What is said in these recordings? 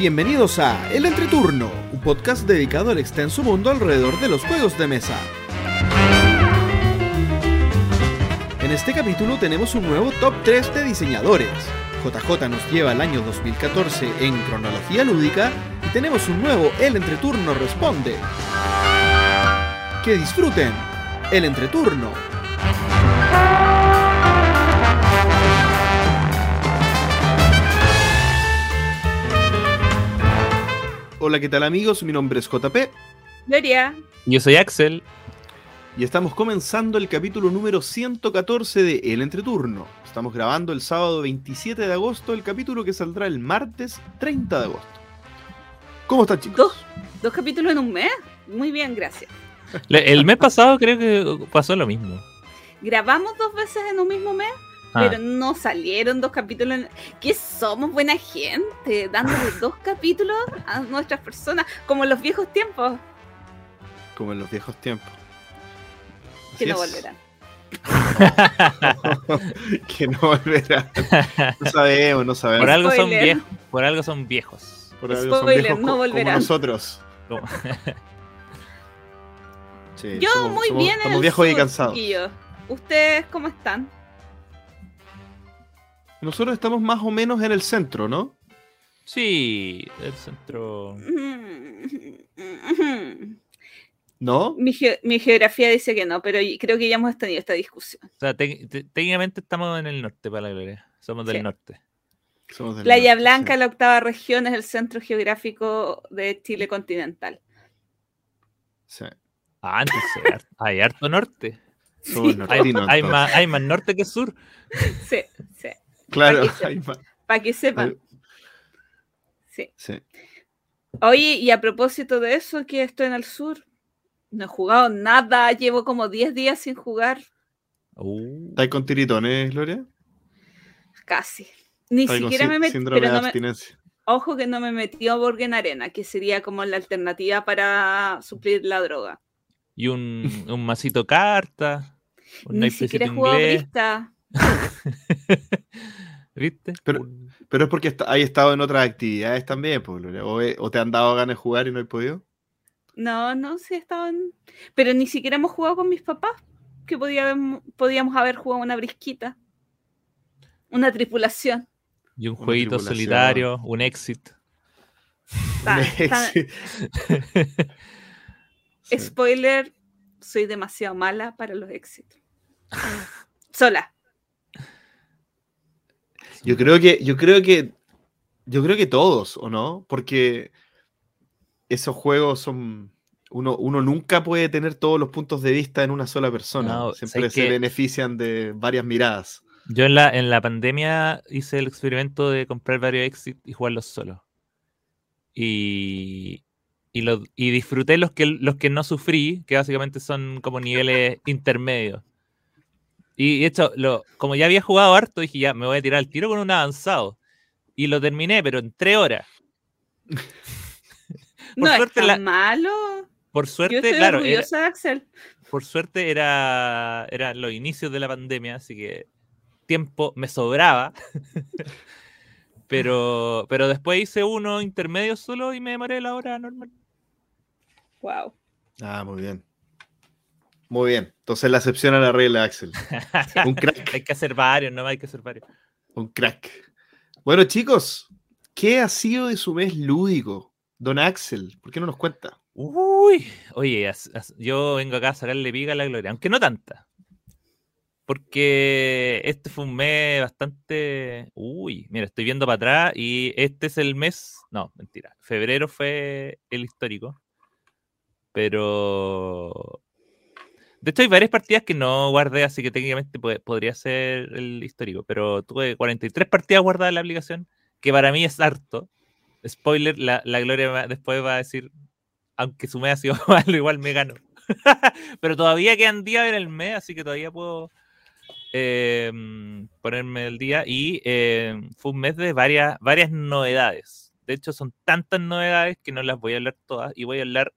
Bienvenidos a El Entreturno, un podcast dedicado al extenso mundo alrededor de los juegos de mesa. En este capítulo tenemos un nuevo top 3 de diseñadores. JJ nos lleva al año 2014 en cronología lúdica y tenemos un nuevo El Entreturno Responde. Que disfruten El Entreturno. Hola, ¿qué tal amigos? Mi nombre es JP Gloria. Yo soy Axel. y estamos comenzando el capítulo número 114 de El Entreturno. Estamos grabando el sábado 27 de agosto, el capítulo que saldrá el martes 30 de agosto. ¿Cómo están chicos? Dos, dos capítulos en un mes. Muy bien, gracias. Le- El mes pasado creo que pasó lo mismo. Grabamos dos veces en un mismo mes, Ah, pero no salieron dos capítulos. En... Que somos buena gente, dándole dos capítulos a nuestras personas, como en los viejos tiempos, Como en los viejos tiempos. que no es. volverán. que no volverán. No sabemos, no sabemos. por, algo son viejos, por algo son viejos. Por algo son viejos no co- como volverán. nosotros. Como- Sí, Yo somos- muy somos- bien el viejos y cansados. ¿Ustedes cómo están? Nosotros estamos más o menos en el centro, ¿no? Sí, el centro. ¿No? Mi, ge- mi geografía dice que no, pero creo que ya hemos tenido esta discusión. O sea, te- te- técnicamente estamos en el norte, para la gloria. Somos del Sí. norte. Somos del Playa norte, Blanca, sí. la octava región, es el centro geográfico de Chile continental. Sí. Ah, entonces hay harto norte. Sí, Hay entonces. más, hay más norte que sur. sí, sí. Claro. Para que sepan. Sí. Sí. Oye, y a propósito de eso, que estoy en el sur, no he jugado nada, llevo como 10 días sin jugar, Uh, ¿Estáis con tiritones, Gloria? casi. Ni ¿Estáis con siquiera me metí, síndrome pero de no me, abstinencia? ojo que no me metió Borgen Arena, que sería como la alternativa para suplir la droga. y un, un masito carta. Un Ni siquiera he jugado inglés. Brista. ¿Viste? Pero- Un- Pero es porque hay estado en otras actividades también, pues. O, he- o te han dado ganas de jugar y no he podido. No, no, sí estaban. Pero ni siquiera hemos jugado con mis papás, que podía haber- podíamos haber jugado una brisquita. Una tripulación. Y un jueguito solitario, un exit. Sí. Sí. Spoiler, soy demasiado mala para los éxitos. Sola. Yo creo que, yo creo que, yo creo que todos, ¿o no? Porque esos juegos son, uno, uno nunca puede tener todos los puntos de vista en una sola persona. No, Siempre ¿sabes se benefician de varias miradas. Yo en la, en la pandemia hice el experimento de comprar varios exit y jugarlos solo. Y, y, lo- y disfruté los que, los que no sufrí, que básicamente son como niveles intermedios. Y de hecho, lo, como ya había jugado harto, dije ya, me voy a tirar al tiro con un avanzado. Y lo terminé, pero en tres horas. No es suerte la- malo. Por Yo suerte, estoy claro, era- de Axel. por suerte era, eran los inicios de la pandemia, así que tiempo me sobraba. pero, pero después hice uno intermedio solo y me demoré la hora normal. Wow. Ah, muy bien. Muy bien. Entonces la excepción a la regla, Axel. Un crack. hay que hacer varios, no hay que hacer varios. Un crack. Bueno, chicos, ¿qué ha sido de su mes lúdico? Don Axel, ¿por qué no nos cuenta? Uy, oye, as- as- yo vengo acá a sacarle pica a la gloria, aunque no tanta. Porque este fue un mes bastante. Uy, mira, estoy viendo para atrás y este es el mes. No, mentira. Febrero fue el histórico. Pero. De hecho, hay varias partidas que no guardé, así que técnicamente podría ser el histórico. Pero tuve 43 partidas guardadas en la aplicación, que para mí es harto. Spoiler, la, la Gloria después va a decir, aunque su mes ha sido malo, igual me gano. Pero todavía quedan días en el mes, así que todavía puedo eh, ponerme el día. Y eh, fue un mes de varias, varias novedades. De hecho, son tantas novedades que no las voy a hablar todas y voy a hablar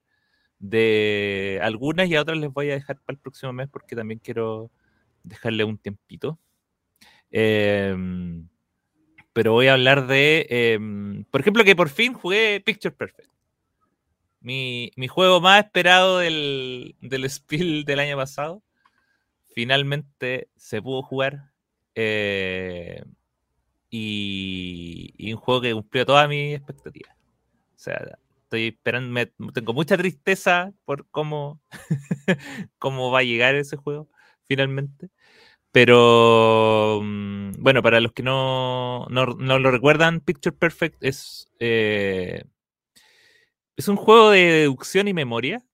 de algunas y a otras les voy a dejar para el próximo mes porque también quiero dejarle un tiempito. Em, pero voy a hablar de, em, por ejemplo, que por fin jugué Picture Perfect. Mi, mi juego más esperado del, del Spiel del año pasado. Finalmente se pudo jugar. eh, y, y un juego que cumplió todas mis expectativas. O sea, estoy tengo mucha tristeza por cómo, cómo va a llegar ese juego finalmente. Pero mm, bueno, para los que no, no, no lo recuerdan, Picture Perfect es, eh, es un juego de deducción y memoria,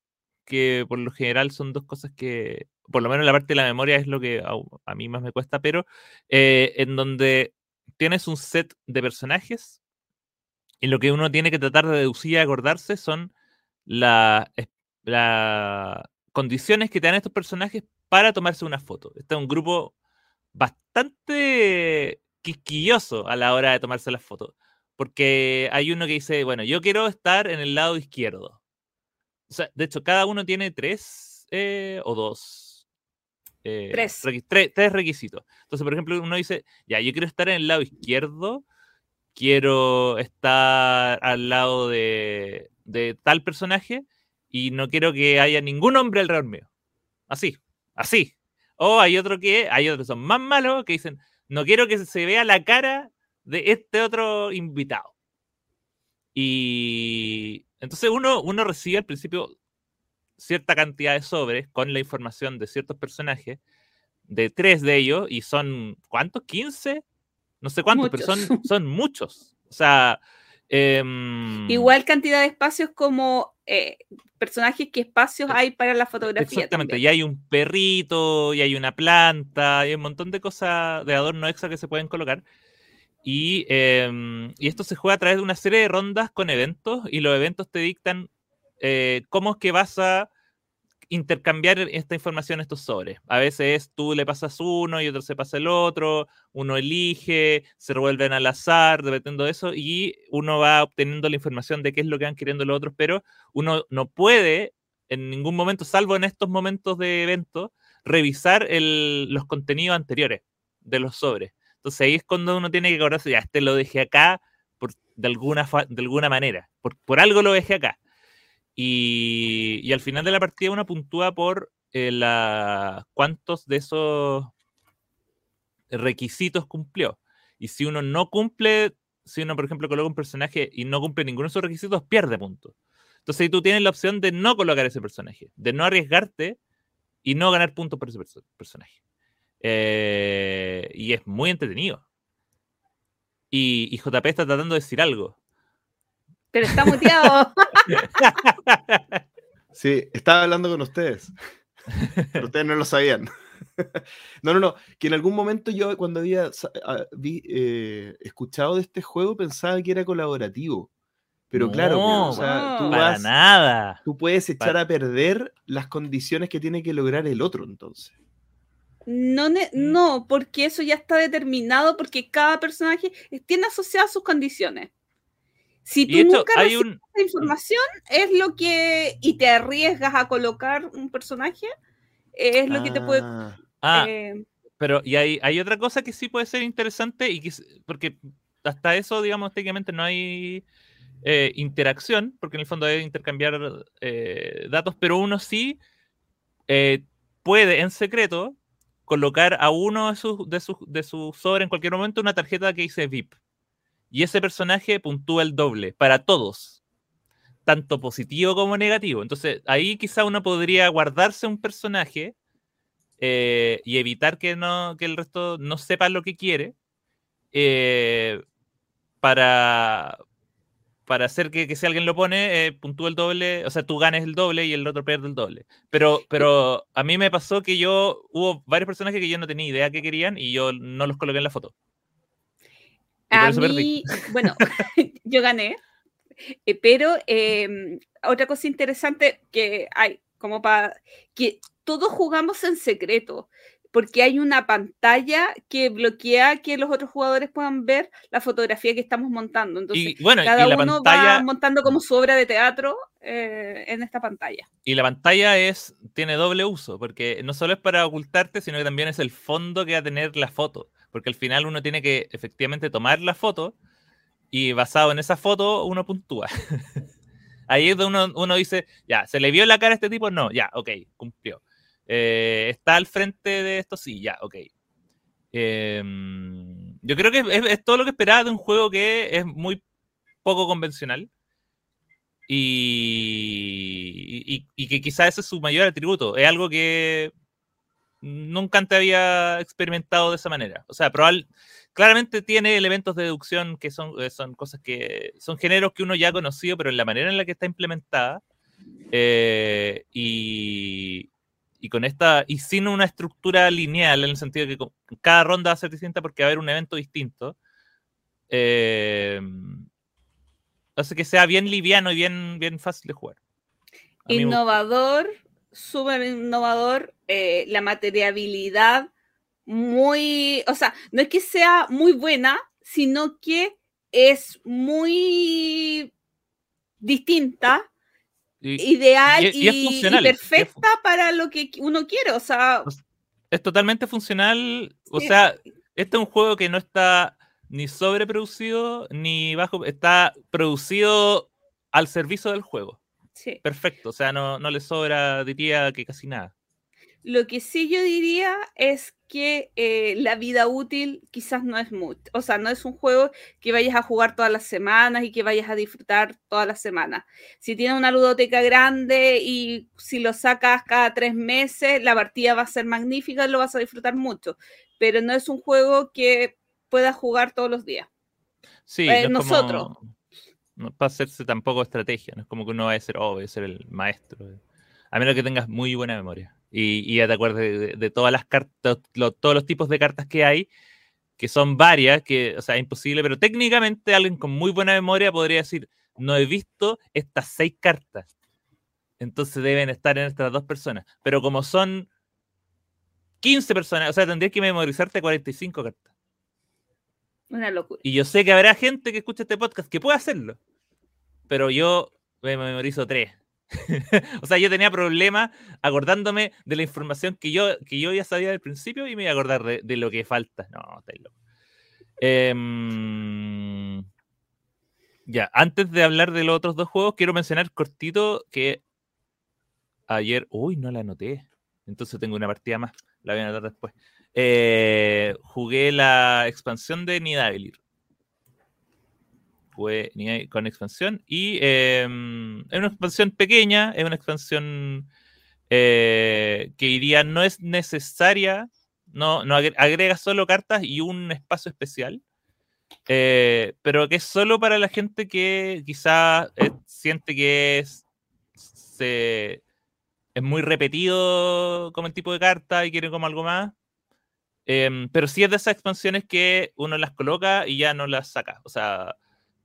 que por lo general son dos cosas que, por lo menos la parte de la memoria es lo que a, a mí más me cuesta, pero eh, en donde tienes un set de personajes y lo que uno tiene que tratar de deducir y acordarse son la- las condiciones que te dan estos personajes para tomarse una foto. Este es un grupo bastante quisquilloso a la hora de tomarse las fotos. Porque hay uno que dice, bueno, yo quiero estar en el lado izquierdo. O sea, de hecho, cada uno tiene tres eh, o dos. eh, Tres. requi- tre- tres requisitos. Entonces, por ejemplo, uno dice, ya, yo quiero estar en el lado izquierdo, quiero estar al lado de, tal personaje y no quiero que haya ningún hombre alrededor mío. Así, así. O hay otro que, hay otros que son más malos que dicen, no quiero que se vea la cara de este otro invitado. Y entonces uno, uno recibe al principio cierta cantidad de sobres con la información de ciertos personajes, de tres de ellos, y son, ¿cuántos? ¿15? No sé cuántos, pero son, Muchos. son muchos. O sea, em, Igual cantidad de espacios como eh, personajes que espacios hay para la fotografía. Exactamente, también. y hay un perrito, y hay una planta, y hay un montón de cosas de adorno extra que se pueden colocar. Y, em, y esto se juega a través de una serie de rondas con eventos, y los eventos te dictan eh, cómo es que vas a intercambiar esta información, estos sobres. A veces tú le pasas uno y otro se pasa el otro, uno elige, se revuelven al azar, dependiendo de eso, y uno va obteniendo la información de qué es lo que van queriendo los otros, pero uno no puede en ningún momento, salvo en estos momentos de evento, revisar el- los contenidos anteriores de los sobres. Entonces ahí es cuando uno tiene que acordarse, ya, este lo dejé acá por, de, alguna de alguna manera, por, por algo lo dejé acá. Y, y al final de la partida uno puntúa por eh, la, cuántos de esos requisitos cumplió. Y si uno no cumple, si uno, por ejemplo, coloca un personaje y no cumple ninguno de esos requisitos, pierde puntos. Entonces ahí tú tienes la opción de no colocar ese personaje, de no arriesgarte y no ganar puntos por ese perso- personaje. Eh, y es muy entretenido. Y, y JP está tratando de decir algo. Pero está muteado. Sí, estaba hablando con ustedes. Pero ustedes no lo sabían. No, no, no. Que en algún momento yo, cuando había ah, vi, eh, escuchado de este juego, pensaba que era colaborativo. Pero claro, No, o sea, tú, Para vas- nada. tú puedes echar Para- a perder las condiciones que tiene que lograr el otro, entonces. No, Mm. no, porque eso ya está determinado, porque cada personaje tiene asociadas sus condiciones. Si tú de hecho, nunca hay recibes un. esa información, es lo que. y te arriesgas a colocar un personaje, es lo que te puede. Ah, Ah, eh, Pero, y hay, hay otra cosa que sí puede ser interesante, y que, porque hasta eso, digamos, técnicamente no hay eh, interacción, porque en el fondo debe intercambiar eh, datos, pero uno sí eh, puede en secreto colocar a uno de sus, de sus, de sus sobres en cualquier momento una tarjeta que dice VIP. Y ese personaje puntúa el doble para todos, tanto positivo como negativo. Entonces, ahí quizá uno podría guardarse un personaje eh, y evitar que, no, que el resto no sepa lo que quiere eh, para, para hacer que, que si alguien lo pone, eh, puntúe el doble, o sea, tú ganes el doble y el otro pierde el doble. Pero, pero a mí me pasó que yo, hubo varios personajes que yo no tenía idea que querían y yo no los coloqué en la foto. Y a mí, bueno, yo gané, eh, pero eh, otra cosa interesante que hay, como para que todos jugamos en secreto, porque hay una pantalla que bloquea que los otros jugadores puedan ver la fotografía que estamos montando. Entonces, Y bueno, y cada la uno pantalla, va montando como su obra de teatro eh, en esta pantalla. y la pantalla es, tiene doble uso, porque no solo es para ocultarte, sino que también es el fondo que va a tener la foto. Porque al final uno tiene que efectivamente tomar la foto y basado en esa foto uno puntúa. Ahí es donde uno, dice, ya, ¿se le vio la cara a este tipo? No, ya, ok, cumplió. Eh, ¿Está al frente de esto? Sí, ya, ok. Em, yo creo que es, todo lo que esperaba de un juego que es muy poco convencional. Y, y, que quizás ese es su mayor atributo. Es algo que nunca antes había experimentado de esa manera. O sea, probable, claramente tiene elementos de deducción que son, eh, son cosas que son géneros que uno ya ha conocido, pero en la manera en la que está implementada eh, y, y con esta, y sin una estructura lineal, en el sentido de que cada ronda va a ser distinta porque va a haber un evento distinto, eh, hace que sea bien liviano y bien, bien fácil de jugar. Innovador, súper innovador, eh, la materiabilidad muy, o sea, no es que sea muy buena, sino que es muy distinta ideal y, perfecta para lo que uno quiere, o sea... Es totalmente funcional, o sea, este es un juego que no está ni sobreproducido ni bajo, está producido al servicio del juego. Sí. Perfecto, o sea, no, no le sobra, diría que casi nada. Lo que sí yo diría es que eh, la vida útil quizás no es mucho, o sea, no es un juego que vayas a jugar todas las semanas y que vayas a disfrutar todas las semanas. Si tiene una ludoteca grande y si lo sacas cada tres meses, la partida va a ser magnífica y lo vas a disfrutar mucho, pero no es un juego que puedas jugar todos los días. Sí, eh, nosotros. No va a hacerse tampoco estrategia, no es como que uno va a ser, oh, voy a ser el maestro, a menos que tengas muy buena memoria y, ya te acuerdas de, todas las cartas, todos los tipos de cartas que hay, que son varias, que, o sea, es imposible, pero técnicamente alguien con muy buena memoria podría decir, no he visto estas seis cartas. Entonces deben estar en estas dos personas. Pero como son 15 personas, o sea, tendrías que memorizarte 45 cartas. Una locura. Y yo sé que habrá gente que escuche este podcast que puede hacerlo. Pero yo me memorizo tres. o sea, yo tenía problemas acordándome de la información que yo, que yo ya sabía del principio y me iba a acordar de, lo que falta. No, está loco. Em, ya, antes de hablar de los otros dos juegos, quiero mencionar cortito que ayer, uy, no la anoté. Entonces tengo una partida más, la voy a anotar después. Eh, jugué la expansión de Nidavellir con expansión. Y em, es una expansión pequeña, es una expansión eh, que iría, no es necesaria, no, no agrega solo cartas y un espacio especial. Eh, pero que es solo para la gente que quizá eh, siente que es, es muy repetido como el tipo de carta y quiere como algo más. Em, pero sí es de esas expansiones que uno las coloca y ya no las saca. O sea,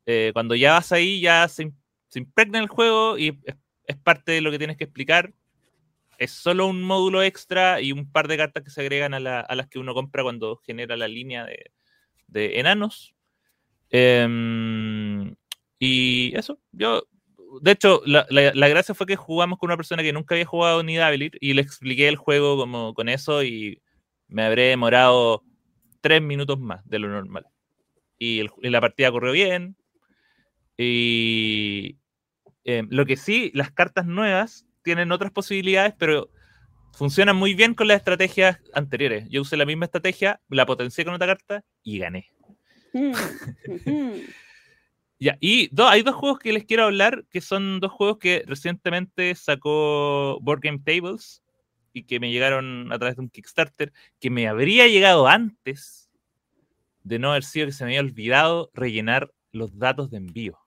eh, cuando ya vas ahí, ya se, impregna el juego y es, parte de lo que tienes que explicar. Es solo un módulo extra y un par de cartas que se agregan a, las que uno compra cuando genera la línea de, enanos. Em, y eso, yo, de hecho, la, gracia fue que jugamos con una persona que nunca había jugado ni Davilir y le expliqué el juego como con eso y me habré demorado tres minutos más de lo normal. y la partida corrió bien, y em, lo que sí, las cartas nuevas tienen otras posibilidades, pero funcionan muy bien con las estrategias anteriores. Yo usé la misma estrategia, la potencié con otra carta y gané. Mm, ya, y hay dos juegos que les quiero hablar, que son dos juegos que recientemente sacó Board Game Tables y que me llegaron a través de un Kickstarter, que me habría llegado antes de no haber sido que se me había olvidado rellenar los datos de envío.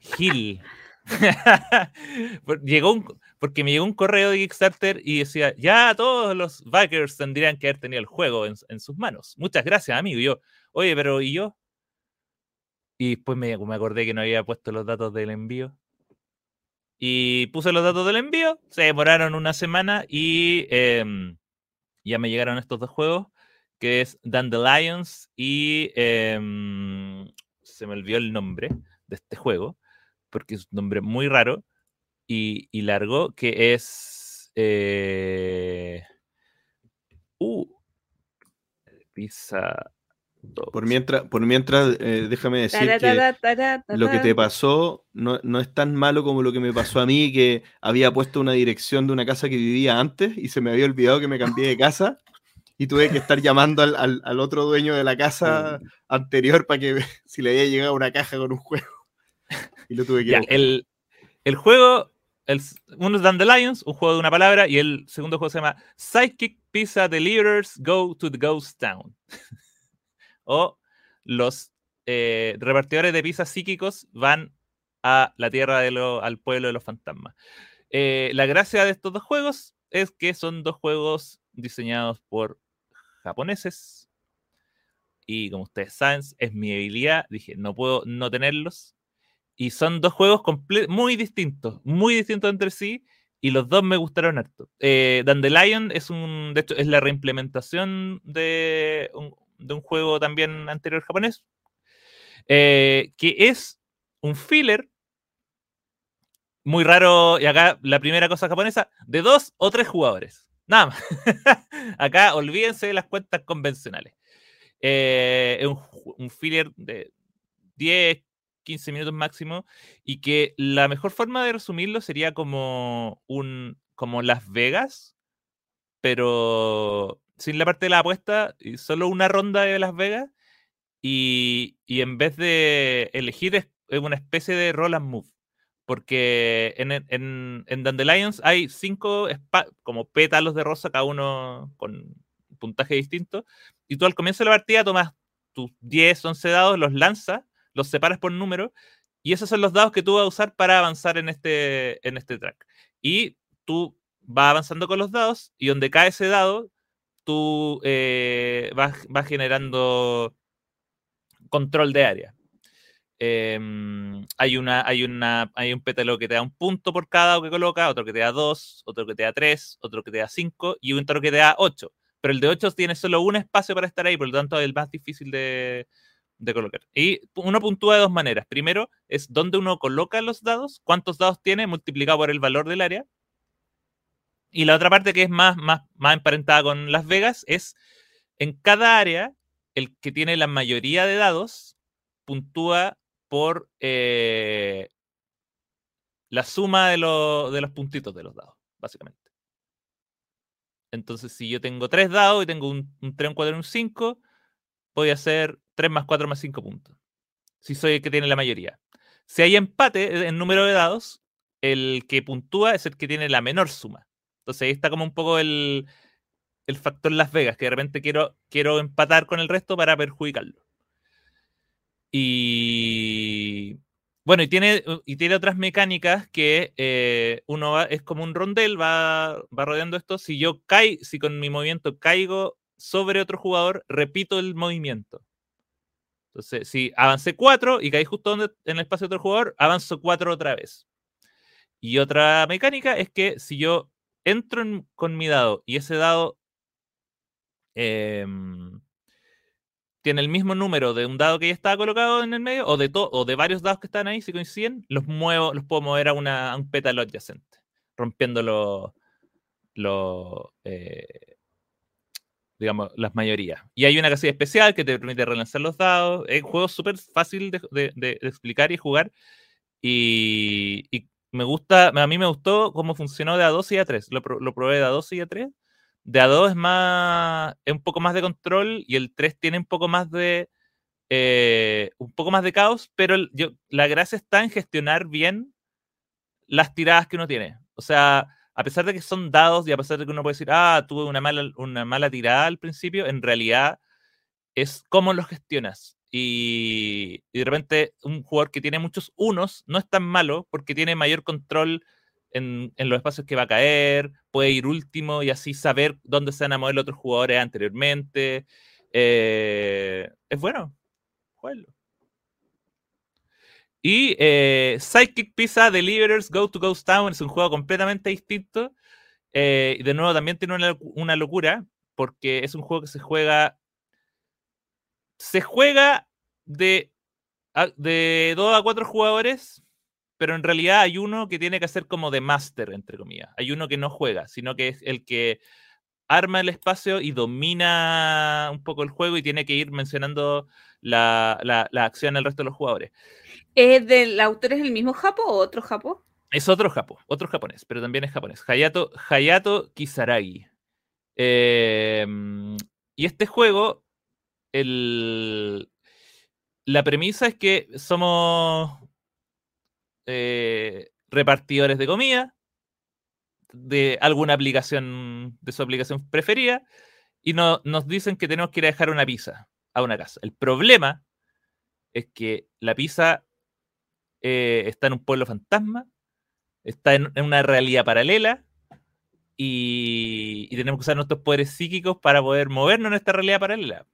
Gil. llegó un, porque me llegó un correo de Kickstarter y decía, ya todos los backers tendrían que haber tenido el juego en, sus manos. Muchas gracias, amigo. Y yo, oye, pero ¿y yo? Y después me, me, acordé que no había puesto los datos del envío. Y puse los datos del envío, se demoraron una semana y em, ya me llegaron estos dos juegos, que es Dandelions y em, se me olvidó el nombre de este juego porque es un nombre muy raro y, largo, que es... Eh, uh, Pizza Por mientras, por mientras eh, déjame decir que lo que te pasó no, no es tan malo como lo que me pasó a mí, que había puesto una dirección de una casa que vivía antes y se me había olvidado que me cambié de casa y tuve que estar llamando al, al- al otro dueño de la casa anterior para que si le había llegado una caja con un juego. Y lo tuve que Ya, el, el juego, el, uno es Dandelions, un juego de una palabra, y el segundo juego se llama Psychic Pizza Deliverers Go to the Ghost Town. o los eh, repartidores de pizzas psíquicos van a la tierra de lo- al pueblo de los fantasmas. Eh, la gracia de estos dos juegos es que son dos juegos diseñados por japoneses. Y como ustedes saben, es mi habilidad. Dije, no puedo no tenerlos. Y son dos juegos muy distintos, muy distintos entre sí. Y los dos me gustaron harto. Eh, Dandelion es un, de hecho, es la reimplementación de un, de un juego también anterior japonés. eh, que es un filler muy raro. Y acá la primera cosa japonesa, de dos o tres jugadores. Nada más. acá olvídense de las cuentas convencionales. Eh, es un, un filler de 10, 15 minutos máximo y que la mejor forma de resumirlo sería como un como Las Vegas, pero sin la parte de la apuesta, y solo una ronda de Las Vegas y, y en vez de elegir es, una especie de roll and move. Porque en, en, en- Dandelions hay cinco como pétalos de rosa, cada uno con puntaje distinto. Y tú al comienzo de la partida tomas tus 10, 11 dados, los lanzas, los separas por número, y esos son los dados que tú vas a usar para avanzar en este, en este track. Y tú vas avanzando con los dados, y donde cae ese dado, tú eh, vas, vas generando control de área. Em, hay, una, hay, una, hay un pétalo que te da un punto por cada dado que coloca, otro que te da dos, otro que te da tres, otro que te da cinco y otro que te da ocho. Pero el de ocho tiene solo un espacio para estar ahí, por lo tanto es el más difícil de, de colocar. Y uno puntúa de dos maneras. Primero es dónde uno coloca los dados, cuántos dados tiene multiplicado por el valor del área. Y la otra parte que es más, más, más emparentada con Las Vegas es en cada área, el que tiene la mayoría de dados puntúa por eh, la suma de, lo- de los puntitos de los dados, básicamente. Entonces, si yo tengo tres dados y tengo un, un 3, un 4 y un 5, voy a hacer 3 más 4 más 5 puntos. Si soy el que tiene la mayoría. Si hay empate en número de dados, el que puntúa es el que tiene la menor suma. Entonces ahí está como un poco el, el factor Las Vegas, que de repente quiero, quiero empatar con el resto para perjudicarlo. Y bueno, y tiene, y tiene otras mecánicas que eh, uno va- es como un rondel, va, va rodeando esto. Si yo caigo, si con mi movimiento caigo sobre otro jugador, repito el movimiento. Entonces, si avancé 4 y caí justo en el espacio de otro jugador, avanzo 4 otra vez. Y otra mecánica es que si yo entro en- con mi dado y ese dado em, tiene el mismo número de un dado que ya estaba colocado en el medio o de, o de varios dados que están ahí, si coinciden, los muevo, los puedo mover a, un pétalo adyacente, rompiendo los, los, eh, digamos, las mayorías. Y hay una casilla especial que te permite relanzar los dados. Es un juego súper fácil de, de- de- explicar y jugar. Y, y me gusta, a mí me gustó cómo funcionó de A2 y A3. Lo, lo probé de A2 y A3. De A2 es más, es un poco más de control y el 3 tiene un poco más de, eh, un poco más de caos, pero el- yo, la gracia está en gestionar bien las tiradas que uno tiene. O sea, a pesar de que son dados y a pesar de que uno puede decir, ah, tuve una mala, una mala tirada al principio, en realidad es cómo los gestionas. Y, de repente un jugador que tiene muchos unos no es tan malo porque tiene mayor control en, en los espacios que va a caer, puede ir último y así saber dónde se van a mover los otros jugadores anteriormente. Eh, es bueno, jueguenlo. Y eh, Psychic Pizza Deliverers Go to Ghost Town es un juego completamente distinto. Eh, y de nuevo también tiene una, una locura porque es un juego que se juega. Se juega de, a- de 2 a 4 jugadores, pero en realidad hay uno que tiene que hacer como de master, entre comillas. Hay uno que no juega, sino que es el que arma el espacio y domina un poco el juego y tiene que ir mencionando la, la, acción al resto de los jugadores. ¿Es del autor es el mismo Japo o otro Japo? Es otro Japo, otro japonés, pero también es japonés. Hayato, Hayato Kisaragi. Em, y este juego, el, la premisa es que somos eh, repartidores de comida de alguna aplicación, de su aplicación preferida, y no, nos dicen que tenemos que ir a dejar una pizza a una casa. El problema es que la pizza eh, está en un pueblo fantasma, está en, una realidad paralela, y, tenemos que usar nuestros poderes psíquicos para poder movernos en esta realidad paralela,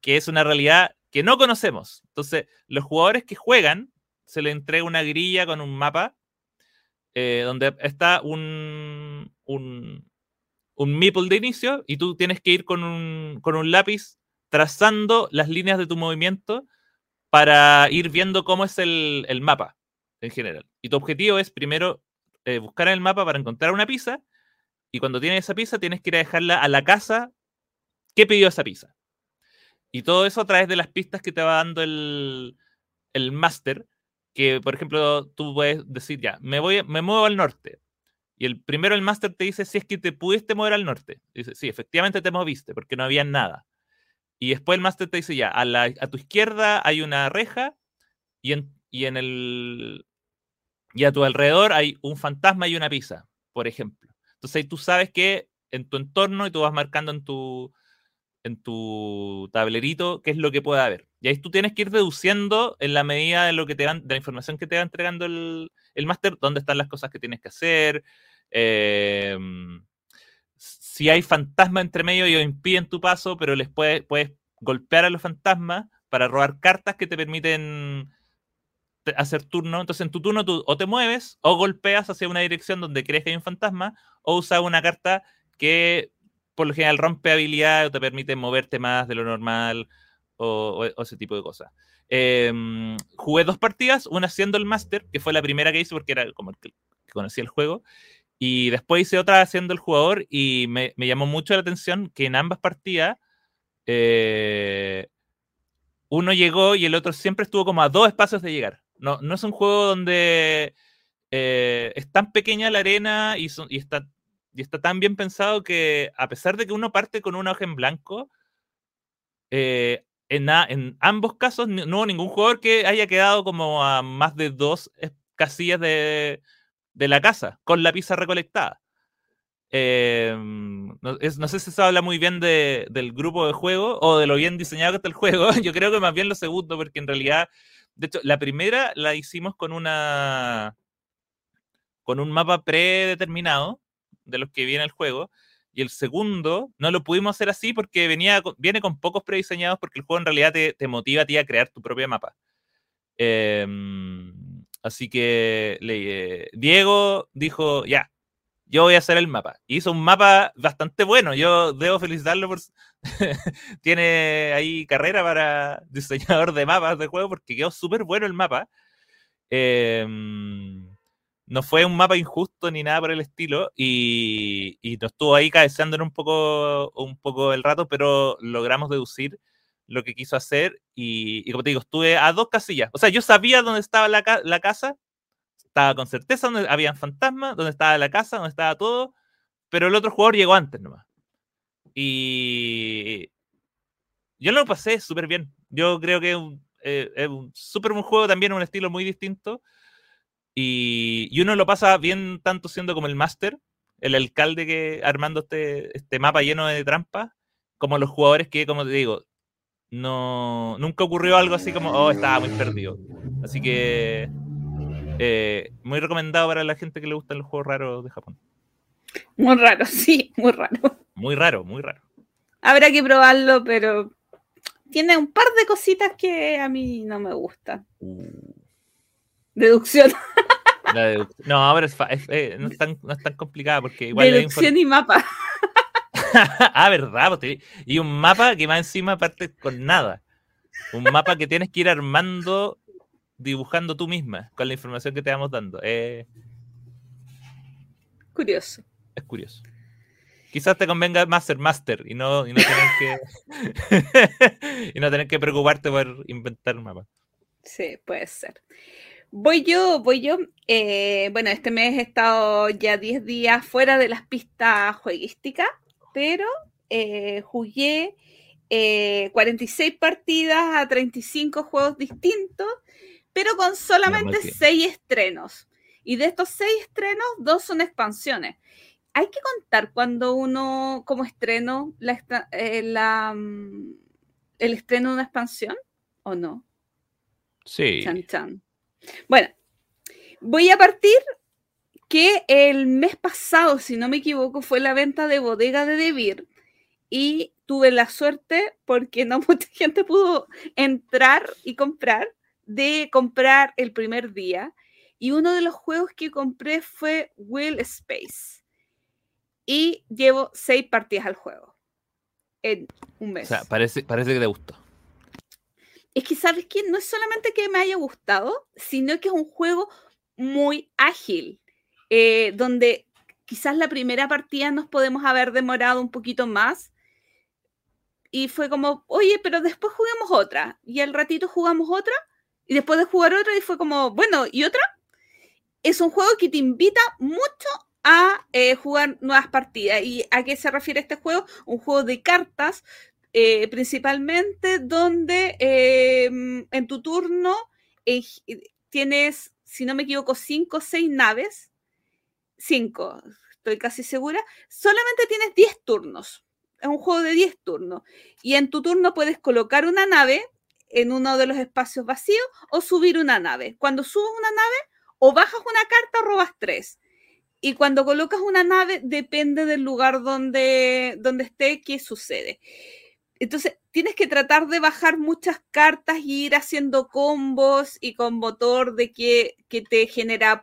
que es una realidad que no conocemos. Entonces, los jugadores que juegan se les entrega una grilla con un mapa eh, donde está un, un, un meeple de inicio y tú tienes que ir con un, con un lápiz trazando las líneas de tu movimiento para ir viendo cómo es el, mapa en general. Y tu objetivo es primero eh, buscar en el mapa para encontrar una pizza y cuando tienes esa pizza tienes que ir a dejarla a la casa que pidió esa pizza. Y todo eso a través de las pistas que te va dando el, el máster que, por ejemplo, tú puedes decir, ya, me, voy, me muevo al norte. Y el primero el máster te dice si es que te pudiste mover al norte. Dice, sí, efectivamente te moviste porque no había nada. Y después el máster te dice, ya, a, la, a tu izquierda hay una reja y en, y en el... Y a tu alrededor hay un fantasma y una pizza, por ejemplo. Entonces ahí tú sabes que en tu entorno y tú vas marcando en tu, en tu tablerito qué es lo que puede haber. Y ahí tú tienes que ir deduciendo en la medida de lo que te van, de la información que te va entregando el, el máster, dónde están las cosas que tienes que hacer. Em, si hay fantasmas entre medio, ellos impiden tu paso, pero les puedes, puedes golpear a los fantasmas para robar cartas que te permiten hacer turno. Entonces, en tu turno tú o te mueves o golpeas hacia una dirección donde crees que hay un fantasma, o usas una carta que por lo general rompe habilidad o te permite moverte más de lo normal o, ese tipo de cosas. Em, jugué dos partidas, una haciendo el Master, que fue la primera que hice porque era como el que, conocía el juego, y después hice otra haciendo el jugador y me, llamó mucho la atención que en ambas partidas eh, uno llegó y el otro siempre estuvo como a dos espacios de llegar. No, no es un juego donde eh, es tan pequeña la arena y, y, está, y está tan bien pensado que a pesar de que uno parte con una hoja en blanco, eh, en, ambos casos no hubo ningún jugador que haya quedado como a más de dos casillas de, la casa con la pizza recolectada. Em, no, sé si se habla muy bien del grupo de juego o de lo bien diseñado que está el juego. Yo creo que más bien lo segundo, porque en realidad, de hecho, la primera la hicimos con una con un mapa predeterminado de los que viene el juego y el segundo no lo pudimos hacer así porque venía, viene con pocos prediseñados porque el juego en realidad te, motiva a ti a crear tu propia mapa. Em, así que le, Diego dijo, ya, yo voy a hacer el mapa. Hizo un mapa bastante bueno. Yo debo felicitarlo por... Tiene ahí carrera para diseñador de mapas de juego porque quedó súper bueno el mapa. Eh, no fue un mapa injusto ni nada por el estilo y, y nos estuvo ahí cabeceando un poco, un poco el rato, pero logramos deducir lo que quiso hacer y, como te digo, estuve a dos casillas. O sea, yo sabía dónde estaba la, la casa, estaba con certeza dónde había fantasmas, dónde estaba la casa, dónde estaba todo, pero el otro jugador llegó antes nomás. Y yo lo pasé súper bien. Yo creo que es un, eh, un súper buen juego también, un estilo muy distinto. Y, uno lo pasa bien tanto siendo como el máster, el alcalde que armando este, este mapa lleno de trampas, como los jugadores que, como te digo, no nunca ocurrió algo así como, oh, estaba muy perdido. Así que eh, muy recomendado para la gente que le gustan los juegos raros de Japón. Muy raro, sí, muy raro. Muy raro, muy raro. Habrá que probarlo, pero tiene un par de cositas que a mí no me gustan. Uh. Deducción. No, ahora es, eh, no, es tan, no, es tan, complicada porque igual. Deducción y mapa. ah, verdad. Pues, y un mapa que va encima parte con nada. Un mapa que tienes que ir armando, dibujando tú misma con la información que te vamos dando. curioso. Es curioso. Quizás te convenga más ser master y no, y no tener que y no tener que preocuparte por inventar un mapa. Sí, puede ser. Voy yo, voy yo. Eh, bueno, este mes he estado ya 10 días fuera de las pistas jueguísticas, pero eh, jugué 46 eh, partidas a 35 juegos distintos, pero con solamente 6 estrenos. Y de estos 6 estrenos, dos son expansiones. Hay que contar cuando uno, como estreno, la, mm, el estreno de una expansión, ¿o no? Sí. Chan, chan. Bueno, voy a partir que el mes pasado, si no me equivoco, fue la venta de bodega de Debir y tuve la suerte porque no mucha gente pudo entrar y comprar de comprar el primer día y uno de los juegos que compré fue Will Space y llevo seis partidas al juego en un mes. O sea, parece, parece que te gustó es que, ¿sabes qué? No es solamente que me haya gustado, sino que es un juego muy ágil, eh, donde quizás la primera partida nos podemos haber demorado un poquito más. Y fue como, oye, pero después juguemos otra. Y al ratito jugamos otra. Y después de jugar otra, y fue como, bueno, ¿y otra? Es un juego que te invita mucho a eh, jugar nuevas partidas. ¿Y a qué se refiere este juego? Un juego de cartas eh, principalmente donde em, en tu turno eh, tienes, si no me equivoco, cinco o seis naves, cinco, estoy casi segura, solamente tienes 10 turnos. Es un juego de 10 turnos. Y en tu turno puedes colocar una nave en uno de los espacios vacíos o subir una nave. Cuando subes una nave, o bajas una carta o robas tres. Y cuando colocas una nave, depende del lugar donde, donde esté, qué sucede. Entonces, tienes que tratar de bajar muchas cartas y ir haciendo combos y con motor de que, te genera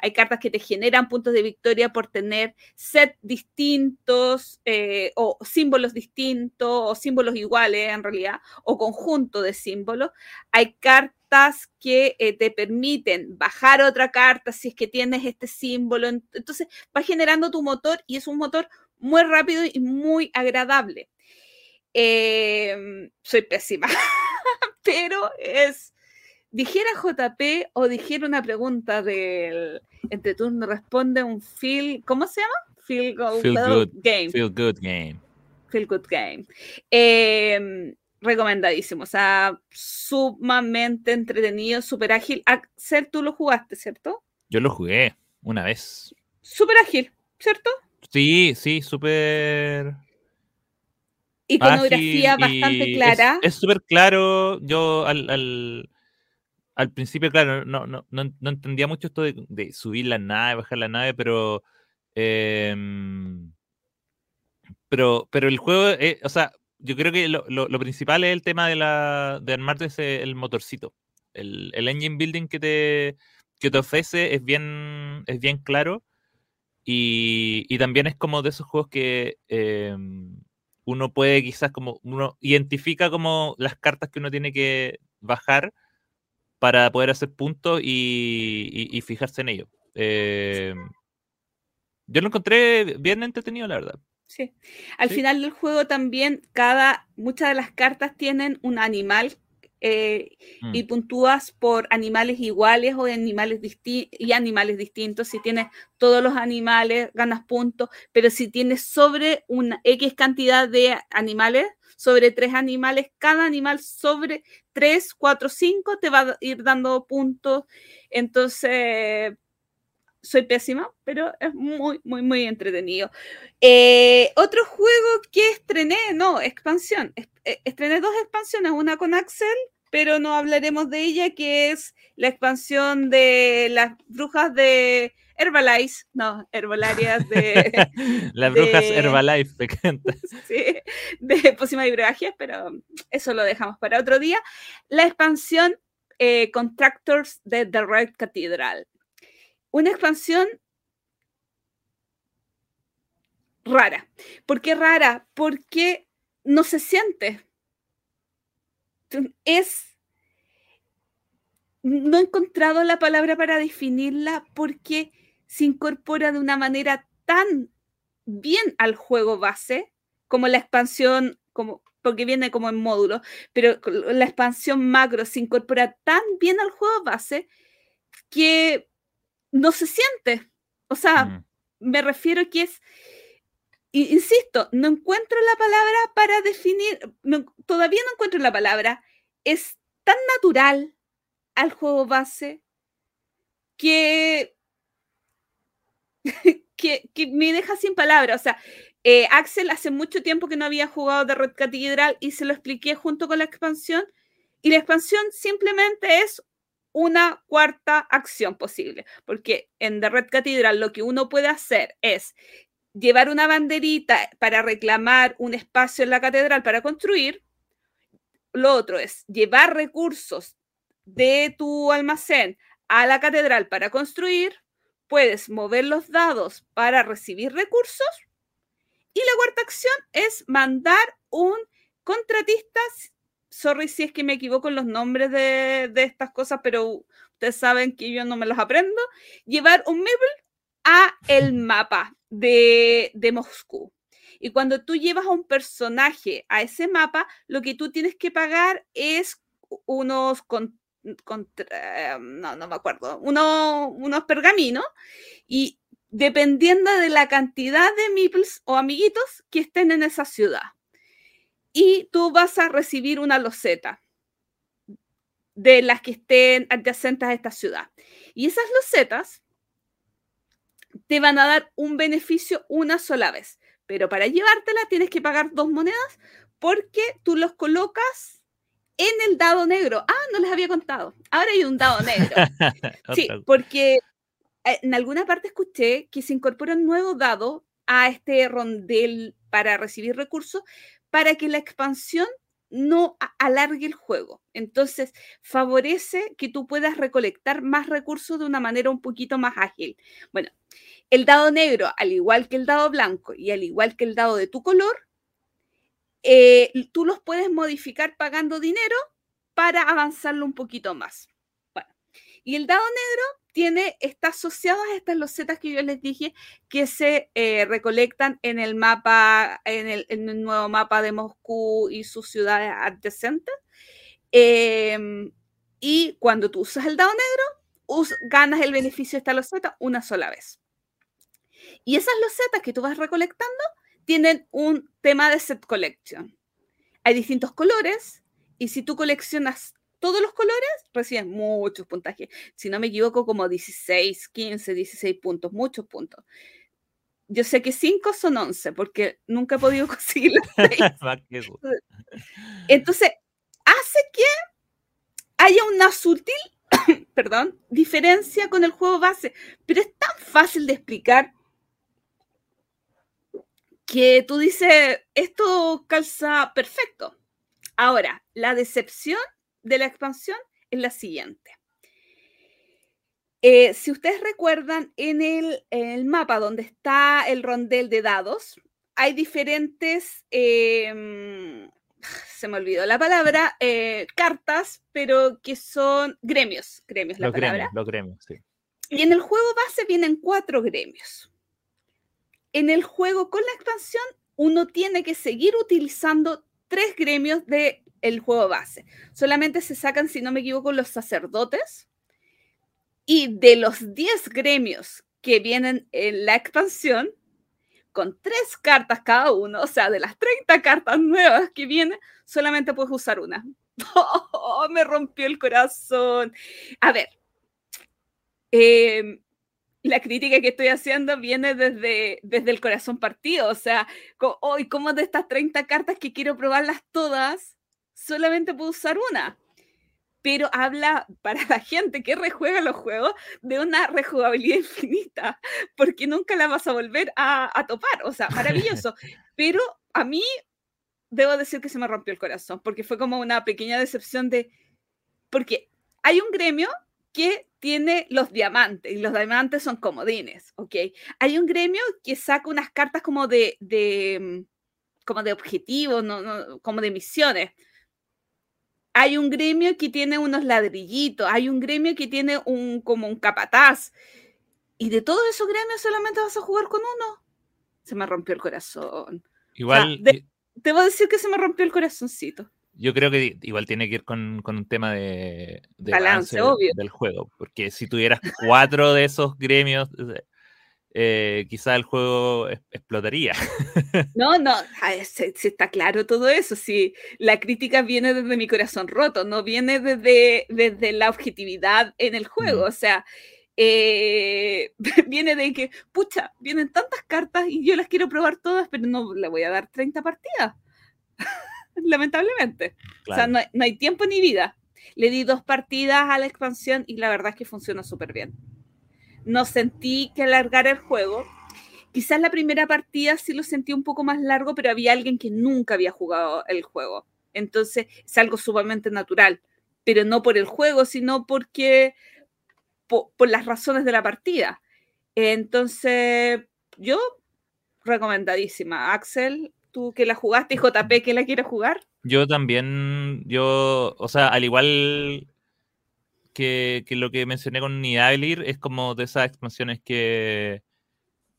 hay cartas que te generan puntos de victoria por tener set distintos eh, o símbolos distintos o símbolos iguales en realidad o conjunto de símbolos. Hay cartas que eh, te permiten bajar otra carta si es que tienes este símbolo. Entonces, va generando tu motor y es un motor muy rápido y muy agradable. Em, soy pésima, pero es, dijera JP o dijera una pregunta del entre turno responde un feel, ¿cómo se llama? Feel, good, game. Feel good game. Feel good game. Em, recomendadísimo, o sea, sumamente entretenido, súper ágil. Axel, tú lo jugaste, ¿cierto? Yo lo jugué una vez. Súper ágil, ¿cierto? Sí, sí, súper iconografía bastante clara. Es súper claro. Yo al, al, principio, claro, no, no, no, entendía mucho esto de, subir la nave, bajar la nave, pero. Em, pero, pero el juego, eh, o sea, yo creo que lo, lo, principal es el tema de, la, de armarte ese, el motorcito. El, el, engine building que te, que te ofrece es bien, es bien claro. Y, y también es como de esos juegos que em, uno puede quizás como, uno identifica como las cartas que uno tiene que bajar para poder hacer puntos y, fijarse en ello. Eh, yo lo encontré bien entretenido, la verdad. Sí. Al final del juego también cada, muchas de las cartas tienen un animal eh, y mm. puntúas por animales iguales o animales y animales distintos. Si tienes todos los animales, ganas puntos, pero si tienes sobre una X cantidad de animales, sobre tres animales, cada animal sobre tres, cuatro, cinco te va a ir dando puntos. Entonces, soy pésima, pero es muy, muy, muy entretenido. Eh, otro juego que estrené, no, expansión. Eh, estrené dos expansiones, una con Axel pero no hablaremos de ella, que es la expansión de las brujas de Herbalife, no, herbolarias de... las brujas Herbalife, sí, de pócimas y brebajes, pero eso lo dejamos para otro día. La expansión eh, Contractors de The Red Cathedral. Una expansión rara. ¿Por qué rara? Porque no se siente es, no he encontrado la palabra para definirla porque se incorpora de una manera tan bien al juego base, como la expansión, como, porque viene como en módulo, pero la expansión macro se incorpora tan bien al juego base que no se siente. O sea, Mm. me refiero que es, insisto, no encuentro la palabra para definir, no- todavía no encuentro la palabra, es tan natural al juego base que, que, me deja sin palabras. O sea, eh, Axel hace mucho tiempo que no había jugado de Red Cathedral y se lo expliqué junto con la expansión. Y la expansión simplemente es una cuarta acción posible, porque en The Red Cathedral lo que uno puede hacer es llevar una banderita para reclamar un espacio en la catedral para construir. Lo otro es llevar recursos de tu almacén a la catedral para construir. Puedes mover los dados para recibir recursos. Y la cuarta acción es mandar un contratista. Sorry si es que me equivoco en los nombres de, de estas cosas, pero ustedes saben que yo no me los aprendo. Llevar un Meeple a el mapa de, de Moscú. Y cuando tú llevas a un personaje a ese mapa, lo que tú tienes que pagar es unos con, contra, no, no me acuerdo, uno, unos pergaminos y dependiendo de la cantidad de meeples o amiguitos que estén en esa ciudad. Y tú vas a recibir una loseta de las que estén adyacentes a esta ciudad. Y esas losetas te van a dar un beneficio una sola vez. Pero para llevártela tienes que pagar dos monedas porque tú los colocas en el dado negro. Ah, no les había contado. Ahora hay un dado negro. sí, porque eh, en alguna parte escuché que se incorpora un nuevo dado a este rondel para recibir recursos para que la expansión no alargue el juego. Entonces, favorece que tú puedas recolectar más recursos de una manera un poquito más ágil. Bueno, el dado negro, al igual que el dado blanco y al igual que el dado de tu color, eh, tú los puedes modificar pagando dinero para avanzarlo un poquito más. Bueno, y el dado negro tiene, está asociado a estas losetas que yo les dije que se eh, recolectan en el mapa, en el, nuevo mapa de Moscú y sus ciudades adyacentes. Eh, y cuando tú usas el dado negro, ganas el beneficio de esta loseta una sola vez. Y esas losetas que tú vas recolectando tienen un tema de set collection. Hay distintos colores y si tú coleccionas todos los colores, recibes muchos puntajes. Si no me equivoco, como 16, 15, 16 puntos, muchos puntos. Yo sé que 5 son 11 porque nunca he podido conseguir los 6. Entonces, hace que haya una sutil, perdón, diferencia con el juego base, pero es tan fácil de explicar que tú dices, esto calza perfecto. Ahora, la decepción de la expansión es la siguiente. Eh, si ustedes recuerdan, en el, en el, mapa donde está el rondel de dados, hay diferentes, eh, se me olvidó la palabra, eh, cartas, pero que son gremios, gremios la los palabra. Gremios, los gremios, sí. Y en el juego base vienen cuatro gremios. En el juego con la expansión, uno tiene que seguir utilizando tres gremios del el juego base. Solamente se sacan, si no me equivoco, los sacerdotes. Y de los 10 gremios que vienen en la expansión, con tres cartas cada uno, o sea, de las 30 cartas nuevas que vienen, solamente puedes usar una. Oh, me rompió el corazón. A ver, eh, la crítica que estoy haciendo viene desde, desde el corazón partido, o sea, hoy como de estas 30 cartas que quiero probarlas todas, solamente puedo usar una. Pero habla para la gente que rejuega los juegos de una rejugabilidad infinita, porque nunca la vas a volver a, a topar. O sea, maravilloso. Pero a mí, debo decir que se me rompió el corazón, porque fue como una pequeña decepción de. Porque hay un gremio que tiene los diamantes, y los diamantes son comodines, ¿ok? Hay un gremio que saca unas cartas como de, de como de objetivos, no, no, como de misiones. Hay un gremio que tiene unos ladrillitos, hay un gremio que tiene un como un capataz. Y de todos esos gremios solamente vas a jugar con uno. se me rompió el corazón. Igual, debo decir que se me rompió el corazoncito. Yo creo que igual tiene que ir con, un tema de, balance, obvio. del juego, porque si tuvieras cuatro de esos gremios, eh, quizá el juego explotaría. No, no, se, está claro todo eso. Si la crítica viene desde mi corazón roto, no viene desde, desde la objetividad en el juego. Mm. O sea, eh, viene de que, pucha, vienen tantas cartas y yo las quiero probar todas, pero no le voy a dar 30 partidas. Lamentablemente. O sea, no, hay tiempo ni vida. Le di dos partidas a la expansión y la verdad es que funciona súper bien. No sentí que alargar el juego. Quizás la primera partida sí lo sentí un poco más largo, pero había alguien que nunca había jugado el juego. Entonces es algo sumamente natural, pero no por el juego, sino porque por, las razones de la partida. Entonces, yo recomendadísima. Axel, tú que la jugaste y JP que la quiere jugar. Yo también, yo, o sea, al igual que, lo que mencioné con Nidavellir, es como de esas expansiones que,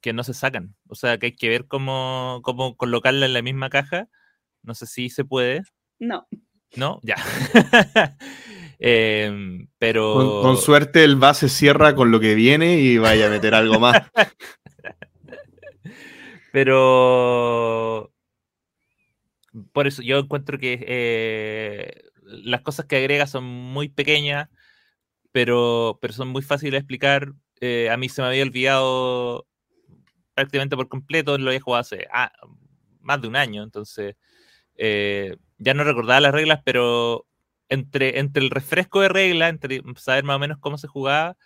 que no se sacan. O sea, que hay que ver cómo, cómo colocarla en la misma caja. No sé si se puede. No. No, ya. Em, pero. Con, suerte el base cierra con lo que viene y vaya a meter algo más. pero. Por eso yo encuentro que eh, las cosas que agrega son muy pequeñas, pero, pero son muy fáciles de explicar. Eh, a mí se me había olvidado prácticamente por completo, lo había jugado hace ah, más de un año, entonces eh, ya no recordaba las reglas, pero entre, entre el refresco de regla, entre saber más o menos cómo se jugaba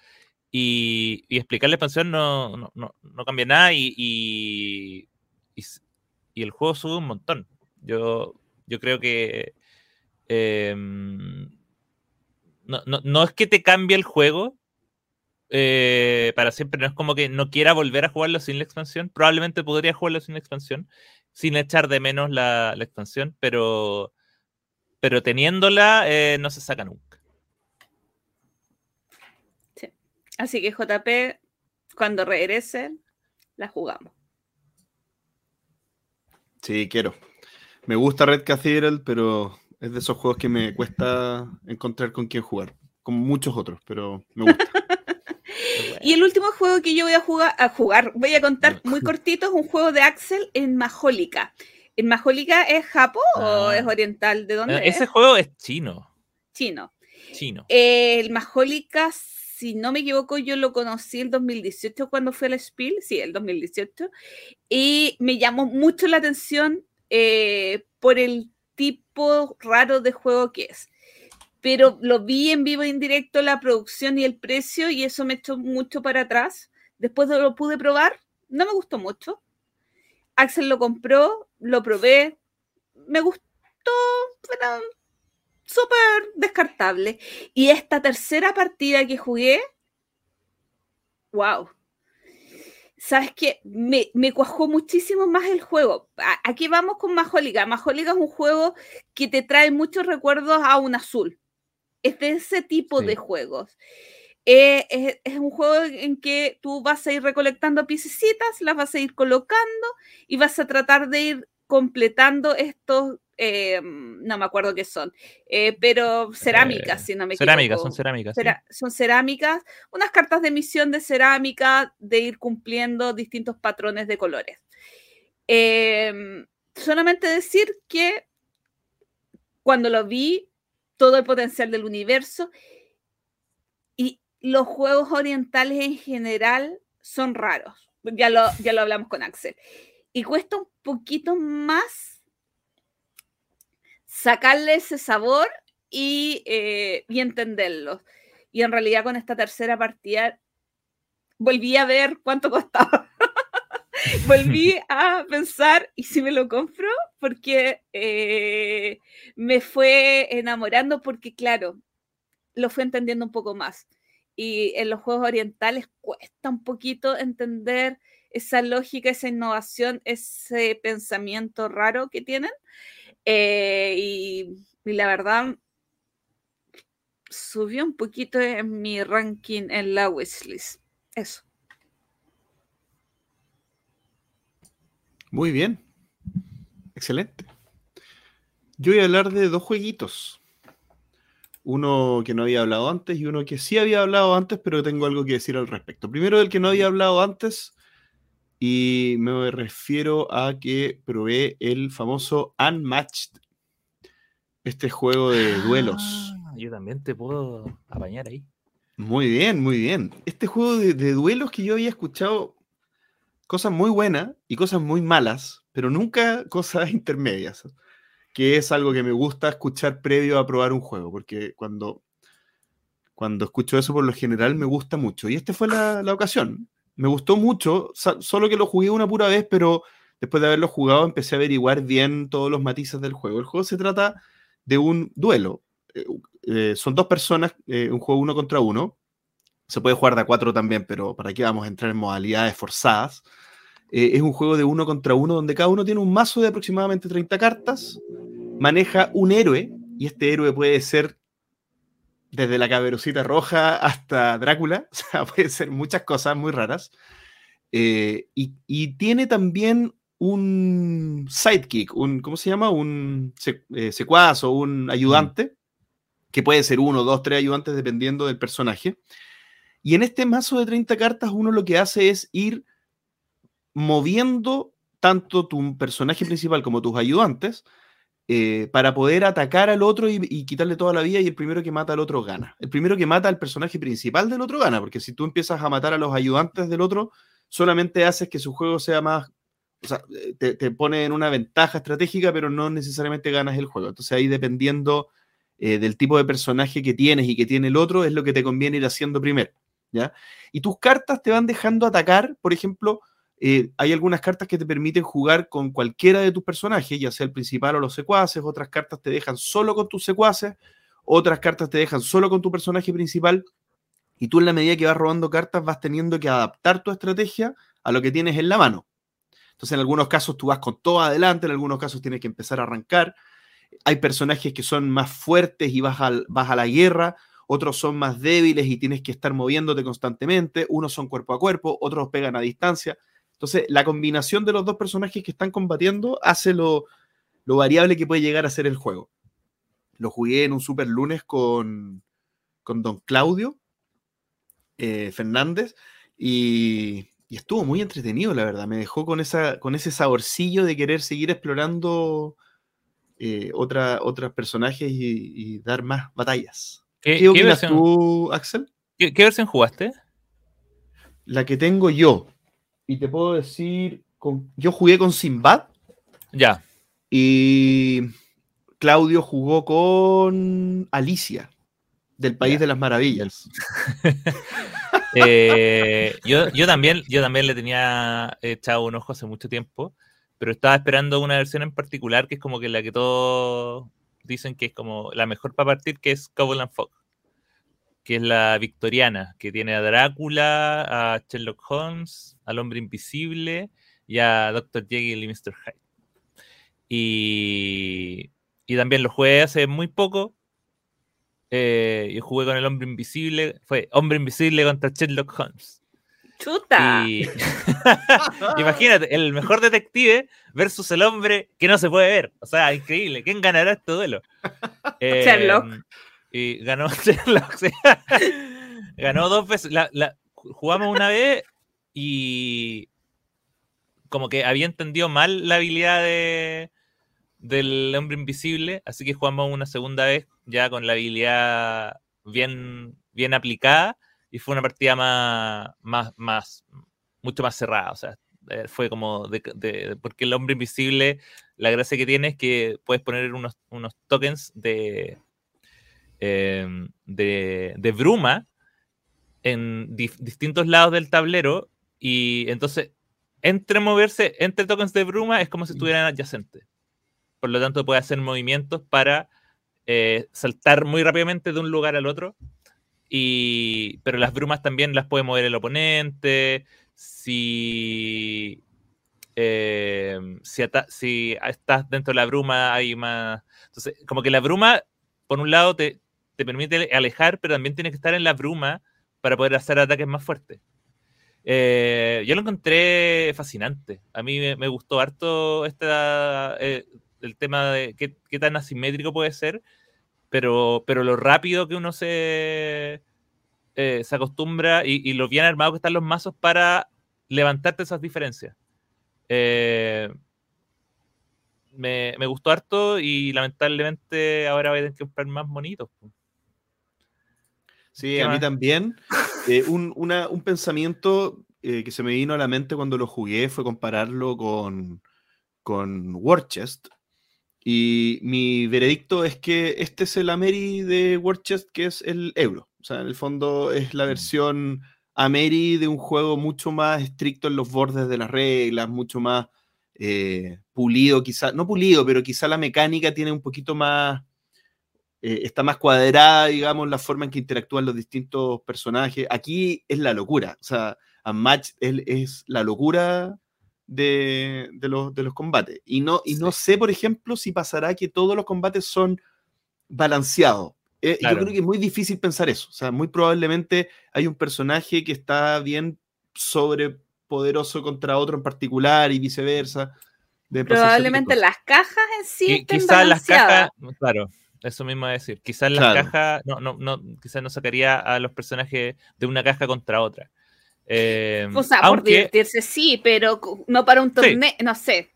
y, explicar la expansión no, no, no, cambia nada y, y, el juego sube un montón. Yo, yo creo que em, no, es que te cambie el juego eh, para siempre, no es como que no quiera volver a jugarlo sin la expansión. Probablemente podría jugarlo sin la expansión, sin echar de menos la, la expansión, pero pero teniéndola eh, no se saca nunca. Sí. Así que JP, cuando regrese, la jugamos. Sí, quiero. Me gusta Red Cathedral, pero es de esos juegos que me cuesta encontrar con quién jugar. Como muchos otros, pero me gusta. y el último juego que yo voy a jugar, a jugar, voy a contar muy cortito, es un juego de Axel en Majólica. ¿El Majólica es Japón o ah. es oriental? ¿De dónde Ese juego es chino. Chino. Chino. el Majólica, si no me equivoco, yo lo conocí el 2018 cuando fue al Spiel, sí, el 2018, y me llamó mucho la atención eh, por el tipo raro de juego que es. Pero lo vi en vivo e indirecto, la producción y el precio, y eso me echó mucho para atrás. Después de lo pude probar, no me gustó mucho. Axel lo compró, lo probé, me gustó, pero súper descartable. Y esta tercera partida que jugué, wow. ¿Sabes qué? Me, me, cuajó muchísimo más el juego. Aquí vamos con Majólica. Majólica es un juego que te trae muchos recuerdos a un azul. Es de ese tipo de juegos. Eh, es, un juego en que tú vas a ir recolectando piececitas, las vas a ir colocando y vas a tratar de ir completando estos, eh, no me acuerdo qué son, eh, pero cerámicas, si no me cerámicas, son cerámicas. Son cerámicas, unas cartas de misión de cerámica, de ir cumpliendo distintos patrones de colores. Em, solamente decir que cuando lo vi, todo el potencial del universo los juegos orientales en general son raros. Ya lo, ya lo hablamos con Axel. Y cuesta un poquito más sacarle ese sabor y, eh, y entenderlo. Y en realidad con esta tercera partida volví a ver cuánto costaba. volví a pensar, ¿y si me lo compro? Porque eh, me fue enamorando, porque claro, lo fue entendiendo un poco más. Y en los juegos orientales cuesta un poquito entender esa lógica, esa innovación, ese pensamiento raro que tienen. Eh, y, la verdad, subió un poquito en mi ranking en la wishlist. Eso. Muy bien. Excelente. Yo voy a hablar de dos jueguitos. Uno que no había hablado antes y uno que sí había hablado antes, pero tengo algo que decir al respecto. Primero del que no había hablado antes y me refiero a que probé el famoso Unmatched. Este juego de duelos. Ah, yo también te puedo apañar ahí. Muy bien, muy bien. Este juego de, de duelos que yo había escuchado cosas muy buenas y cosas muy malas, pero nunca cosas intermedias, que es algo que me gusta escuchar previo a probar un juego, porque cuando, cuando escucho eso por lo general me gusta mucho. Y esta fue la, la ocasión. Me gustó mucho, solo que lo jugué una pura vez, pero después de haberlo jugado empecé a averiguar bien todos los matices del juego. El juego se trata de un duelo. Eh, eh, son dos personas, eh, un juego uno contra uno. Se puede jugar de a cuatro también, pero para qué vamos a entrar en modalidades forzadas. Es un juego de uno contra uno donde cada uno tiene un mazo de aproximadamente 30 cartas, maneja un héroe, y este héroe puede ser desde la caberucita roja hasta Drácula, o sea, puede ser muchas cosas muy raras. Eh, y, y tiene también un sidekick, un, ¿cómo se llama? Un eh, secuaz o un ayudante, que puede ser uno, dos, tres ayudantes dependiendo del personaje. Y en este mazo de 30 cartas uno lo que hace es ir moviendo tanto tu personaje principal como tus ayudantes eh, para poder atacar al otro y, quitarle toda la vida y el primero que mata al otro gana. El primero que mata al personaje principal del otro gana, porque si tú empiezas a matar a los ayudantes del otro, solamente haces que su juego sea más, o sea, eh, te, te pone en una ventaja estratégica, pero no necesariamente ganas el juego. Entonces ahí dependiendo eh, del tipo de personaje que tienes y que tiene el otro, es lo que te conviene ir haciendo primero. ¿ya? Y tus cartas te van dejando atacar, por ejemplo, eh, hay algunas cartas que te permiten jugar con cualquiera de tus personajes, ya sea el principal o los secuaces, otras cartas te dejan solo con tus secuaces, otras cartas te dejan solo con tu personaje principal, y tú en la medida que vas robando cartas vas teniendo que adaptar tu estrategia a lo que tienes en la mano. Entonces en algunos casos tú vas con todo adelante, en algunos casos tienes que empezar a arrancar. Hay personajes que son más fuertes y vas, al, vas a la guerra, otros son más débiles y tienes que estar moviéndote constantemente, unos son cuerpo a cuerpo, otros pegan a distancia. Entonces, la combinación de los dos personajes que están combatiendo hace lo, lo variable que puede llegar a ser el juego. Lo jugué en un super lunes con, con don Claudio eh, Fernández y, y estuvo muy entretenido, la verdad. Me dejó con, esa, con ese saborcillo de querer seguir explorando eh, otra, otros personajes y, y dar más batallas. ¿Qué, ¿Qué, qué opinas versión, tú, Axel? qué- qué versión jugaste? La que tengo yo. Y te puedo decir, con, yo jugué con Sinbad Ya. y Claudio jugó con Alicia, del País Ya. de las Maravillas. Eh, yo, yo, también, yo también le tenía echado un ojo hace mucho tiempo, pero estaba esperando una versión en particular que es como que la que todos dicen que es como la mejor para partir, que es Covenant Fog, que es la victoriana, que tiene a Drácula, a Sherlock Holmes, al hombre invisible y a Dr. Jekyll y Mr. Hyde. Y, y también lo jugué hace muy poco. Eh, yo jugué con el hombre invisible. Fue hombre invisible contra Sherlock Holmes. Chuta. Y imagínate, el mejor detective versus el hombre que no se puede ver. O sea, increíble. ¿Quién ganará este duelo? Eh, Sherlock. Y ganó ganó dos veces. Jugamos una vez y como que había entendido mal la habilidad de, del hombre invisible, así que jugamos una segunda vez ya con la habilidad bien, bien aplicada y fue una partida más, más, más mucho más cerrada, o sea, eh, fue como de- porque el hombre invisible, la gracia que tiene es que puedes poner unos, unos tokens de, em, de, de bruma en distintos lados del tablero y entonces entre moverse entre tokens de bruma es como si estuvieran adyacentes. Por lo tanto, puede hacer movimientos para eh, saltar muy rápidamente de un lugar al otro. Y, pero las brumas también las puede mover el oponente. Si, eh, si, si estás dentro de la bruma, hay más. Entonces, como que la bruma, por un lado, te, te permite alejar, pero también tienes que estar en la bruma para poder hacer ataques más fuertes. Eh, yo lo encontré fascinante. A mí me, gustó harto esta, eh, el tema de qué, tan asimétrico puede ser, pero, pero lo rápido que uno se, eh, se acostumbra y, lo bien armado que están los mazos para levantarte esas diferencias. Me, me, gustó harto y lamentablemente ahora voy a tener que comprar más bonitos. Sí, a mí también. Eh, un, pensamiento eh, que se me vino a la mente cuando lo jugué fue compararlo con, con Warchest. Y mi veredicto es que este es el Ameri de Warchest, que es el euro. O sea, en el fondo es la mm. versión Ameri de un juego mucho más estricto en los bordes de las reglas, mucho más eh, pulido, quizá, no pulido, pero quizá la mecánica tiene un poquito más eh, está más cuadrada, digamos, la forma en que interactúan los distintos personajes. Aquí es la locura, o sea, a Match es, es la locura de, los, combates. Y no, y no sé, por ejemplo, si pasará que todos los combates son balanceados. Eh, yo creo que es muy difícil pensar eso. O sea, muy probablemente hay un personaje que está bien sobrepoderoso contra otro en particular y viceversa. Probablemente las cajas en sí. estén quizás las cajas, claro, eso mismo a decir. Quizás la caja, no, no, no, quizás no sacaría a los personajes de una caja contra otra. Eh, o sea, por divertirse sí, pero no para un torneo, no sé.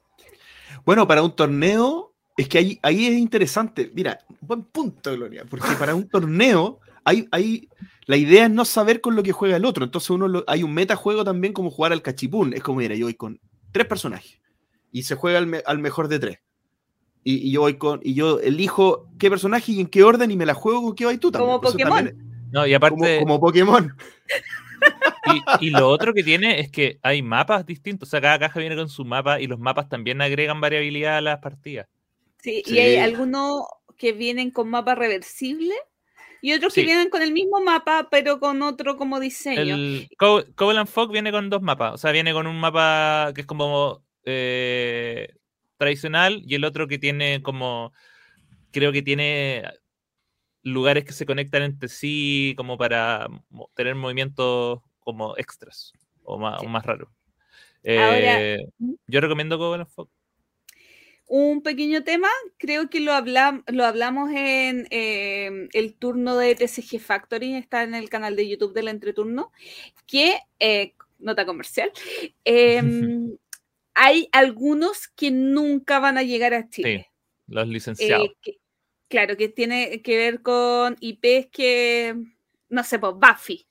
Bueno, para un torneo, es que ahí, ahí es interesante. Mira, buen punto, Gloria, porque para un torneo hay, hay, la idea es no saber con lo que juega el otro. Entonces uno hay un metajuego también como jugar al cachipún. Es como, mira, yo voy con tres personajes y se juega al mejor de tres y, yo voy con y yo elijo qué personaje y en qué orden y me la juego con qué vais tú también. Como Pokémon. no, y aparte como, Pokémon. Y, lo otro que tiene es que hay mapas distintos, o sea, cada caja viene con su mapa y los mapas también agregan variabilidad a las partidas. Sí, y hay algunos que vienen con mapa reversible y otros que vienen con el mismo mapa, pero con otro como diseño. El Covenant Fog viene con dos mapas, o sea, viene con un mapa que es como eh, tradicional y el otro que tiene como, creo que tiene lugares que se conectan entre sí como para tener movimientos como extras o más, más raros. Eh, yo recomiendo Google Fog. Un pequeño tema, creo que lo, lo hablamos en em, el turno de TCG Factory, está en el canal de YouTube del entreturno, que, eh, nota comercial, em, hay algunos que nunca van a llegar a Chile. Sí, los licenciados. Eh, claro, que tiene que ver con IPs que, no sé, pues Buffy.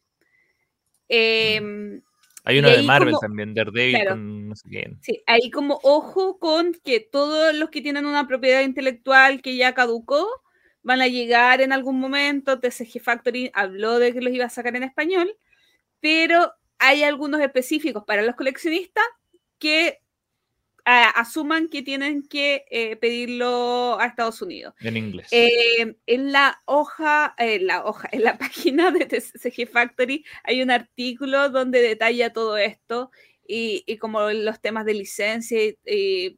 Em, hay uno de Marvel también, Daredevil con no sé quién. Sí, ahí como ojo con que todos los que tienen una propiedad intelectual que ya caducó van a llegar en algún momento. TCG Factory habló de que los iba a sacar en español, pero hay algunos específicos para los coleccionistas que asuman que tienen que eh, pedirlo a Estados Unidos. En inglés. Eh, en la hoja, en la hoja, en la página de TCG Factory hay un artículo donde detalla todo esto y, como los temas de licencia y,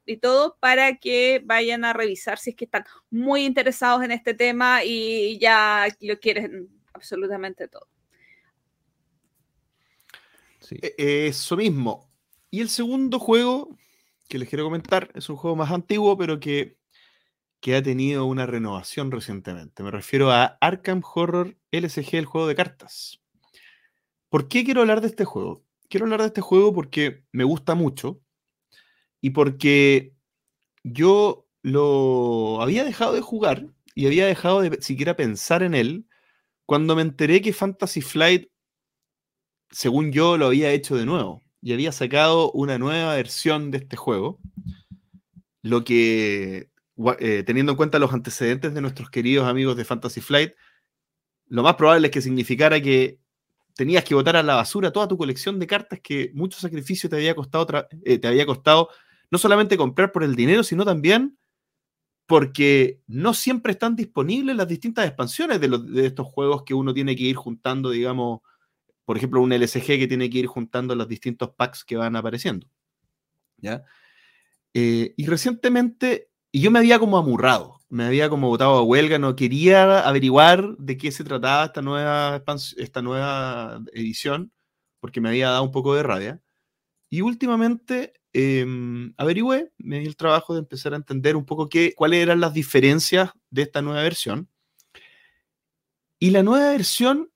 y, todo para que vayan a revisar si es que están muy interesados en este tema y ya lo quieren absolutamente todo. Sí. Eso mismo. Y el segundo juego que les quiero comentar es un juego más antiguo, pero que, que ha tenido una renovación recientemente. Me refiero a Arkham Horror LCG, el juego de cartas. ¿Por qué quiero hablar de este juego? Quiero hablar de este juego porque me gusta mucho y porque yo lo había dejado de jugar y había dejado de siquiera pensar en él cuando me enteré que Fantasy Flight, según yo, lo había hecho de nuevo y había sacado una nueva versión de este juego, lo que, eh, teniendo en cuenta los antecedentes de nuestros queridos amigos de Fantasy Flight, lo más probable es que significara que tenías que botar a la basura toda tu colección de cartas que mucho sacrificio te había costado, eh, te había costado no solamente comprar por el dinero, sino también porque no siempre están disponibles las distintas expansiones de, de estos juegos que uno tiene que ir juntando, digamos, por ejemplo, un LSG que tiene que ir juntando los distintos packs que van apareciendo. ¿Ya? Eh, y recientemente, y yo me había como amurrado, me había como votado a huelga, no quería averiguar de qué se trataba esta nueva, esta nueva edición, porque me había dado un poco de rabia. Y últimamente em, averigüé, me di el trabajo de empezar a entender un poco qué, cuáles eran las diferencias de esta nueva versión. Y la nueva versión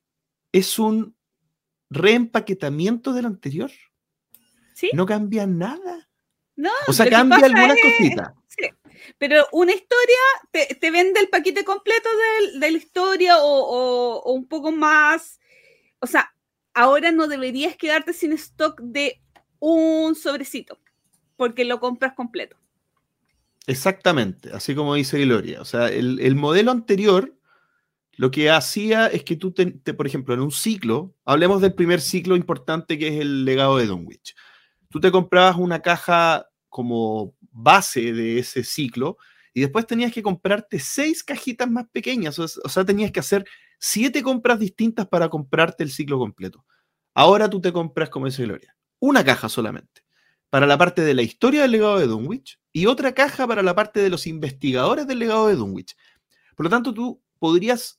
es un reempaquetamiento del anterior. ¿Sí? No cambia nada. No, O sea, cambia pasa algunas es- cositas. sí, Pero una historia te, te vende el paquete completo del- de, la historia o, o- o un poco más. O sea, ahora no deberías quedarte sin stock de un sobrecito, porque lo compras completo. Exactamente, así como dice Gloria. O sea, el, el modelo anterior lo que hacía es que tú, te, por ejemplo, en un ciclo, hablemos del primer ciclo importante que es el legado de Dunwich. Tú te comprabas una caja como base de ese ciclo y después tenías que comprarte seis cajitas más pequeñas. O, o sea, tenías que hacer siete compras distintas para comprarte el ciclo completo. Ahora tú te compras, como dice Gloria, una caja solamente para la parte de la historia del legado de Dunwich y otra caja para la parte de los investigadores del legado de Dunwich. Por lo tanto, tú podrías,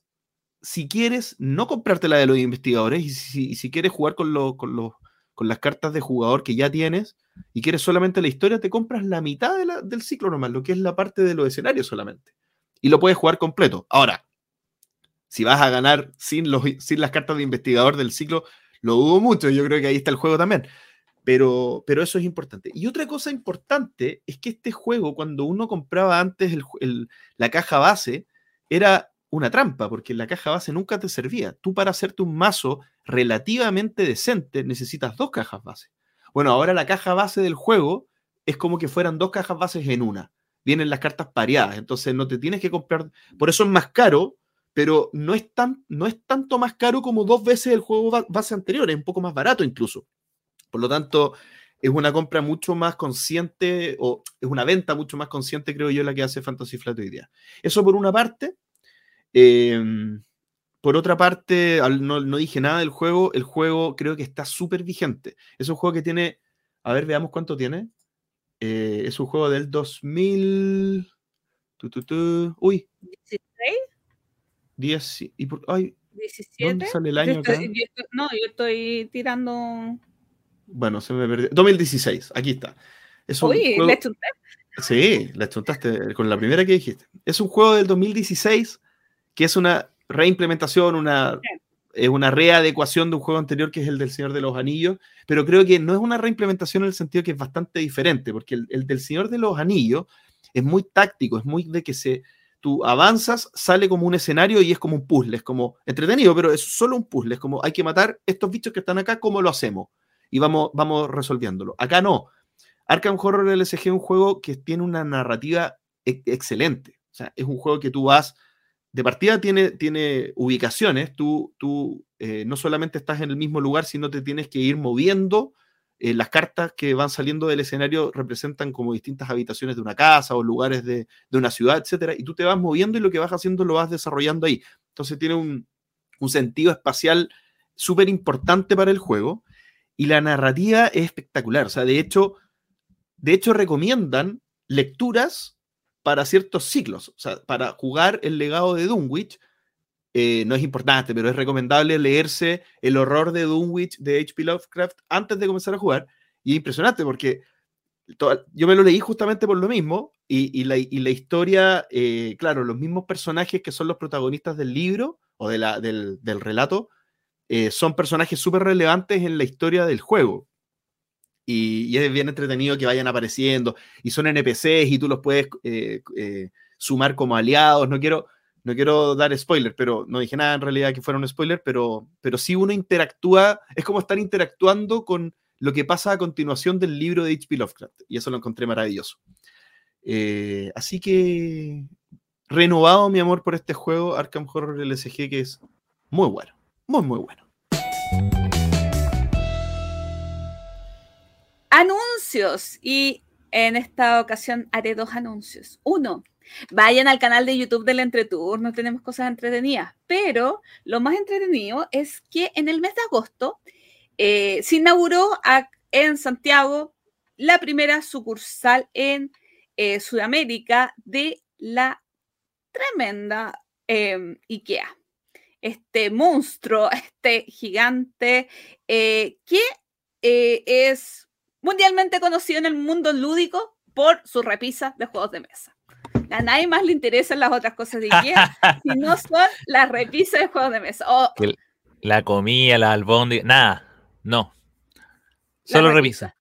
si quieres, no comprarte la de los investigadores y si, quieres jugar con, lo- con, con las cartas de jugador que ya tienes y quieres solamente la historia, te compras la mitad de la- del ciclo normal, lo que es la parte de los escenarios solamente. Y lo puedes jugar completo. Ahora, si vas a ganar sin, los, sin las cartas de investigador del ciclo, lo dudo mucho. Yo creo que ahí está el juego también. Pero, pero eso es importante. Y otra cosa importante es que este juego, cuando uno compraba antes el el- la caja base, era una trampa, porque la caja base nunca te servía. Tú para hacerte un mazo relativamente decente necesitas dos cajas base. Bueno, ahora la caja base del juego es como que fueran dos cajas bases en una. Vienen las cartas pareadas, entonces no te tienes que comprar. Por eso es más caro, pero no es, tan, no es tanto más caro como dos veces el juego ba- base anterior, es un poco más barato incluso. Por lo tanto, es una compra mucho más consciente, o es una venta mucho más consciente, creo yo, la que hace Fantasy Flight hoy día. Eso por una parte. Em, por otra parte, no, no dije nada del juego. El juego creo que está súper vigente. Es un juego que tiene. A ver, veamos cuánto tiene. Eh, es un juego del 2000. tu, tu, tu, uy, 16, 10. y por- ay, 17. ¿Dónde sale el Yo año estoy- acá? yo estoy- no, yo estoy tirando. Bueno, se me perdió. 2016, aquí está. Es un Oye, juego- le chunté. Sí, la chuntaste con la primera que dijiste. Es un juego del 2016 que es una reimplementación, una, es una readecuación de un juego anterior que es el del Señor de los Anillos, pero creo que no es una reimplementación en el sentido que es bastante diferente, porque el, el del Señor de los Anillos es muy táctico, es muy de que se, tú avanzas, sale como un escenario y es como un puzzle, es como entretenido, pero es solo un puzzle, es como hay que matar estos bichos que están acá, ¿cómo lo hacemos? Y vamos, vamos resolviéndolo. Acá no. Arkham Horror LSG es un juego que tiene una narrativa e- excelente. O sea, es un juego que tú vas, de partida tiene, tiene ubicaciones, tú, tú eh, no solamente estás en el mismo lugar, sino te tienes que ir moviendo. Eh, las cartas que van saliendo del escenario representan como distintas habitaciones de una casa o lugares de, de una ciudad, etcétera, y tú te vas moviendo y lo que vas haciendo lo vas desarrollando ahí. Entonces tiene un, un sentido espacial súper importante para el juego y la narrativa es espectacular. O sea, de hecho, de hecho recomiendan lecturas para ciertos ciclos. O sea, para jugar el legado de Dunwich, eh, no es importante, pero es recomendable leerse El horror de Dunwich de H.P. Lovecraft antes de comenzar a jugar. Y es impresionante porque yo me lo leí justamente por lo mismo. Y, la, historia, eh, claro, los mismos personajes que son los protagonistas del libro o del relato, eh, son personajes súper relevantes en la historia del juego. Y, es bien entretenido que vayan apareciendo. Y son NPCs y tú los puedes eh, eh, sumar como aliados. No quiero, no quiero dar spoiler, pero no dije nada en realidad que fuera un spoiler, pero, pero sí uno interactúa, es como estar interactuando con lo que pasa a continuación del libro de H.P. Lovecraft. Y eso lo encontré maravilloso. Eh, así que renovado mi amor por este juego, Arkham Horror LSG, que es muy bueno. Muy, muy bueno. Anuncios. Y en esta ocasión haré dos anuncios. Uno, vayan al canal de YouTube del Entreturno, tenemos cosas entretenidas. Pero lo más entretenido es que en el mes de agosto eh, se inauguró en Santiago la primera sucursal en eh, Sudamérica de la tremenda eh, IKEA. este monstruo, este gigante, eh, que es mundialmente conocido en el mundo lúdico por sus repisas de juegos de mesa. A nadie más le interesan las otras cosas de Ikea, si no son las repisas de juegos de mesa. la comida, la albóndiga, nada, no. Solo revisa.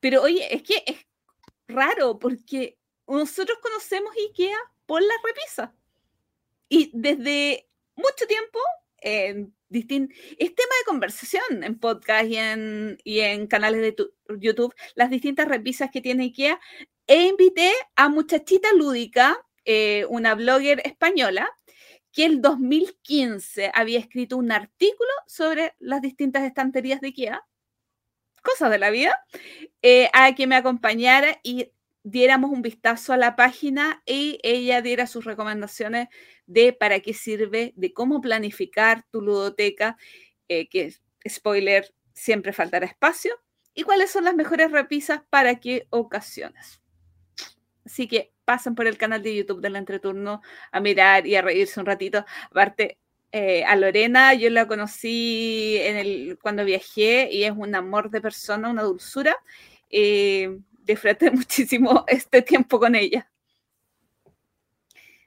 Pero oye, es que es raro porque nosotros conocemos Ikea por las repisas. Y desde mucho tiempo, en es tema de conversación en podcast y en, canales de YouTube, las distintas repisas que tiene IKEA. E invité a Muchachita Lúdica, eh, una blogger española, que el 2015 había escrito un artículo sobre las distintas estanterías de IKEA, cosas de la vida, eh, a que me acompañara y diéramos un vistazo a la página y ella diera sus recomendaciones de para qué sirve, de cómo planificar tu ludoteca, eh, que spoiler, siempre faltará espacio, y cuáles son las mejores repisas para qué ocasiones. Así que pasen por el canal de YouTube del entreturno a mirar y a reírse un ratito. Aparte, eh, a Lorena yo la conocí en cuando viajé y es un amor de persona, una dulzura. Eh, disfruté muchísimo este tiempo con ella.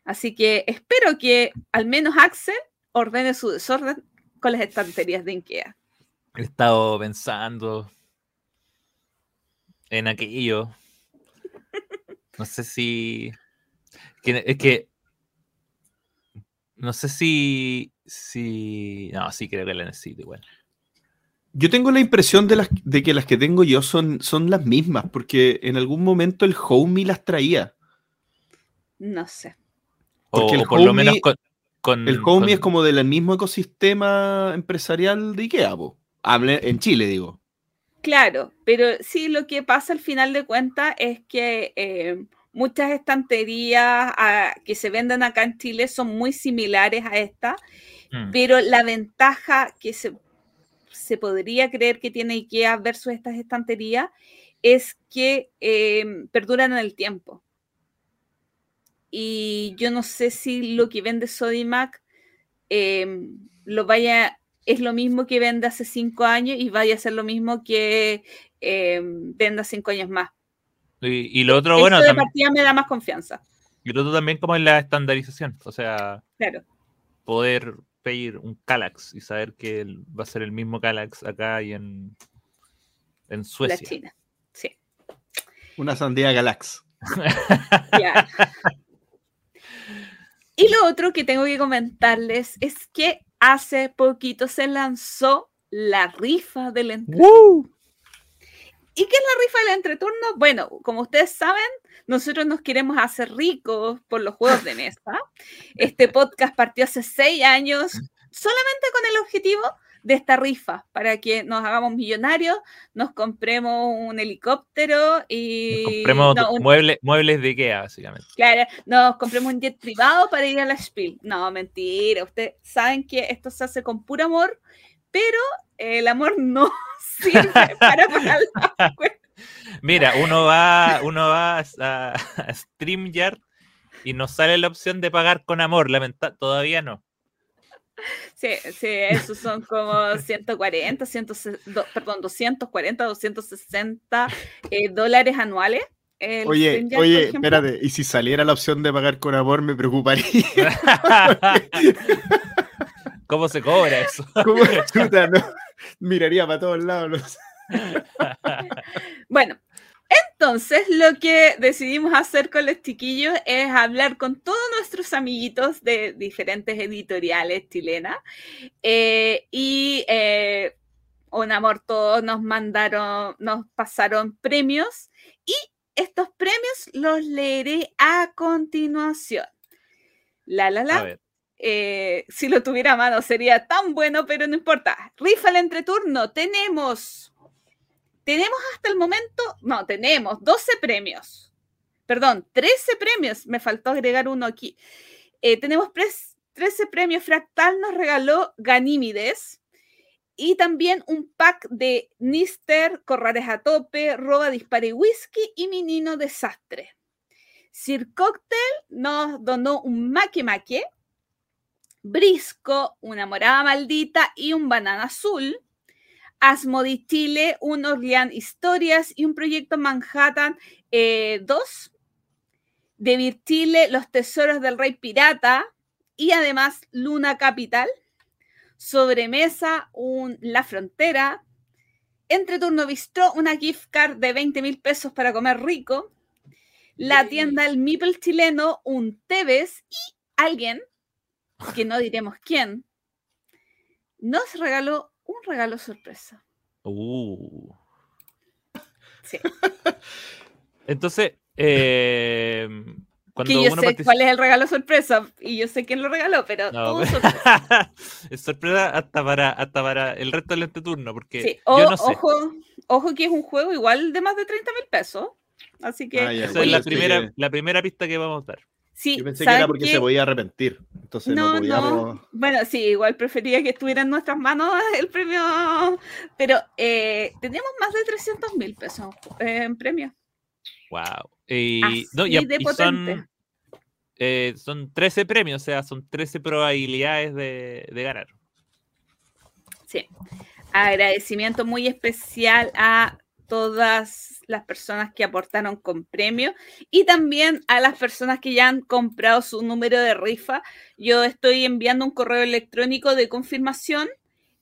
Así que espero que al menos Axel ordene su desorden con las estanterías de Ikea. He estado pensando en aquello. No sé si. Es que. No sé si. si no, sí creo que la necesito igual. Yo tengo la impresión de, las, de que las que tengo yo son, son las mismas, porque en algún momento el Homey las traía. No sé. Porque el por lo menos con, El Homey es como del mismo ecosistema empresarial de IKEA, en Chile, digo. Claro, pero sí, lo que pasa al final de cuentas es que eh, muchas estanterías ah, que se venden acá en Chile son muy similares a esta, mm. pero la ventaja que se se podría creer que tiene IKEA versus estas estanterías es que em, perduran en el tiempo. Y yo no sé si lo que vende Sodimac em, lo vaya, es lo mismo que vende hace cinco años y vaya a ser lo mismo que em, venda cinco años más. Y, lo otro, bueno. de partida me da más confianza. Y lo otro también como es la estandarización. O sea, claro. poder pedir un Calax y saber que va a ser el mismo Calax acá y en, en Suecia. La China, sí. Una sandía Galax. Y lo otro que tengo que comentarles es que hace poquito se lanzó la rifa del entreturno. ¿Y qué es la rifa del entreturno? Bueno, como ustedes saben, nosotros nos queremos hacer ricos por los juegos de mesa. Este podcast partió hace seis años solamente con el objetivo de esta rifa, para que nos hagamos millonarios, nos compremos un helicóptero y... Nos compremos muebles, muebles de Ikea, básicamente. Claro, nos compremos un jet privado para ir a la Spiel. No, mentira, ustedes saben que esto se hace con puro amor, pero el amor no sirve para pagar la Mira, uno va, uno va a, StreamYard y nos sale la opción de pagar con amor, lamentablemente todavía no. Sí, sí, esos son como 140, 100, perdón, 240, 260 eh, dólares anuales. oye, oye, espérate, y si saliera la opción de pagar con amor, me preocuparía. ¿Cómo se cobra eso? ¿Cómo chuta, no? Miraría para todos lados. bueno, entonces lo que decidimos hacer con los chiquillos es hablar con todos nuestros amiguitos de diferentes editoriales chilenas eh, y eh, un amor todos nos mandaron, nos pasaron premios y estos premios los leeré a continuación. La, la, la. Eh, si lo tuviera a mano sería tan bueno, pero no importa. Rifa el entreturno. Tenemos, tenemos hasta el momento, no, tenemos 12 premios. Perdón, 13 premios. Me faltó agregar uno aquí. Eh, tenemos 13 premios. Fractal nos regaló Ganímides. Y también un pack de Nister, Corrales a tope, Roba, Dispare Whisky y Menino Desastre. Sir nos donó un Maque Maque Brisco, una morada maldita y un banana azul. Asmodi Chile, un Orlean Historias y un proyecto Manhattan 2. Eh, de Virtile, Los Tesoros del Rey Pirata y además Luna Capital. Sobremesa, un La Frontera. Entre turno Bistro, una gift card de 20 mil pesos para comer rico. La tienda El Mipel chileno, un Tevez y alguien, que no diremos quién, nos regaló un regalo sorpresa. Uh. Sí. Entonces, eh, cuando que yo sé cuál es el regalo sorpresa y yo sé quién lo regaló, pero sorpresa. es sorpresa hasta para, hasta para el resto del turno, porque sí. Ojo, ojo que es un juego igual de más de 30 mil pesos. Así que. Ah, esa es la primera, la primera pista que vamos a dar. Sí, Yo pensé que era porque se podía arrepentir. Entonces no, no Bueno, sí, igual prefería que estuviera en nuestras manos el premio. Pero eh, tenemos más de 300 mil pesos en premio. Wow. Y, no, y, son, eh, son 13 premios, o sea, son 13 probabilidades de, de ganar. Sí. Agradecimiento muy especial a todas las personas que aportaron con premio y también a las personas que ya han comprado su número de rifa. Yo estoy enviando un correo electrónico de confirmación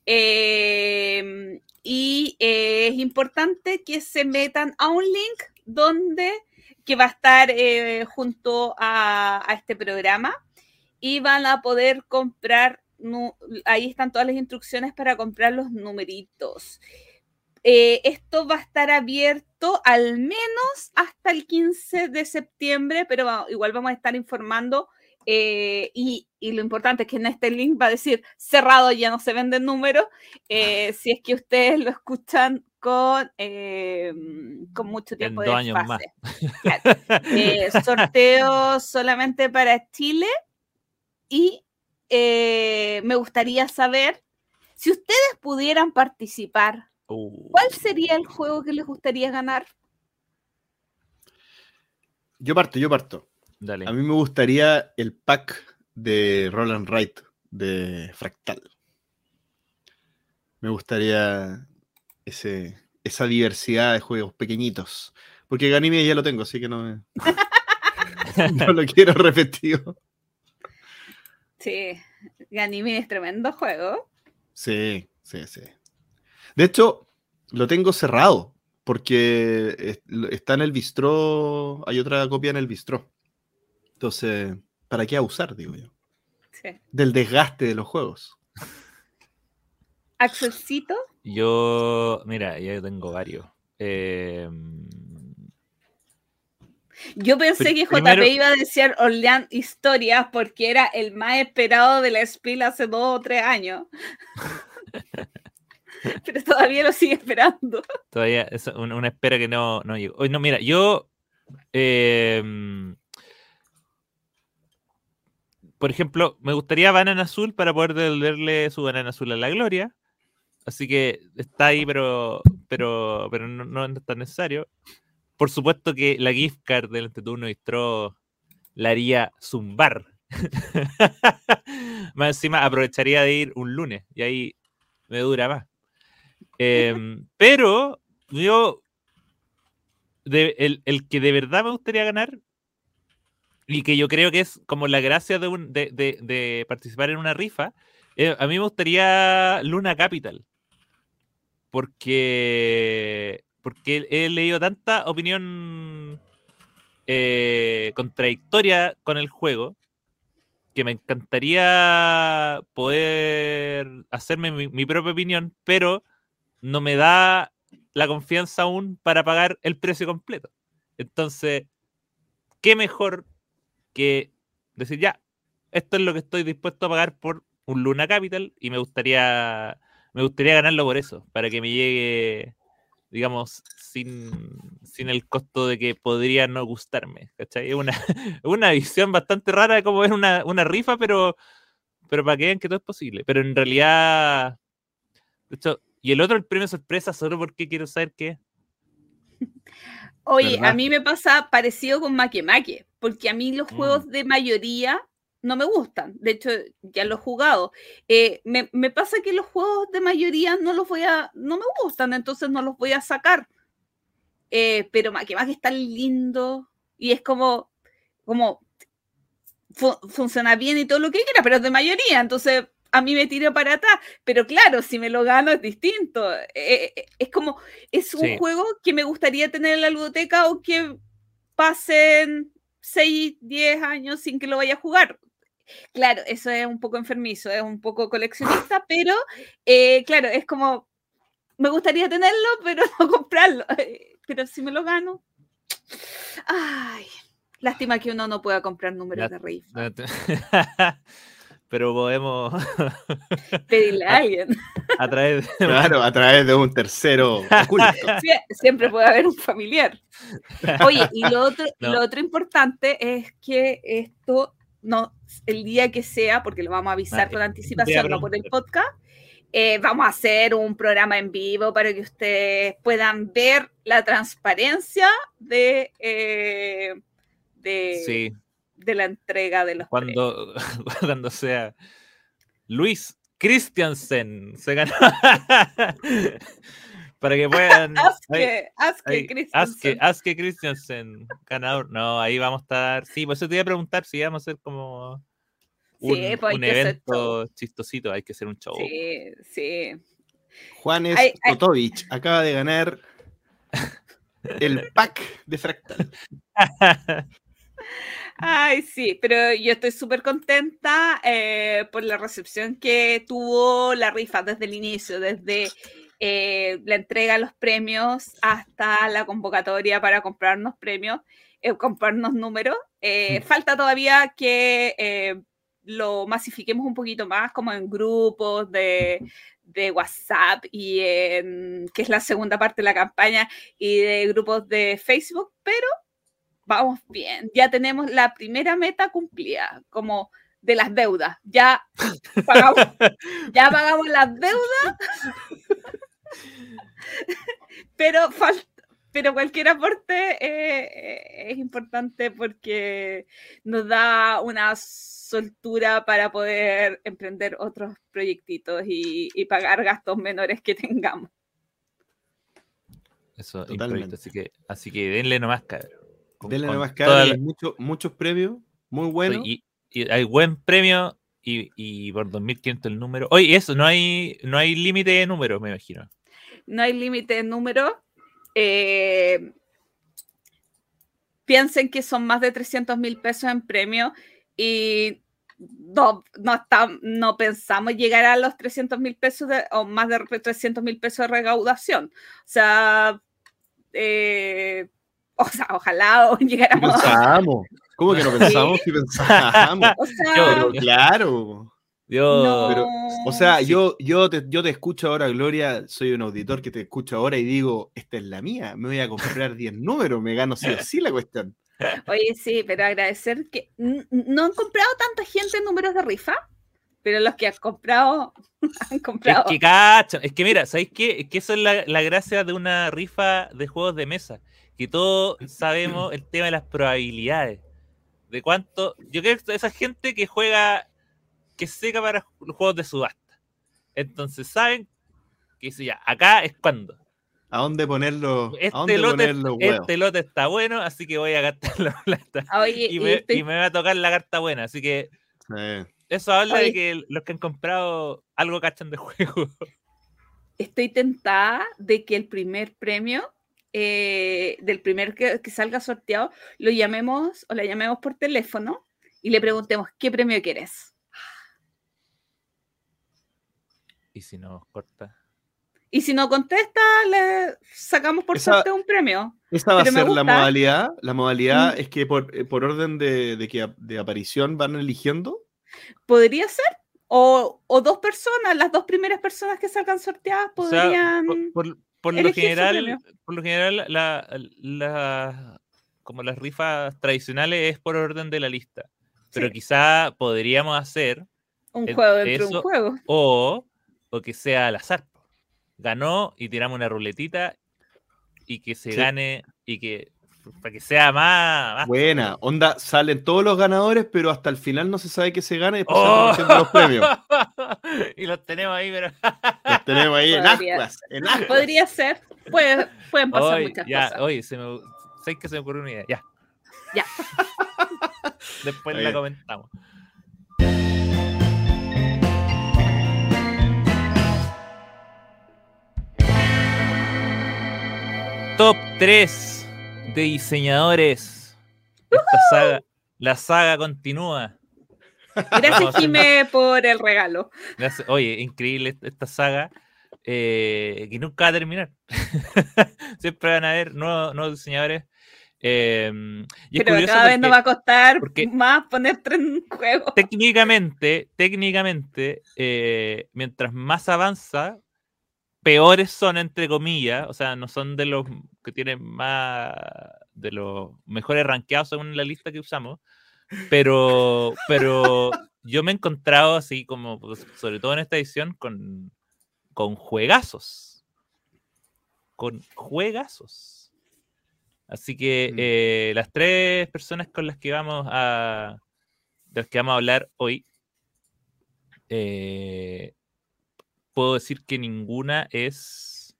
em, y eh, es importante que se metan a un link donde que va a estar eh, junto a, este programa y van a poder comprar, ahí están todas las instrucciones para comprar los numeritos. Eh, esto va a estar abierto al menos hasta el 15 de septiembre, pero igual vamos a estar informando. Eh, y, lo importante es que en este link va a decir cerrado, ya no se venden números. si es que ustedes lo escuchan con, em, con mucho tiempo de años eh, sorteo solamente para Chile y eh, me gustaría saber si ustedes pudieran participar, ¿cuál uh. sería el juego que les gustaría ganar? Yo parto, yo parto. A mí me gustaría el pack de Roland Wright de Fractal. Me gustaría ese, esa diversidad de juegos pequeñitos. Porque Ganymede ya lo tengo, así que no, no lo quiero repetido. Sí, Ganymede es tremendo juego. Sí, sí, sí. De hecho, lo tengo cerrado, porque está en el bistró, hay otra copia en el bistró. Entonces, ¿para qué abusar, digo yo? Sí. Del desgaste de los juegos. Axelcito. Yo, mira, ya tengo varios. Eh, yo pensé que JP iba a decir Orlean Historias porque era el más esperado de la Spiel hace dos o tres años. Pero todavía lo sigue esperando. Todavía es una, espera que no, no llegó. No, mira, yo. Em, por ejemplo, me gustaría Banana Azul para poder devolverle su Banana Azul a la Gloria. Así que está ahí, pero, pero, pero no, es tan necesario. Por supuesto que la gift card del Anteturno Distro la haría zumbar. más encima aprovecharía de ir un lunes y ahí me dura más. Em, pero yo, el, que de verdad me gustaría ganar y que yo creo que es como la gracia de, de, participar en una rifa, eh, a mí me gustaría Luna Capital. Porque, porque he leído tanta opinión eh, contradictoria con el juego que me encantaría poder hacerme mi, propia opinión, pero no me da la confianza aún para pagar el precio completo. Entonces, ¿qué mejor que decir, ya, esto es lo que estoy dispuesto a pagar por un Luna Capital y me gustaría me gustaría ganarlo por eso, para que me llegue, digamos, sin, sin el costo de que podría no gustarme. ¿Cachai? Es una, una visión bastante rara de cómo ver una, una rifa, pero, pero para que vean que todo es posible. Pero en realidad, de hecho, y el otro, el premio sorpresa, solo porque quiero saber qué. Oye, a mí me pasa parecido con Make Make, porque a mí los mm. juegos de mayoría no me gustan. De hecho, ya lo he jugado. Eh, me, me, pasa que los juegos de mayoría no los voy a, no me gustan, entonces no los voy a sacar. Eh, pero que más que están lindo y es como, como funciona bien y todo lo que quiera, pero es de mayoría, entonces a mí me tiro para atrás. Pero claro, si me lo gano es distinto. Eh, es como, es un juego que me gustaría tener en la ludoteca o que pasen 6, 10 años sin que lo vaya a jugar. Claro, eso es un poco enfermizo, es un poco coleccionista, pero eh, claro, es como, me gustaría tenerlo, pero no comprarlo. Pero si me lo gano, ay, lástima que uno no pueda comprar números de rifa. pero podemos pedirle a alguien. A través de, claro, a través de un tercero oculto. siempre puede haber un familiar. Oye, y lo otro, lo otro importante es que esto no, el día que sea, porque lo vamos a avisar con anticipación, no por el podcast, eh, vamos a hacer un programa en vivo para que ustedes puedan ver la transparencia de, eh, de, de, la entrega de los cuando, cuando sea Luis Christiansen se ganó para que puedan. Aske, Christiansen. ganador. No, ahí vamos a estar. Sí, por eso te iba a preguntar si íbamos a hacer como un, pues evento chistosito, hay que hacer un show. Sí, sí. Juanes Kotovich acaba de ganar el pack de Fractal. Ay, sí, pero yo estoy súper contenta eh, por la recepción que tuvo la rifa desde el inicio, desde eh, la entrega de los premios hasta la convocatoria para comprarnos premios, eh, comprarnos números. Eh, mm. Falta todavía que lo masifiquemos un poquito más, como en grupos de, de WhatsApp y en, que es la segunda parte de la campaña y de grupos de Facebook, pero vamos bien, ya tenemos la primera meta cumplida, como de las deudas, ya pagamos, ya pagamos las deudas pero pero cualquier aporte eh, es importante porque nos da una soltura para poder emprender otros proyectitos y, pagar gastos menores que tengamos. Eso, así que, así que denle nomás cabrón. Denle nomás cabrón, muchos premios, muy buenos. Y, hay buen premio y, y por 2.500 el número. Oye, eso, no hay, no hay límite de números, me imagino no hay límite de número. Eh, piensen que son más de 300 mil pesos en premio y no, no, pensamos llegar a los 300 mil pesos o más de 300 mil pesos de recaudación. O sea, eh, o sea ojalá llegáramos. Pensamos. ¿Cómo que no pensamos? Sí, pensamos. O sea, claro o sea, yo, yo, te, yo te escucho ahora, Gloria, soy un auditor que te escucho ahora y digo, esta es la mía, me voy a comprar 10 números, me gano sí o sí la cuestión. Oye, sí, pero agradecer que no han comprado tanta gente números de rifa, pero los que han comprado, han comprado. Es que, cacho, es que mira, ¿sabéis qué? Es que eso es la, la gracia de una rifa de juegos de mesa, que todos sabemos el tema de las probabilidades. De cuánto. Yo creo que esa gente que juega que seca para los juegos de subasta. Entonces saben que si ya, acá es cuando. ¿A dónde ponerlo? Este, lote, este lote está bueno, así que voy a gastar la plata. y, me, y, me, va a tocar la carta buena, así que eso habla de que los que han comprado algo cachan de juego. Estoy tentada de que el primer premio eh, del primer que, que, salga sorteado lo llamemos o le llamemos por teléfono y le preguntemos qué premio quieres. ¿Y si no corta? Y si no contesta, le sacamos por suerte un premio. Esa va a ser la modalidad. La modalidad mm. es que por, eh, orden de, que, de aparición van eligiendo. Podría ser. O, dos personas, las dos primeras personas que salgan sorteadas podrían. por, lo general, por lo general, la, como las rifas tradicionales es por orden de la lista. Pero quizá podríamos hacer un juego dentro de un juego. O o que sea al azar. Ganó y tiramos una ruletita y que se gane y que para que sea más. más- Buena, onda, salen todos los ganadores, pero hasta el final no se sabe qué se gana y después ¡Oh! se van los premios. y los tenemos ahí, pero. Los tenemos ahí en ascuas, en ascuas. Podría ser. Puede- pueden pasar Oye, muchas ya, cosas. oye, se me, sé que se me ocurrió una idea. Ya. Ya. Después la bien. comentamos. Top 3 de diseñadores. Esta saga, la saga continúa. Gracias, Jime, por el regalo. Gracias- Oye, increíble esta- saga eh, que nunca va a terminar. Siempre van a haber nuevos, nuevos diseñadores. eh, y es Pero cada vez nos va a costar más ponerte en un juego. técnicamente, técnicamente, eh, mientras más avanza, peores son, entre comillas. O sea, no son de los que tienen más, de los mejores rankeados según la lista que usamos. Pero, pero yo me he encontrado así como, pues, sobre todo en esta edición, con, con juegazos. Con juegazos. Así que Mm. eh, las tres personas con las que vamos a, de las que vamos a hablar hoy, eh, puedo decir que ninguna es.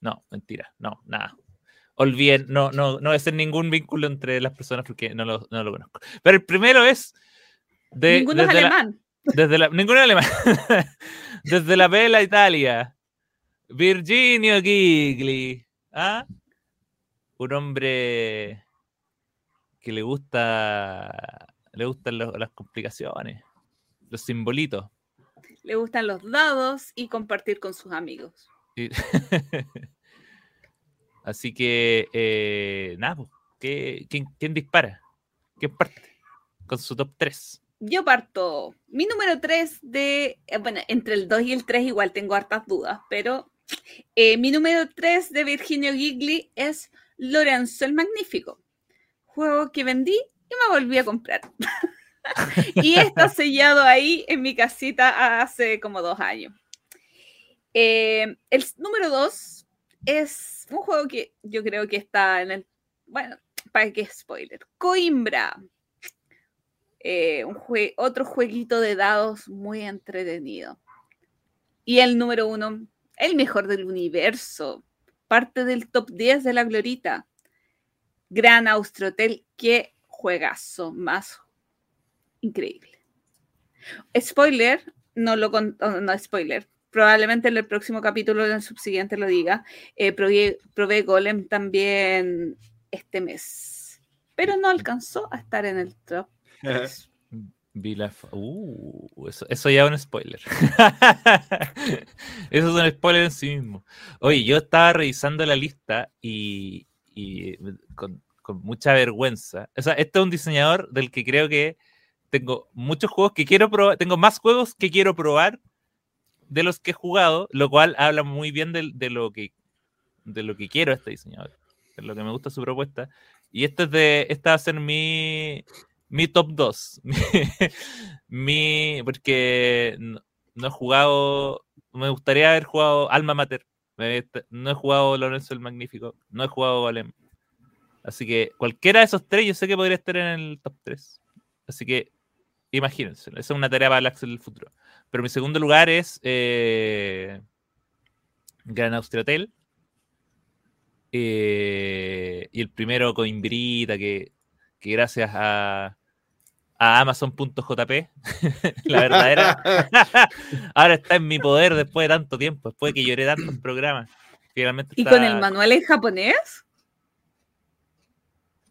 No, mentira, no, nada. Olviden, no, no, no voy a hacer ningún vínculo entre las personas porque no lo, no lo conozco. Pero el primero es. De, Ninguno es desde la- alemán. desde la, ninguno es alemán. Desde la Bella Italia. Virginio Gigli. ¿Ah? Un hombre que le gusta. Le gustan lo- las complicaciones. Los simbolitos. Le gustan los dados y compartir con sus amigos. Y- Así que, eh, nada, ¿qué- quién, quién dispara? ¿Quién parte? Con su top 3. Yo parto. Mi número 3 de. eh, Bueno, entre el 2 y el 3 igual tengo hartas dudas, pero eh, mi número 3 de Virginio Gigli es Lorenzo el Magnífico. Juego que vendí y me volví a comprar. y está sellado ahí en mi casita hace como dos años. Eh, el número 2 es un juego que yo creo que está en el. Bueno, para que spoiler. Coimbra. Eh, un jue- otro jueguito de dados muy entretenido. Y el número uno, el mejor del universo, parte del top 10 de la Glorita. Gran Austrotel, qué juegazo más increíble. Spoiler, no lo no spoiler. Probablemente en el próximo capítulo, en el subsiguiente lo diga. eh, probé, Golem también este mes, pero no alcanzó a estar en el top. Vi la Uh, eso, ya es un spoiler. eso es un spoiler en sí mismo. Oye, yo estaba revisando la lista y, y con, con mucha vergüenza. O sea, este es un diseñador del que creo que tengo muchos juegos que quiero probar. Tengo más juegos que quiero probar de los que he jugado, lo cual habla muy bien de, lo que de lo que quiero este diseñador, de lo que me gusta su propuesta. Y este es de, esta va a ser mi, mi top 2. mi, porque no, he jugado, me gustaría haber jugado Alma Mater. Me- No he jugado Lorenzo el Magnífico, no he jugado Golem. Así que cualquiera de esos tres yo sé que podría estar en el top 3. Así que imagínense, esa es una tarea para el Axel del futuro. Pero mi segundo lugar es eh, Gran Austria Hotel. Eh, y el primero Coimbrita, que, que gracias a, a Amazon.jp, la verdadera, ahora está en mi poder después de tanto tiempo, después de que lloré tantos programas. Finalmente ¿Y está con el manual en japonés?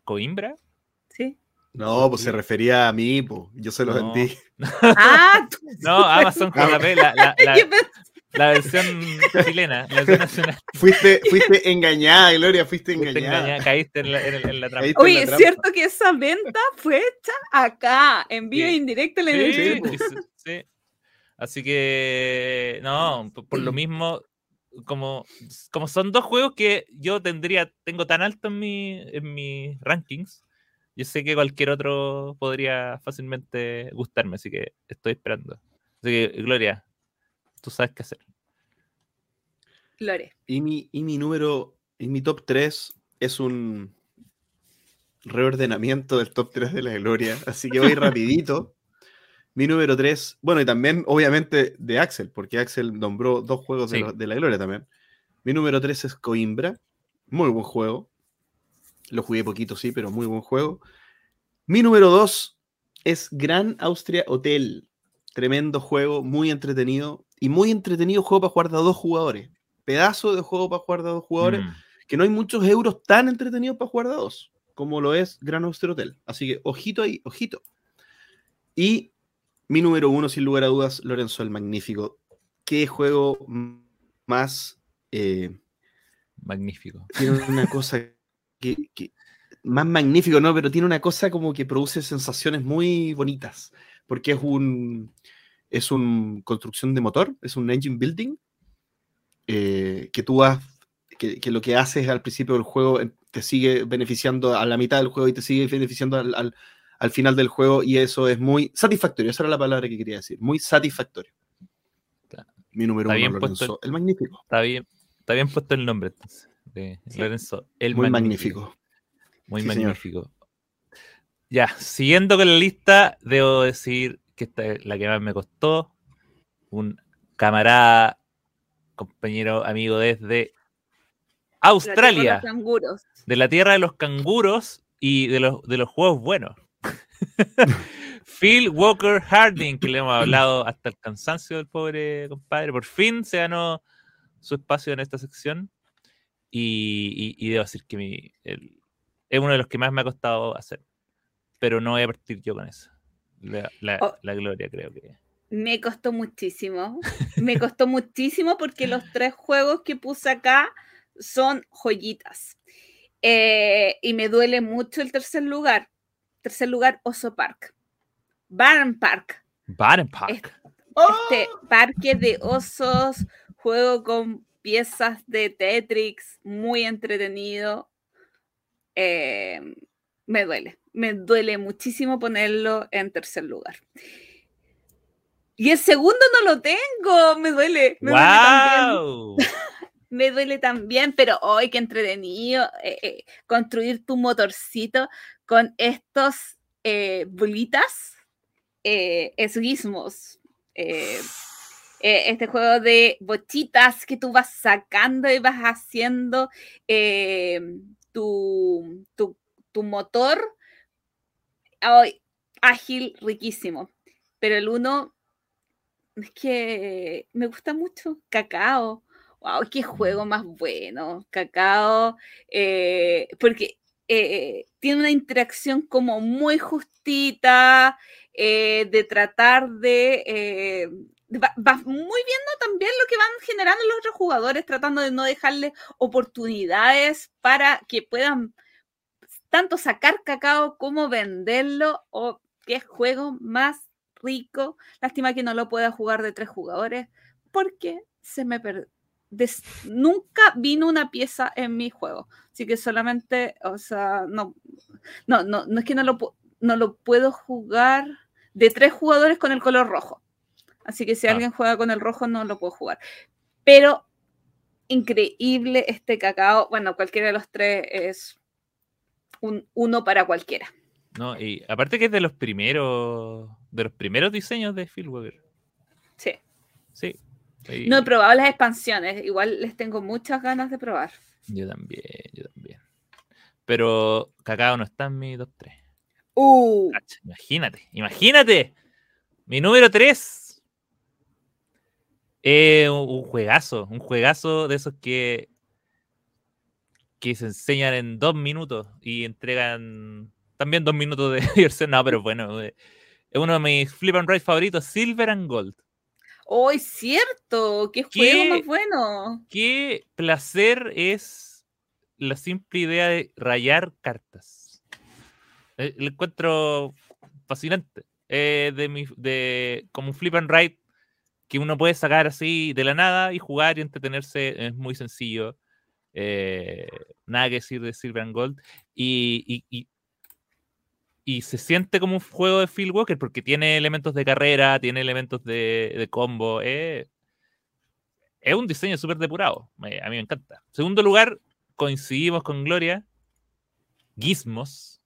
Coimbra. Sí. No, pues se refería a mí, pues. Yo se lo No. vendí. Ah, No, Amazon JP, la, la- la- yo pensé- la versión chilena, la versión nacional. Fuiste, fuiste engañada, Gloria, fuiste Fuiste engañada. caíste en la, en en la trampa. Caíste en Oye, es trampa. cierto que esa venta fue hecha acá, en vivo Sí. e indirecto en el Sí, equipo. sí, sí, sí. Así que, no, por, por lo mismo, como, como son dos juegos que yo tendría, tengo tan alto en, mi, en mis rankings, yo sé que cualquier otro podría fácilmente gustarme, así que estoy esperando. Así que, Gloria, tú sabes qué hacer. Lore. Y mi, y mi número, y mi top 3 es un, reordenamiento del top 3 de la gloria, así que voy rapidito. Mi número 3, bueno, y también obviamente de Axel, porque Axel nombró dos juegos de, lo- de la gloria también. Mi número 3 es Coimbra, muy buen juego. Lo jugué poquito, sí, pero muy buen juego. Mi número 2 es Gran Austria Hotel, tremendo juego, muy entretenido y muy entretenido juego para jugar de a dos jugadores. Pedazo de juego para jugar de a dos jugadores Mm. que no hay muchos euros tan entretenidos para jugar de a dos, como lo es Gran Austria Hotel. Así que ojito ahí, ojito. Y mi número uno, sin lugar a dudas, Lorenzo el Magnífico. Qué juego más... eh, Magnífico. tiene una cosa que, que- Más magnífico, ¿no? Pero tiene una cosa como que produce sensaciones muy bonitas. Porque es un... Es una construcción de motor, es un engine building, eh, que tú has que, que lo que haces al principio del juego eh, te sigue beneficiando a la mitad del juego y te sigue beneficiando al, al- al final del juego y eso es muy satisfactorio, esa era la palabra que quería decir, muy satisfactorio. Claro. Mi número Está uno, bien puesto Lorenzo, el magnífico. Está bien, está bien puesto el nombre entonces. De Sí. Lorenzo. El muy magnífico. Muy Sí, señor. magnífico. Ya, siguiendo con la lista, debo decir que esta es la que más me costó. Un camarada, compañero, amigo desde La Australia, tierra de los canguros. de la tierra de los canguros y de los, de los juegos buenos. Phil Walker Harding, que le hemos hablado hasta el cansancio del pobre compadre, por fin se ganó su espacio en esta sección. Y, y- y debo decir que mi, el- es uno de los que más me ha costado hacer. Pero no voy a partir yo con eso. La, la- Oh. la gloria, creo que. Me costó muchísimo. Me costó muchísimo porque los tres juegos que puse acá son joyitas. Eh, y me duele mucho el tercer lugar. Tercer lugar, Oso Park. Barn Park. Baden Park. Este parque de osos, juego con piezas de Tetris, muy entretenido. Eh, me duele, me duele muchísimo ponerlo en tercer lugar. Y el segundo no lo tengo, me duele. Me duele también ¡Wow! me duele también, pero hoy qué entretenido eh, eh, construir tu motorcito con estos eh, bolitas, eh, esguismos. Eh, este juego de bochitas que tú vas sacando y vas haciendo eh, tu, tu, tu motor ay, ágil, riquísimo. Pero el uno es que me gusta mucho. Cacao. Wow, qué juego más bueno. Cacao. eh, porque eh, tiene una interacción como muy justita. eh, de tratar de. Va, muy viendo también lo que van generando los otros jugadores, tratando de no dejarles oportunidades para que puedan tanto sacar cacao como venderlo. O qué juego más rico. Lástima que no lo pueda jugar de tres jugadores porque se me perdió. nunca vino una pieza en mi juego. Así que solamente, o sea, no, no, no, no es que no lo, no lo puedo jugar de tres jugadores con el color rojo. Así que si Ah. alguien juega con el rojo, no lo puedo jugar. Pero increíble este cacao. Bueno, cualquiera de los tres es un uno para cualquiera. No, y aparte que es de los primeros, de los primeros diseños de Phil Weber. Sí. Sí. Y No he probado las expansiones. Igual les tengo muchas ganas de probar. Yo también, yo también. Pero Cacao no está en mi top 3. Uh, Imagínate, imagínate. Mi número 3. Es un un juegazo, un juegazo de esos que que se enseñan en dos minutos y entregan también dos minutos de diversión. No, pero bueno, eh, es uno de mis flip and ride favoritos, Silver and Gold. ¡Oh, es cierto! ¡Qué ¿Qué? juego más bueno! Qué placer es la simple idea de rayar cartas. Eh, Lo encuentro fascinante. Eh, de mi, de, como un flip and ride que uno puede sacar así de la nada y jugar y entretenerse. Es muy sencillo. Eh, nada que decir de Silver and Gold. Y, y- y- y se siente como un juego de Phil Walker porque tiene elementos de carrera, tiene elementos de, combo. eh, es un diseño súper depurado. a mí me encanta. Segundo lugar, coincidimos con Gloria. Gizmos.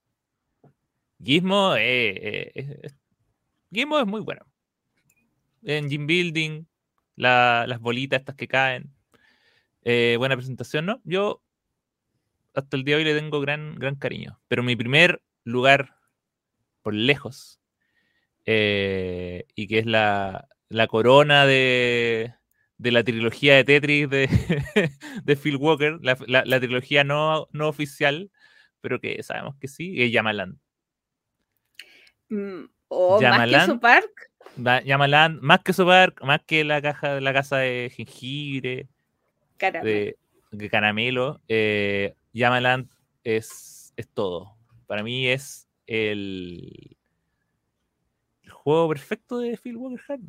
Gizmo, eh, eh, Gizmo es muy bueno. Engine Building, las bolitas estas que caen. Eh, buena presentación, ¿no? Yo hasta el día de hoy le tengo gran, gran cariño. Pero mi primer lugar, por lejos, y que es la, la corona de, de la trilogía de Tetris de, de Phil Walker, la, la, trilogía no, no, oficial, pero que sabemos que sí, es Yamaland. Mm, o más que su park. Yamaland, más que su park, más que la caja la casa de jengibre, De, caramelo. Eh, Yamaland es, es todo. Para mí es el, el juego perfecto de Phil Walker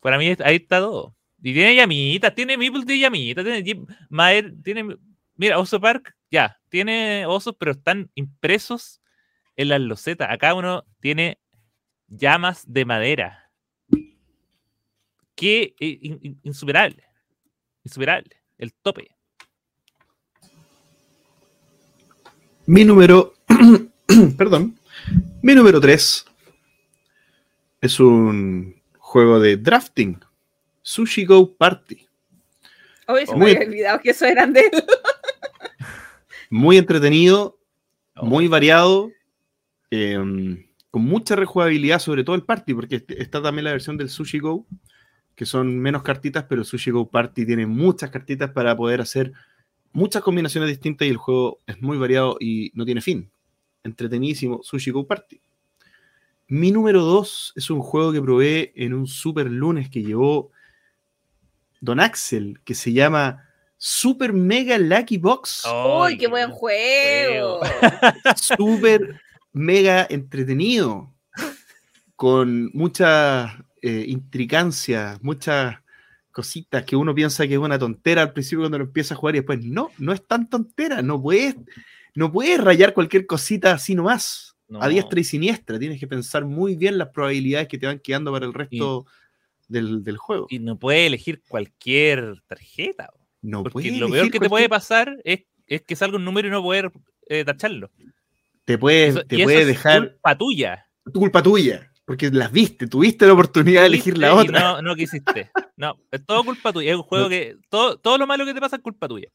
Para mí ahí está todo. Y tiene llamitas, tiene Meeple de llamitas, tiene Maer, tiene. Mira, Oso Park, ya, tiene osos, pero están impresos en las losetas. Acá uno tiene llamas de madera. Qué insuperable. Insuperable. El tope. Mi número. perdón. Mi número 3 es un juego de drafting Sushi Go Party. Hoy se me había olvidado que eso eran de él. muy entretenido, oh. muy variado, em, con mucha rejugabilidad, sobre todo el party, porque está también la versión del Sushi Go, que son menos cartitas, pero Sushi Go Party tiene muchas cartitas para poder hacer muchas combinaciones distintas y el juego es muy variado y no tiene fin. Entretenidísimo, Sushi Go Party. Mi número 2 es un juego que probé en un super lunes que llevó Don Axel, que se llama Super Mega Lucky Box. ¡Uy, qué buen juego! Super mega entretenido, con mucha eh, intricancia, muchas cositas que uno piensa que es una tontera al principio cuando lo empieza a jugar y después no, no es tan tontera, no puedes, no puedes rayar cualquier cosita así nomás, a diestra y siniestra, tienes que pensar muy bien las probabilidades que te van quedando para el resto del, juego. Y no puede elegir cualquier tarjeta. No Porque lo peor que te puede pasar es, que salga un número y no poder eh, tacharlo. Te puede, te puede dejar. Culpa tuya. Culpa tuya. Porque las viste, tuviste la oportunidad de elegir la otra. No, no quisiste. No, es todo culpa tuya. Es un juego que. Todo, todo lo malo que te pasa es culpa tuya.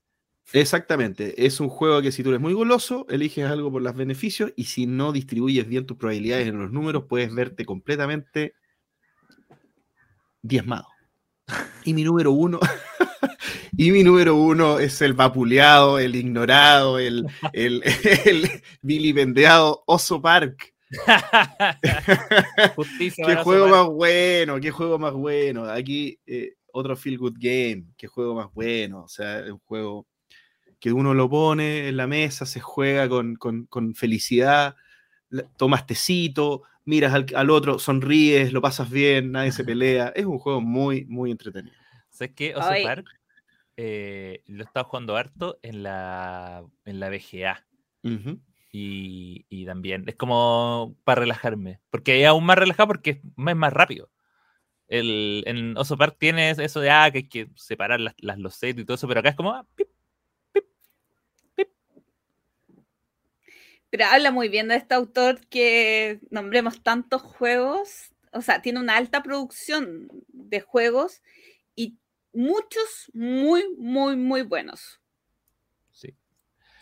Exactamente. Es un juego que si tú eres muy goloso, eliges algo por los beneficios y si no distribuyes bien tus probabilidades en los números, puedes verte completamente diezmado. Y mi número uno, y mi número uno es el vapuleado, el ignorado, el, el, el vilipendiado Oso Park. qué juego más bueno, qué juego más bueno. Aquí eh, otro feel good game, qué juego más bueno. O sea, es un juego que uno lo pone en la mesa, se juega con, con, con felicidad, tomas tecito, miras al, otro, sonríes, lo pasas bien, nadie se pelea. Es un juego muy, muy entretenido. ¿Sabes qué? Oso Park eh, lo he estado jugando harto en la, en la BGA. Y, también es como para relajarme, porque es aún más relajado porque es más, rápido. El, en Oso Park tienes eso de ah, que hay que separar las, las losetas y todo eso, pero acá es como ah, Pero habla muy bien de este autor que nombremos tantos juegos, o sea, tiene una alta producción de juegos y muchos muy, muy, muy buenos. Sí.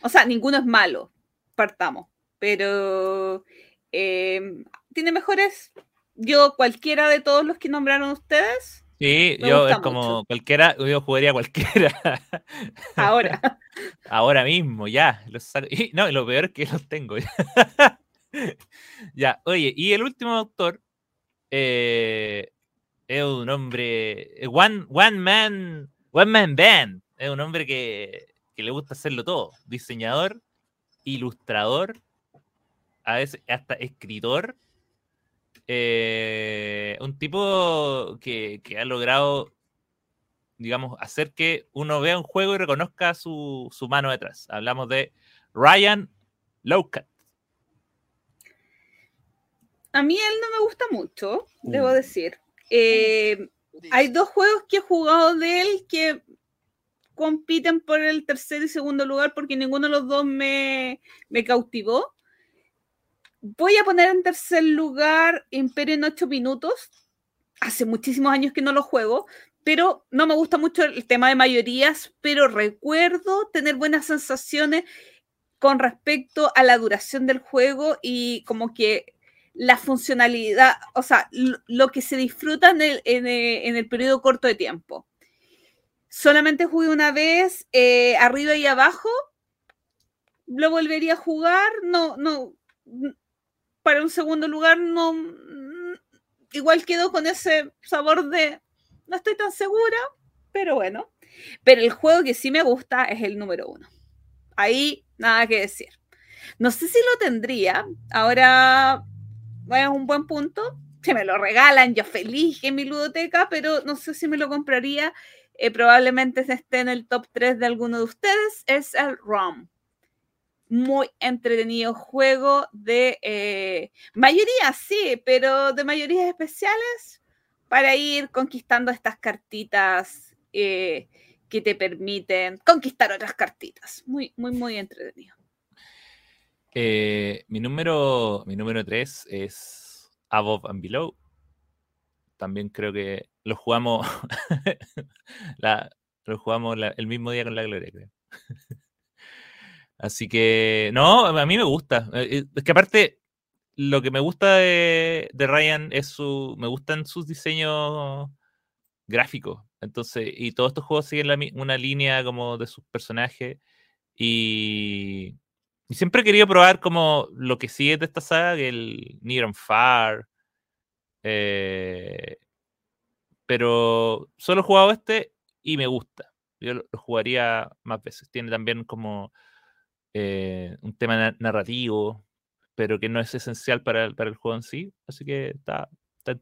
O sea, ninguno es malo, partamos, pero eh, tiene mejores, yo cualquiera de todos los que nombraron ustedes, Sí, yo es como cualquiera, yo jugaría cualquiera. Ahora. Ahora mismo, ya. no, lo peor es que los tengo. ya, oye, y el último autor eh, es un hombre, eh, one, one man, one man band. Es un hombre que, que le gusta hacerlo todo. Diseñador, ilustrador, a veces hasta escritor eh, un tipo que, ha logrado, digamos, hacer que uno vea un juego y reconozca su, mano detrás. Hablamos de Ryan Lowcat. A mí él no me gusta mucho, debo uh. decir. Eh, hay dos juegos que he jugado de él que compiten por el tercer y segundo lugar porque ninguno de los dos me, me cautivó. Voy a poner en tercer lugar Imperio en 8 minutos. Hace muchísimos años que no lo juego, pero no me gusta mucho el tema de mayorías, pero recuerdo tener buenas sensaciones con respecto a la duración del juego y como que la funcionalidad, o sea, lo, que se disfruta en el, en el, periodo corto de tiempo. Solamente jugué una vez, eh, arriba y abajo, lo volvería a jugar, no, no, para un segundo lugar, no, igual quedó con ese sabor de, no estoy tan segura, pero bueno. Pero el juego que sí me gusta es el número uno. Ahí nada que decir. No sé si lo tendría. Ahora es un buen punto. Si me lo regalan, yo feliz en mi ludoteca, pero no sé si me lo compraría. Eh, probablemente esté en el top 3 de alguno de ustedes. Es el ROM. Muy entretenido juego de eh, mayoría, sí, pero de mayorías especiales para ir conquistando estas cartitas eh, que te permiten conquistar otras cartitas. Muy, muy, muy entretenido. Eh, mi número mi número 3 es Above and Below. También creo que lo jugamos lo jugamos el mismo día con la Gloria, creo. Así que, no, a mí me gusta. Eh, eh, es que aparte, lo que me gusta de, de Ryan es su. Me gustan sus diseños gráficos. Entonces, y todos estos juegos siguen una línea como de sus personajes. Y, siempre he querido probar como lo que sigue de esta saga, que el Near and Far. Eh, pero solo he jugado este y me gusta. Yo lo, jugaría más veces. Tiene también como eh, un tema narrativo, pero que no es esencial para, el juego en sí. Así que está, está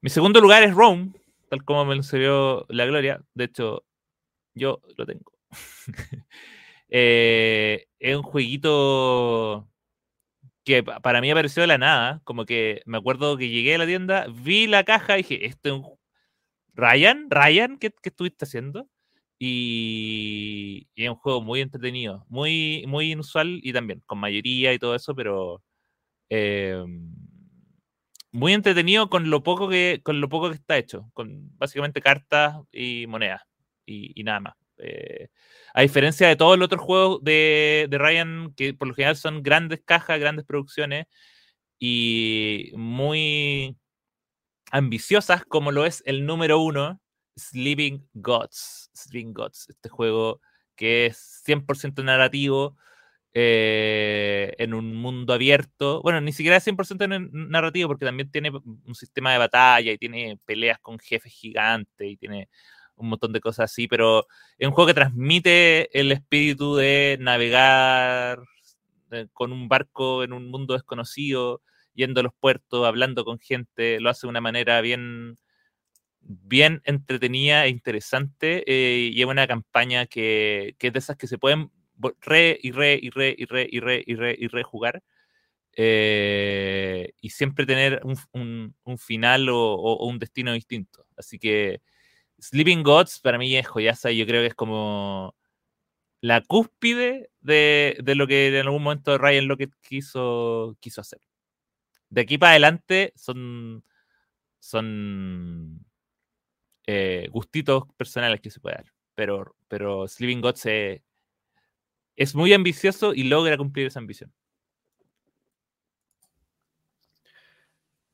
Mi segundo lugar es Rome tal como me enseñó la Gloria. De hecho, yo lo tengo. Eh, es un jueguito que para mí apareció de la nada. Como que me acuerdo que llegué a la tienda, vi la caja y dije, ¿esto es un... Ryan, Ryan, ¿qué, estuviste haciendo? Y, es un juego muy entretenido, muy, muy inusual y también con mayoría y todo eso, pero em, muy entretenido con lo poco que, con lo poco que está hecho, con básicamente cartas y monedas y, nada más. Eh, a diferencia de todos los otros juegos de, de, Ryan, que por lo general son grandes cajas, grandes producciones y muy ambiciosas, como lo es el número uno, Sleeping Gods. Sleeping Gods, este juego que es 100% narrativo, eh, en un mundo abierto. Bueno, ni siquiera es 100% narrativo, porque también tiene un sistema de batalla y tiene peleas con jefes gigantes y tiene un montón de cosas así, pero es un juego que transmite el espíritu de navegar con un barco en un mundo desconocido, yendo a los puertos, hablando con gente, lo hace de una manera bien bien entretenida e interesante eh, y es una campaña que, que, es de esas que se pueden re y re y re y re y re y re y. Eh, y siempre tener un, un, final o, un destino distinto. Así que Sleeping Gods para mí es joyaza y yo creo que es como la cúspide de, de, lo que en algún momento Ryan lo que quiso, quiso hacer. De aquí para adelante son, son eh, gustitos personales que se puede dar. Pero, pero Sleeping Gods es, es muy ambicioso y logra cumplir esa ambición.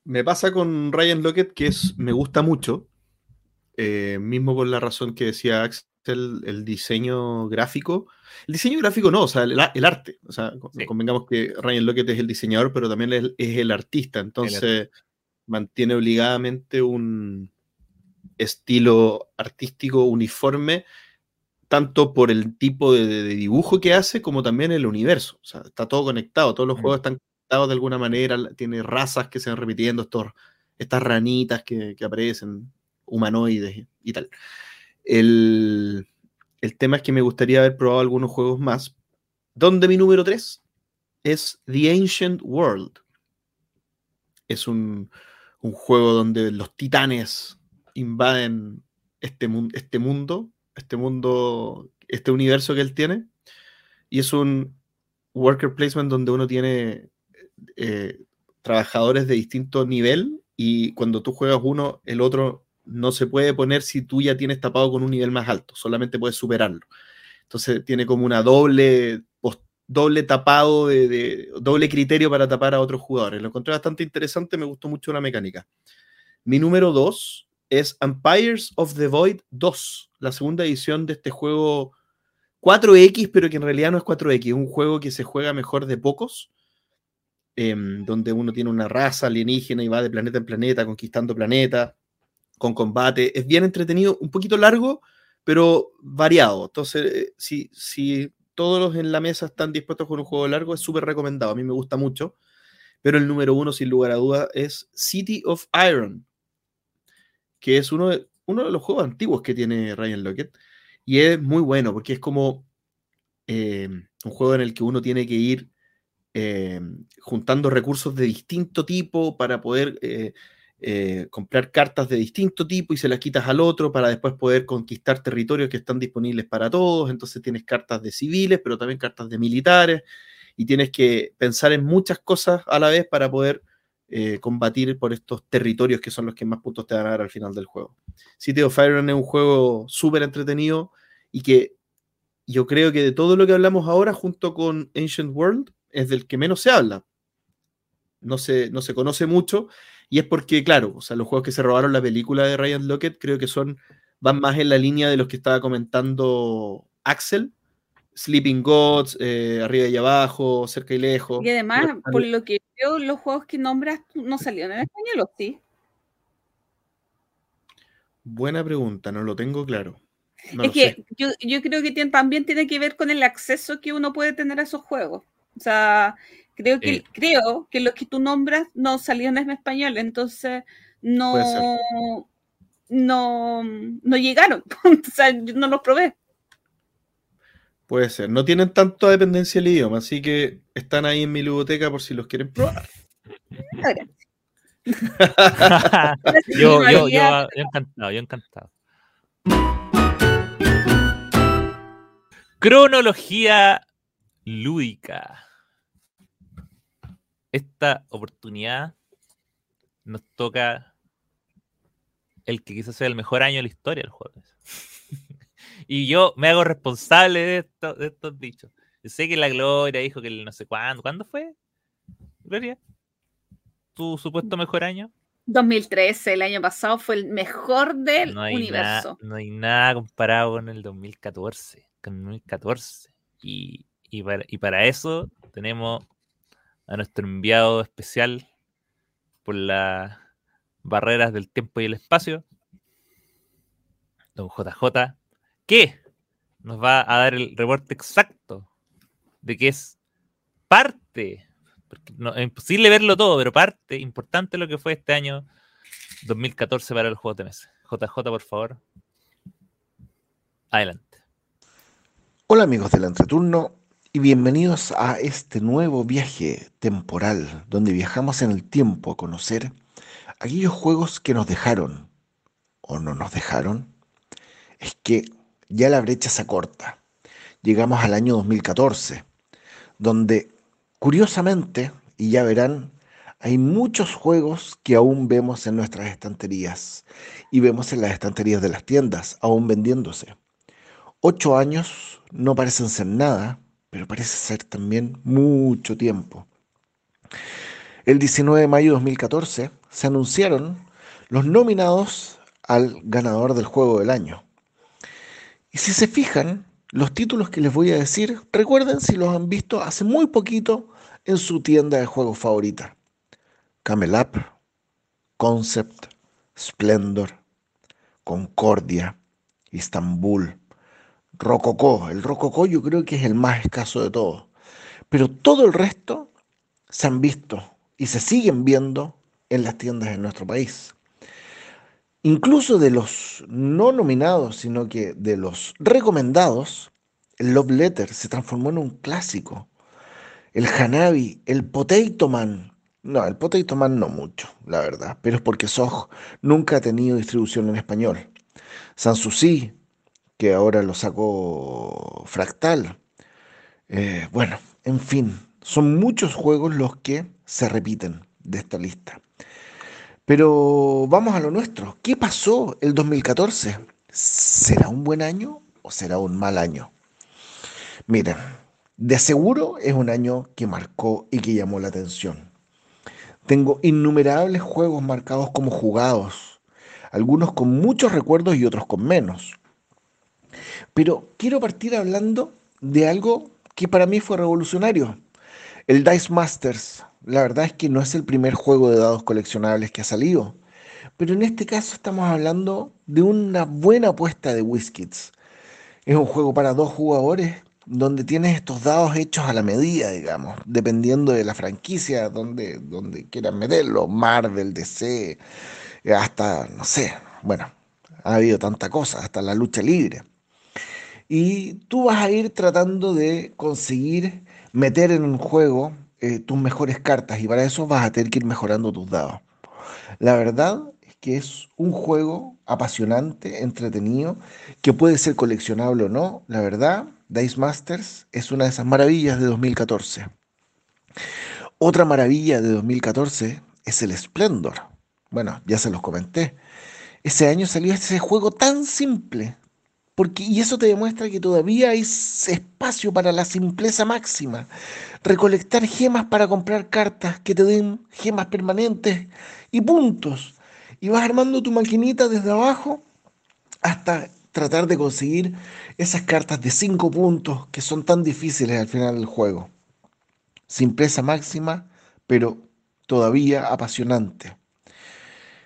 Me pasa con Ryan Lockett que es, me gusta mucho, eh, mismo por la razón que decía Axel, el diseño gráfico. El diseño gráfico no, o sea, el, arte. O sea, convengamos que Ryan Lockett es el diseñador, pero también es, el artista. Entonces, mantiene obligadamente un estilo artístico uniforme tanto por el tipo de, dibujo que hace como también el universo. O sea, está todo conectado, todos los juegos están conectados de alguna manera, tiene razas que se van repitiendo, estos, estas ranitas que, aparecen, humanoides y tal. El, tema es que me gustaría haber probado algunos juegos más, donde mi número 3 es The Ancient World. Es un, juego donde los titanes invaden este, este mundo este mundo, este universo que él tiene. Y es un worker placement donde uno tiene eh, trabajadores de distinto nivel y cuando tú juegas uno, el otro no se puede poner si tú ya tienes tapado con un nivel más alto, solamente puedes superarlo. Entonces tiene como una doble, doble tapado, de, doble criterio para tapar a otros jugadores. Lo encontré bastante interesante, me gustó mucho la mecánica. Mi número 2 es Empires of the Void 2, la segunda edición de este juego 4X, pero que en realidad no es 4X, es un juego que se juega mejor de pocos, em, donde uno tiene una raza alienígena y va de planeta en planeta, conquistando planetas, con combate. Es bien entretenido, un poquito largo, pero variado. Entonces, eh, si, todos en la mesa están dispuestos con un juego largo, es súper recomendado. A mí me gusta mucho. Pero el número uno, sin lugar a dudas, es City of Iron, que es uno de, uno de los juegos antiguos que tiene Ryan Lockett. Y es muy bueno porque es como eh, un juego en el que uno tiene que ir eh, juntando recursos de distinto tipo para poder comprar cartas de distinto tipo y se las quitas al otro para después poder conquistar territorios que están disponibles para todos. Entonces tienes cartas de civiles, pero también cartas de militares y tienes que pensar en muchas cosas a la vez para poder eh, combatir por estos territorios que son los que más puntos te van a dar al final del juego. City of Iron es un juego súper entretenido y que yo creo que de todo lo que hablamos ahora junto con Ancient World es del que menos se habla. No se, no se conoce mucho y es porque, claro, o sea, los juegos que se robaron la película de Ryan Lockett creo que son, van más en la línea de los que estaba comentando Axel, Sleeping Gods, eh, arriba y abajo, cerca y lejos. Y además, por lo que veo, los juegos que nombras no salieron en español, ¿o sí? Buena pregunta, no lo tengo claro. es que yo, yo, creo que también tiene que ver con el acceso que uno puede tener a esos juegos. O sea, Creo que, eh, creo que los que tú nombras no salieron en español, entonces no, no, no llegaron. o sea, yo no los probé. Puede ser. No tienen tanta dependencia del idioma, así que están ahí en mi biblioteca por si los quieren probar. yo, yo, yo, encantado, yo encantado. Cronología lúdica esta oportunidad nos toca el que quizás sea el mejor año de la historia del juego. y yo me hago responsable de, estos dichos. Yo sé que la Gloria dijo que el no sé cuándo. ¿Cuándo fue? Gloria, tu supuesto mejor año. 2013, el año pasado fue el mejor del universo. no hay nada comparado con el 2014. Con el 2014. Y, y para eso tenemos a nuestro enviado especial por las barreras del tiempo y el espacio, don JJ, que nos va a dar el reporte exacto de que es parte, es imposible verlo todo, pero parte importante lo que fue este año 2014 para los juegos de mesa. JJ, por favor. Adelante. Hola amigos del entreturno, y bienvenidos a este nuevo viaje temporal donde viajamos en el tiempo a conocer aquellos juegos que nos dejaron o no nos dejaron. Es que ya la brecha se acorta. Llegamos al año 2014, donde curiosamente, y ya verán, hay muchos juegos que aún vemos en nuestras estanterías y vemos en las estanterías de las tiendas, aún vendiéndose. Ocho años no parecen ser nada, pero parece ser también mucho tiempo. El 19 de mayo de 2014 se anunciaron los nominados al ganador del juego del año. Y si se fijan, los títulos que les voy a decir, recuerden si los han visto hace muy poquito en su tienda de juegos favorita. Camel Up, Concept, Splendor, Concordia, Istanbul, rococó. El rococó yo creo que es el más escaso de todos. Pero todo el resto se han visto y se siguen viendo en las tiendas de nuestro país. Incluso de los no nominados, sino que de los recomendados, el Love Letter se transformó en un clásico. El Hanabi, el Potato Man. No, el Potato Man no mucho, la verdad, pero es porque Sog nunca ha tenido distribución en español. Sanssouci, que ahora lo sacó Fractal. Eh, bueno, en fin, Son muchos juegos los que se repiten de esta lista. Pero vamos a lo nuestro. ¿Qué pasó el 2014? ¿Será un buen año o será un mal año? Miren, de seguro es un año que marcó y que llamó la atención. Tengo innumerables juegos marcados como jugados, algunos con muchos recuerdos y otros con menos. Pero quiero partir hablando de algo que para mí fue revolucionario. El Dice Masters, la verdad es que no es el primer juego de dados coleccionables que ha salido, pero en este caso estamos hablando de una buena apuesta de WizKids. Es un juego para dos jugadores donde tienes estos dados hechos a la medida, digamos, dependiendo de la franquicia donde, donde quieran meterlo, Marvel, DC, hasta, no sé, bueno, ha habido tanta cosa, hasta la lucha libre. Y tú vas a ir tratando de conseguir meter en un juego eh, tus mejores cartas y para eso vas a tener que ir mejorando tus dados. La verdad es que es un juego apasionante, entretenido, que puede ser coleccionable o no. La verdad, Dice Masters es una de esas maravillas de 2014. Otra maravilla de 2014 es el Splendor. Bueno, ya se los comenté. Ese año salió ese juego tan simple, porque, y eso te demuestra que todavía hay espacio para la simpleza máxima. Recolectar gemas para comprar cartas que te den gemas permanentes y puntos. Y vas armando tu maquinita desde abajo hasta tratar de conseguir esas cartas de 5 puntos que son tan difíciles al final del juego. Simpleza máxima, pero todavía apasionante.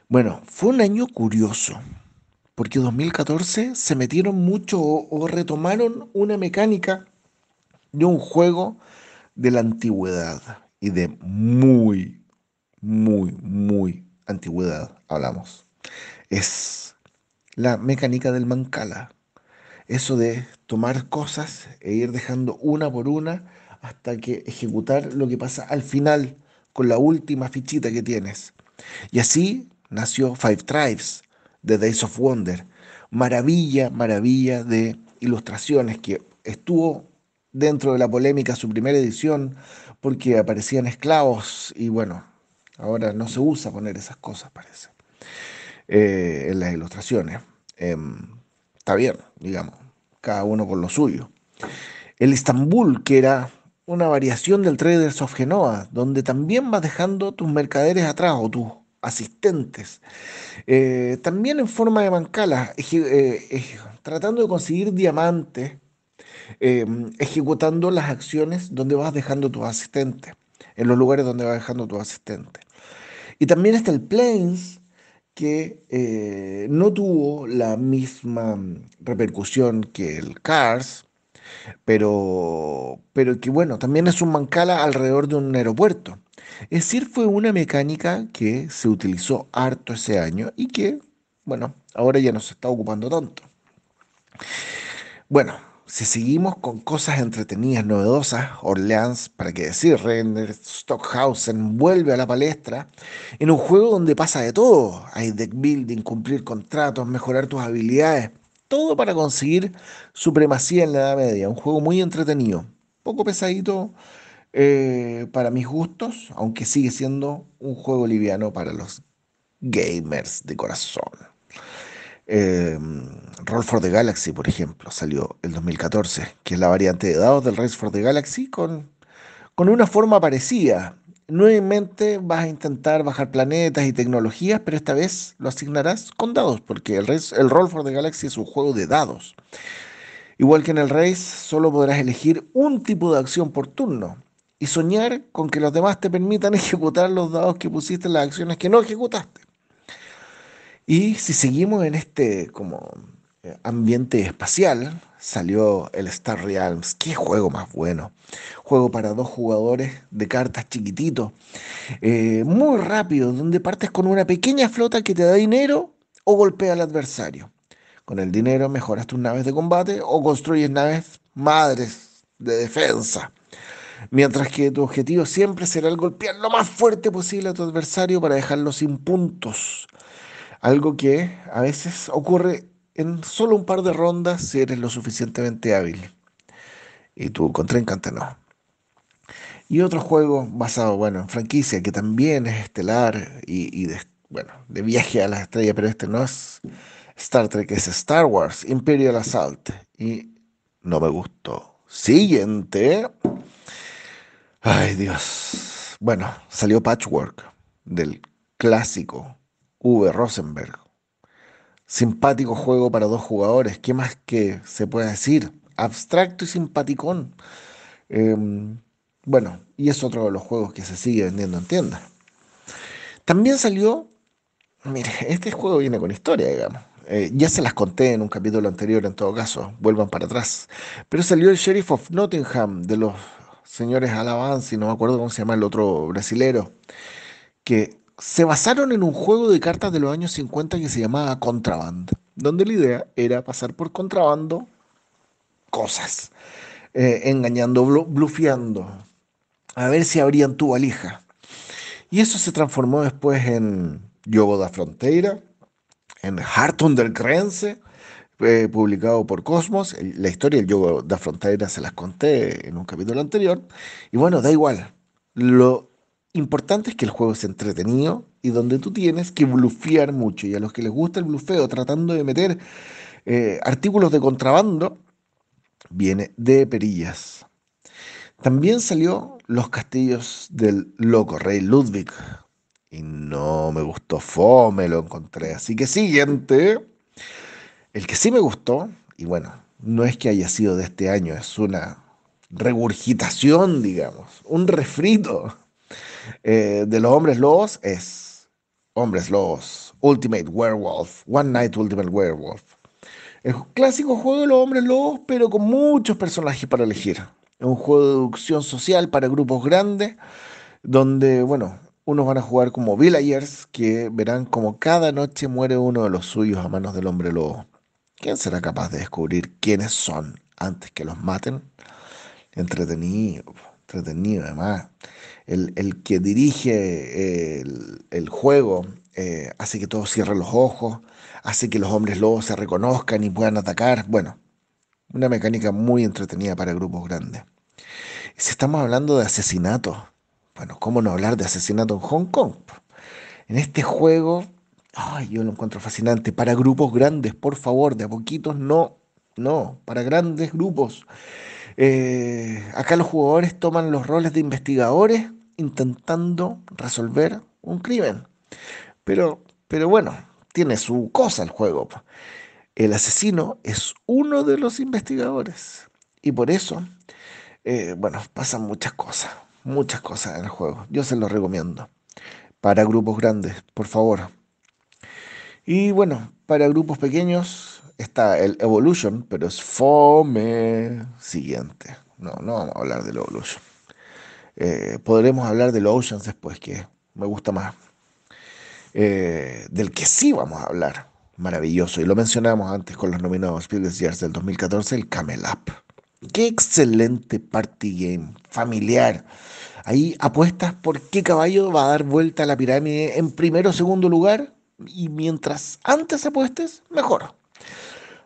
Bueno, fue un año curioso porque 2014 se metieron mucho o, retomaron una mecánica de un juego de la antigüedad y de muy, muy, muy antigüedad hablamos. Es la mecánica del mancala. Eso de tomar cosas e ir dejando una por una hasta que ejecutar lo que pasa al final con la última fichita que tienes. Y así nació Five Tribes, The Days of Wonder. Maravilla, maravilla de ilustraciones que estuvo dentro de la polémica su primera edición porque aparecían esclavos y bueno, ahora no se usa poner esas cosas, parece, eh, en las ilustraciones. Em, está bien, digamos, cada uno con lo suyo. El Istanbul, que era una variación del Traders of Genoa, donde también vas dejando tus mercaderes atrás o tus asistentes. Eh, también en forma de mancala, eh, tratando de conseguir diamantes, em, ejecutando las acciones donde vas dejando tus asistentes, en los lugares donde vas dejando tus asistentes. Y también está el Plains, que eh, no tuvo la misma repercusión que el Cars, pero, pero que bueno, también es un mancala alrededor de un aeropuerto. Es decir, fue una mecánica que se utilizó harto ese año y que, bueno, ahora ya no se está ocupando tanto. Bueno, si seguimos con cosas entretenidas, novedosas, Orleans, para qué decir, Render, Stockhausen vuelve a la palestra en un juego donde pasa de todo. Hay deck building, cumplir contratos, mejorar tus habilidades, todo para conseguir supremacía en la Edad Media. Un juego muy entretenido, poco pesadito, eh, para mis gustos, aunque sigue siendo un juego liviano para los gamers de corazón. Eh, Roll for the Galaxy, por ejemplo, salió el 2014, que es la variante de dados del Race for the Galaxy con, con una forma parecida. Nuevamente vas a intentar bajar planetas y tecnologías, pero esta vez lo asignarás con dados, porque el, el Roll for the Galaxy es un juego de dados. Igual que en el Race, solo podrás elegir un tipo de acción por turno y soñar con que los demás te permitan ejecutar los dados que pusiste las acciones que no ejecutaste. Y si seguimos en este como eh, ambiente espacial, salió el Star Realms. Qué juego más bueno. Juego para dos jugadores de cartas chiquititos. Eh, muy rápido, donde partes con una pequeña flota que te da dinero o golpea al adversario. Con el dinero mejoras tus naves de combate o construyes naves madres de defensa. Mientras que tu objetivo siempre será el golpear lo más fuerte posible a tu adversario para dejarlo sin puntos. Algo que a veces ocurre en solo un par de rondas si eres lo suficientemente hábil. Y tu contraencante no. Y otro juego basado, bueno, en franquicia que también es estelar y, de, bueno, de viaje a las estrellas, pero este no es Star Trek, es Star Wars, Imperial Assault. Y no me gustó. Siguiente. Ay, Dios. Bueno, salió Patchwork del clásico V. Rosenberg. Simpático juego para dos jugadores. ¿Qué más que se puede decir? Abstracto y simpaticón. Em, bueno, y es otro de los juegos que se sigue vendiendo en tiendas. También salió, mire, este juego viene con historia, digamos. Eh, ya se las conté en un capítulo anterior, en todo caso, vuelvan para atrás. Pero salió el Sheriff of Nottingham de los señores Alabanza, y no me acuerdo cómo se llama el otro brasilero, que se basaron en un juego de cartas de los años 50 que se llamaba Contraband, donde la idea era pasar por contrabando cosas, eh, engañando, blufeando, a ver si abrían tu valija. Y eso se transformó después en Yogo da Fronteira, en Heart Under publicado por Cosmos. La historia del Yogo da Fronteira se las conté en un capítulo anterior. Y bueno, da igual. Lo importante es que el juego es entretenido y donde tú tienes que blufear mucho. Y a los que les gusta el blufeo, tratando de meter eh, artículos de contrabando, viene de perillas. También salió Los castillos del loco rey Ludwig. Y no me gustó fome, lo encontré. Así que siguiente. El que sí me gustó, y bueno, no es que haya sido de este año, es una regurgitación, digamos, un refrito eh, de los hombres lobos, es Hombres Lobos, Ultimate Werewolf, One Night Ultimate Werewolf. El clásico juego de los hombres lobos, pero con muchos personajes para elegir. Es un juego de deducción social para grupos grandes, donde, bueno, unos van a jugar como villagers, que verán como cada noche muere uno de los suyos a manos del hombre lobo. ¿Quién será capaz de descubrir quiénes son antes que los maten? Entretenido, entretenido además. El, que dirige el, juego eh, hace que todos cierren los ojos, hace que los hombres lobos se reconozcan y puedan atacar. Bueno, una mecánica muy entretenida para grupos grandes. Si estamos hablando de asesinato, bueno, ¿cómo no hablar de asesinato en Hong Kong? En este juego, ay, yo lo encuentro fascinante. Para grupos grandes, por favor, de a poquitos no, no, para grandes grupos. Eh, acá los jugadores toman los roles de investigadores intentando resolver un crimen. Pero, pero bueno, tiene su cosa el juego el asesino es uno de los investigadores. Y por eso, eh, bueno, pasan muchas cosas, muchas cosas en el juego. Yo se lo recomiendo. Para grupos grandes, por favor. Y bueno, para grupos pequeños está el Evolution, pero es fome. Siguiente. No, no vamos a hablar del Evolution. Eh, podremos hablar del Oceans después, que me gusta más. Eh, del que sí vamos a hablar maravilloso. Y lo mencionamos antes con los nominados Spielberg Years del 2014, el Camel Up. Qué excelente party game, familiar. Ahí apuestas por qué caballo va a dar vuelta a la pirámide en primero o segundo lugar. Y mientras antes apuestes, mejor.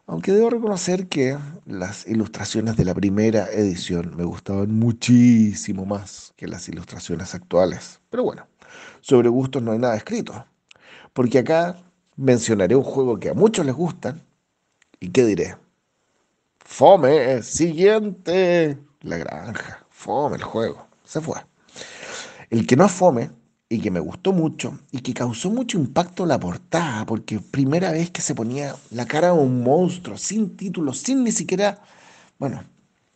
Aunque debo reconocer que las ilustraciones de la primera edición me gustaban muchísimo más que las ilustraciones actuales. Pero bueno, sobre gustos no hay nada escrito. Porque acá mencionaré un juego que a muchos les gusta. ¿Y qué diré? Fome, siguiente. La granja. Fome el juego. Se fue. El que no es fome y que me gustó mucho y que causó mucho impacto la portada, porque primera vez que se ponía la cara de un monstruo, sin título, sin ni siquiera. Bueno,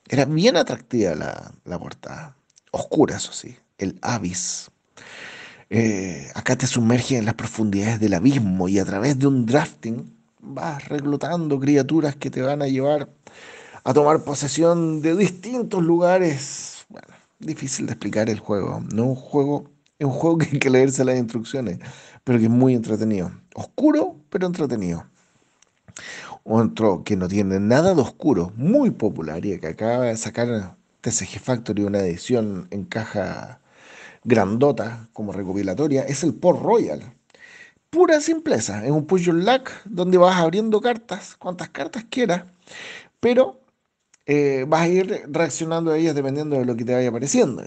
era bien atractiva la, la portada. Oscura, eso sí. El Abyss. Eh, acá te sumerges en las profundidades del abismo y a través de un drafting vas reclutando criaturas que te van a llevar a tomar posesión de distintos lugares. Bueno, difícil de explicar el juego. No un juego, es un juego que hay que leerse las instrucciones, pero que es muy entretenido. Oscuro, pero entretenido. Otro que no tiene nada de oscuro, muy popular y que acaba de sacar TCG Factory una edición en caja grandota como recopilatoria es el Port Royal. Pura simpleza, es un push your luck donde vas abriendo cartas, cuantas cartas quieras, pero eh, vas a ir reaccionando a ellas dependiendo de lo que te vaya apareciendo.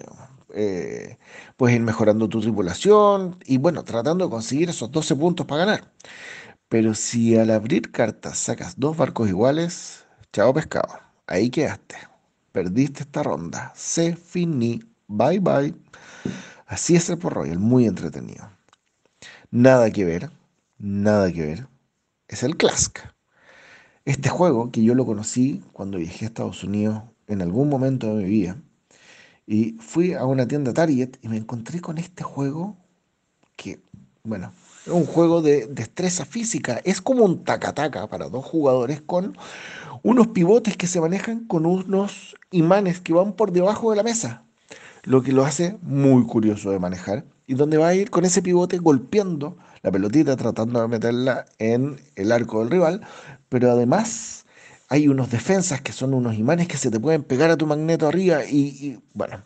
Eh, puedes ir mejorando tu tripulación y bueno, tratando de conseguir esos 12 puntos para ganar. Pero si al abrir cartas sacas dos barcos iguales, chao pescado, ahí quedaste. Perdiste esta ronda. Se finí. Bye bye. Así es el Port Royal, muy entretenido. Nada que ver, nada que ver. Es el Clask. Este juego que yo lo conocí cuando viajé a Estados Unidos en algún momento de mi vida. Y fui a una tienda Target y me encontré con este juego que, bueno, es un juego de destreza física. Es como un taca-taca para dos jugadores con unos pivotes que se manejan con unos imanes que van por debajo de la mesa. Lo que lo hace muy curioso de manejar. Y donde va a ir con ese pivote golpeando la pelotita, tratando de meterla en el arco del rival. Pero además hay unos defensas que son unos imanes que se te pueden pegar a tu magneto arriba. Y, bueno,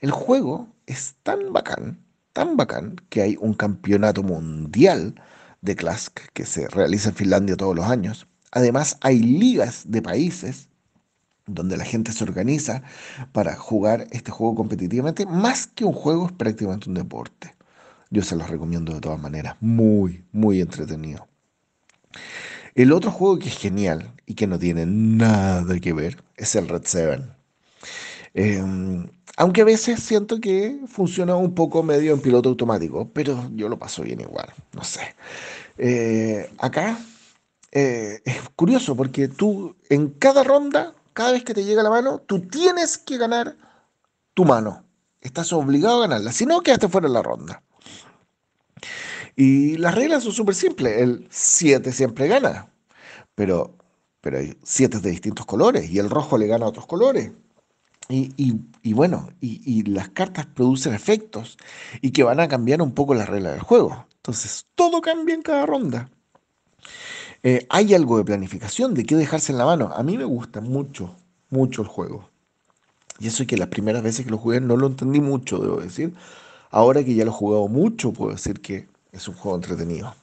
el juego es tan bacán tan bacán que hay un campeonato mundial de Clask que se realiza en Finlandia todos los años. Además, hay ligas de países donde la gente se organiza para jugar este juego competitivamente. Más que un juego, es prácticamente un deporte. Yo se los recomiendo de todas maneras. Muy, muy entretenido. El otro juego que es genial y que no tiene nada que ver es el Red Seven. Em, aunque a veces siento que funciona un poco medio en piloto automático, pero yo lo paso bien igual, no sé. Eh, acá eh, es curioso porque tú en cada ronda, cada vez que te llega la mano, tú tienes que ganar tu mano. Estás obligado a ganarla, si no, quedaste fuera de la ronda. Y las reglas son súper simples. El 7 siempre gana, pero, pero hay 7 de distintos colores y el rojo le gana a otros colores. Y, bueno, y, las cartas producen efectos y que van a cambiar un poco la regla del juego. Entonces, todo cambia en cada ronda. Eh, hay algo de planificación, de qué dejarse en la mano. A mí me gusta mucho, mucho el juego. Y eso es que las primeras veces que lo jugué no lo entendí mucho, debo decir. Ahora que ya lo he jugado mucho, puedo decir que es un juego entretenido.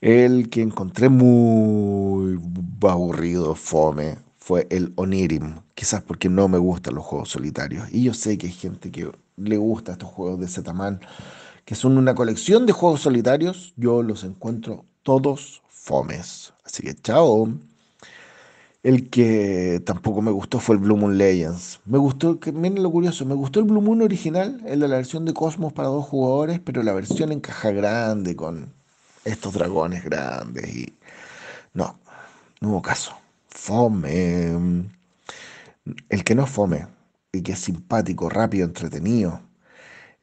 El que encontré muy aburrido, fome, fue el Onirim, quizás porque no me gustan los juegos solitarios. Y yo sé que hay gente que le gusta estos juegos de Zetaman, que son una colección de juegos solitarios. Yo los encuentro todos fomes. Así que chao. El que tampoco me gustó fue el Blue Moon Legends. Me gustó, que miren lo curioso, me gustó el Blue Moon original, el de la versión de Cosmos para dos jugadores, pero la versión en caja grande con estos dragones grandes y no, no hubo caso fome. El que no fome y que es simpático, rápido, entretenido,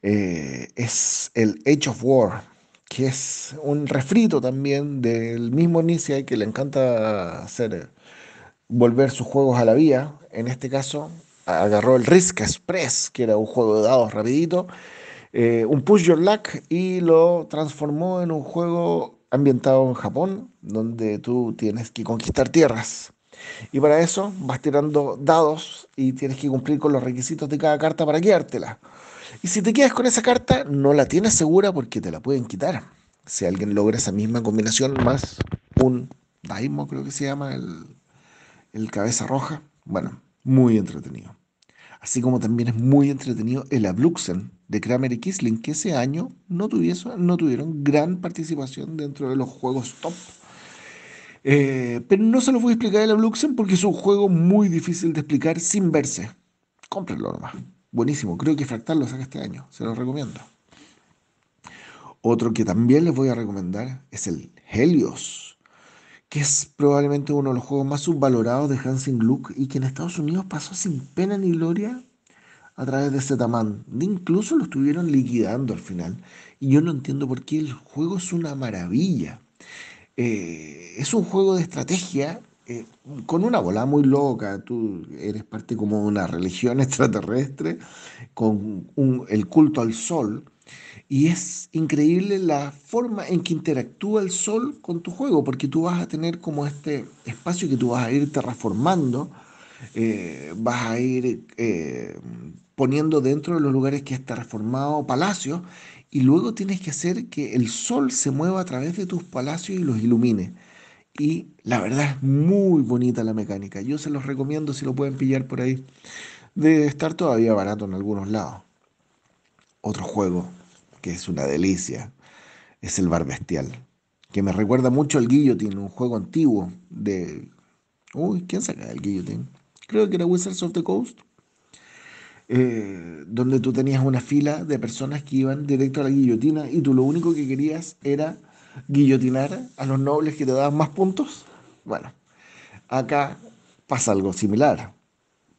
eh, es el Age of War, que es un refrito también del mismo Inicia que le encanta hacer volver sus juegos a la vía. En este caso, agarró el Risk Express, que era un juego de dados rapidito, eh, un Push Your Luck y lo transformó en un juego ambientado en Japón, donde tú tienes que conquistar tierras. Y para eso vas tirando dados y tienes que cumplir con los requisitos de cada carta para quedártela. Y si te quedas con esa carta, no la tienes segura porque te la pueden quitar. Si alguien logra esa misma combinación más un Daimo, creo que se llama, el, el cabeza roja, bueno, muy entretenido. Así como también es muy entretenido el Abluxen de Kramer y Kisling, que ese año no, tuvieron gran participación dentro de los juegos top eh, pero no se lo voy a explicar en la Bluxen porque es un juego muy difícil de explicar sin verse. Cómprenlo nomás. Buenísimo. Creo que Fractal lo saca este año. Se lo recomiendo. Otro que también les voy a recomendar es el Helios, que es probablemente uno de los juegos más subvalorados de Hansing Gluck y que en Estados Unidos pasó sin pena ni gloria a través de Zetaman. Incluso lo estuvieron liquidando al final. Y yo no entiendo por qué el juego es una maravilla. Eh, es un juego de estrategia eh, con una bola muy loca. Tú eres parte como de una religión extraterrestre con el culto al sol. Y es increíble la forma en que interactúa el sol con tu juego, porque tú vas a tener como este espacio que tú vas a ir terraformando, eh, vas a ir poniendo dentro de los lugares que está reformado palacios y luego tienes que hacer que el sol se mueva a través de tus palacios y los ilumine. Y la verdad es muy bonita la mecánica. Yo se los recomiendo si lo pueden pillar por ahí. Debe estar todavía barato en algunos lados. otro juego que es una delicia, es el Bar Bestial, que me recuerda mucho al Guillotine, un juego antiguo de... Uy, ¿quién saca el Guillotine? Creo que era Wizards of the Coast. Eh, donde tú tenías una fila de personas que iban directo a la guillotina y tú lo único que querías era guillotinar a los nobles que te daban más puntos. Bueno, acá pasa algo similar,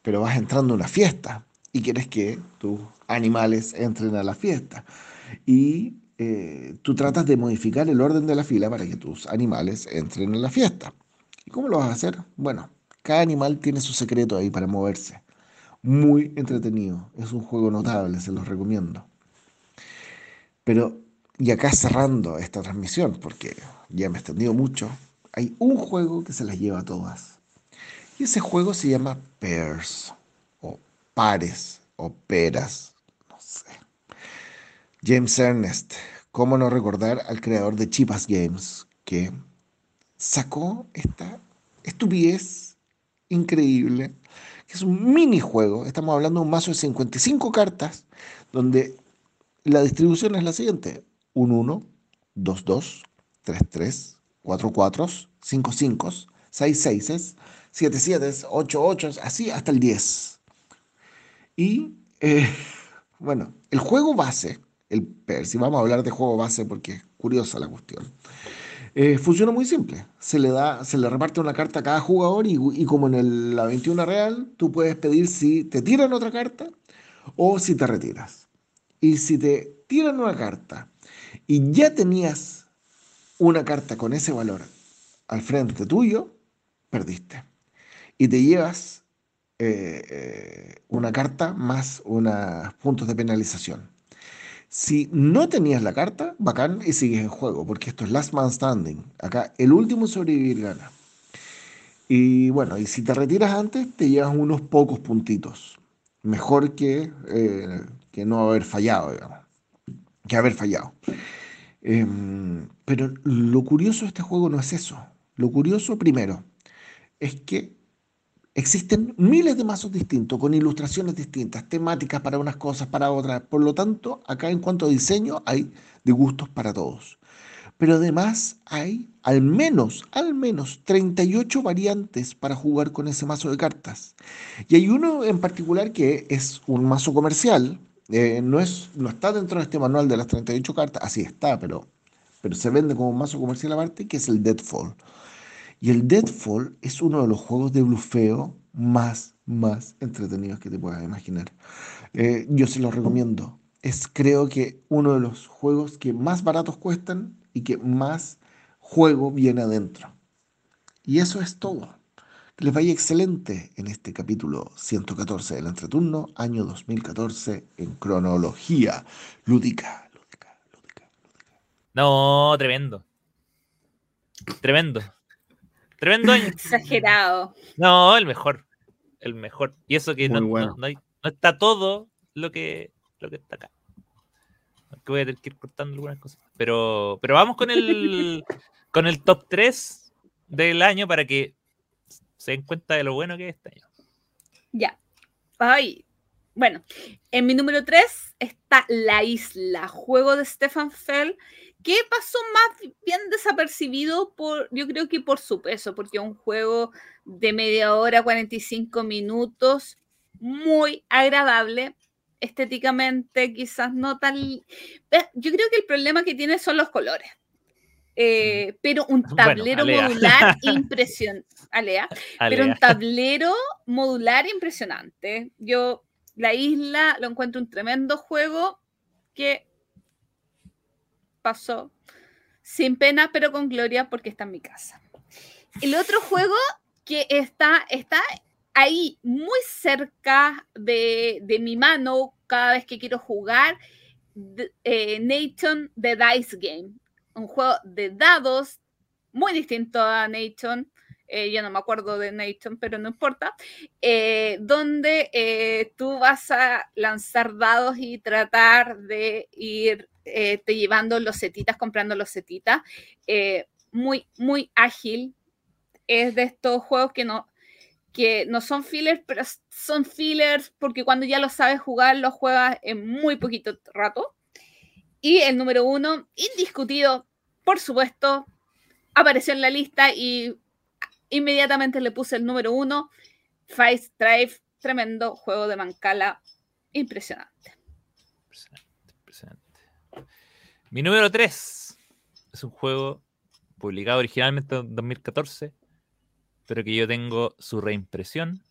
pero vas entrando a una fiesta y quieres que tus animales entren a la fiesta. Y eh, tú tratas de modificar el orden de la fila para que tus animales entren en la fiesta. ¿Y cómo lo vas a hacer? Bueno, cada animal tiene su secreto ahí para moverse. Muy entretenido. Es un juego notable, se los recomiendo. Pero, y acá cerrando esta transmisión, porque ya me he extendido mucho, hay un juego que se las lleva a todas. Y ese juego se llama Pairs, o pares, o peras, no sé. James Ernest, cómo no recordar al creador de Chipas Games, que sacó esta estupidez increíble, que es un minijuego. Estamos hablando de un mazo de 55 cartas, donde la distribución es la siguiente: 1, 1, 2, 2, 3, 3, 4, 4, 5, 5, 6, 6, 7, 7, 8, 8, así hasta el 10. Y eh, bueno, el juego base, el si vamos a hablar de juego base porque es curiosa la cuestión. Eh, funciona muy simple. Se le, da, se le reparte una carta a cada jugador y, y como en el, la 21 real, tú puedes pedir si te tiran otra carta o si te retiras. Y si te tiran una carta y ya tenías una carta con ese valor al frente tuyo, perdiste. Y te llevas eh, eh, una carta más unos puntos de penalización. Si no tenías la carta, bacán y sigues en juego, porque esto es Last Man Standing. Acá el último sobrevivir gana. Y bueno, y si te retiras antes, te llevas unos pocos puntitos. Mejor que, eh, que no haber fallado, digamos. Que haber fallado. Em, pero lo curioso de este juego no es eso. Lo curioso, primero, es que Existen miles de mazos distintos, con ilustraciones distintas, temáticas para unas cosas, para otras. Por lo tanto, acá en cuanto a diseño hay de gustos para todos. Pero además hay al menos, al menos 38 variantes para jugar con ese mazo de cartas. Y hay uno en particular que es un mazo comercial. Eh, no, es, no está dentro de este manual de las 38 cartas, así está, pero, pero se vende como un mazo comercial aparte, que es el Deadfall. Y el Deadfall es uno de los juegos de blufeo más, más entretenidos que te puedas imaginar. Eh, yo se los recomiendo. Es creo que uno de los juegos que más baratos cuestan y que más juego viene adentro. Y eso es todo. Que les vaya excelente en este capítulo 114 del entreturno, año 2014, en cronología lúdica, lúdica, lúdica, lúdica. No, tremendo. Tremendo. Tremendo año. Exagerado. No, el mejor. El mejor. Y eso que no, bueno. no- no hay- no está todo lo que, lo que está acá. Aunque voy a tener que ir cortando algunas cosas. Pero, pero vamos con el, con el top 3 del año para que se den cuenta de lo bueno que es este año. Ya. Ay. Bueno, en mi número 3 está La Isla, juego de Stefan Fell, que pasó más bien desapercibido por, yo creo que por su peso, porque es un juego de media hora, 45 minutos, muy agradable, estéticamente quizás no tan... Yo creo que el problema que tiene son los colores. Eh, pero un tablero modular impresionante. Alea, pero un tablero modular impresionante. Yo, la isla, lo encuentro un tremendo juego que pasó sin pena, pero con gloria, porque está en mi casa. El otro juego que está, está ahí muy cerca de, de mi mano cada vez que quiero jugar, eh, Nathan The Dice Game, un juego de dados muy distinto a Nathan. Eh, yo no me acuerdo de Nathan, pero no importa, eh, donde eh, tú vas a lanzar dados y tratar de ir eh, te llevando los setitas, comprando los setitas. muy, muy ágil. Es de estos juegos que no, que no son fillers, pero son fillers porque cuando ya lo sabes jugar, los juegas en muy poquito rato. Y el número uno, indiscutido, por supuesto, apareció en la lista y inmediatamente le puse el número uno, Five Drive, tremendo juego de Mancala, impresionante. Impresionante, impresionante. Mi número 3 es un juego publicado originalmente en 2014, pero que yo tengo su reimpresión.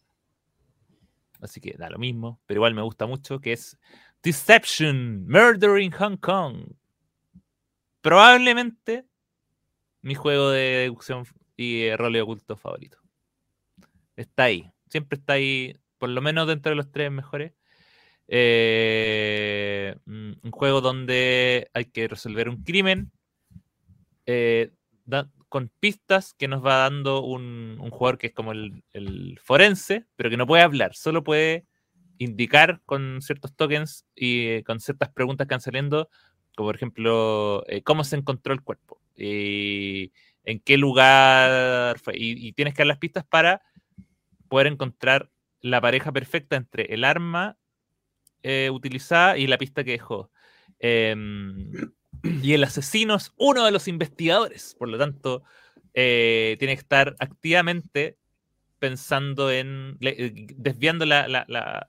Así que da lo mismo, pero igual me gusta mucho, que es Deception, Murder in Hong Kong. Probablemente mi juego de deducción y rol oculto favorito. Está ahí, siempre está ahí, por lo menos dentro de los tres mejores. Eh, mm, un juego donde hay que resolver un crimen eh, con pistas que nos va dando un, jugador que es como el, forense, pero que no puede hablar, solo puede indicar con ciertos tokens y eh, con ciertas preguntas que van saliendo, como por ejemplo, cómo se encontró el cuerpo y en qué lugar. Y, tienes que dar las pistas para poder encontrar la pareja perfecta entre el arma eh, utilizada y la pista que dejó. Em, y el asesino es uno de los investigadores, por lo tanto, eh, tiene que estar activamente pensando en eh, desviando la,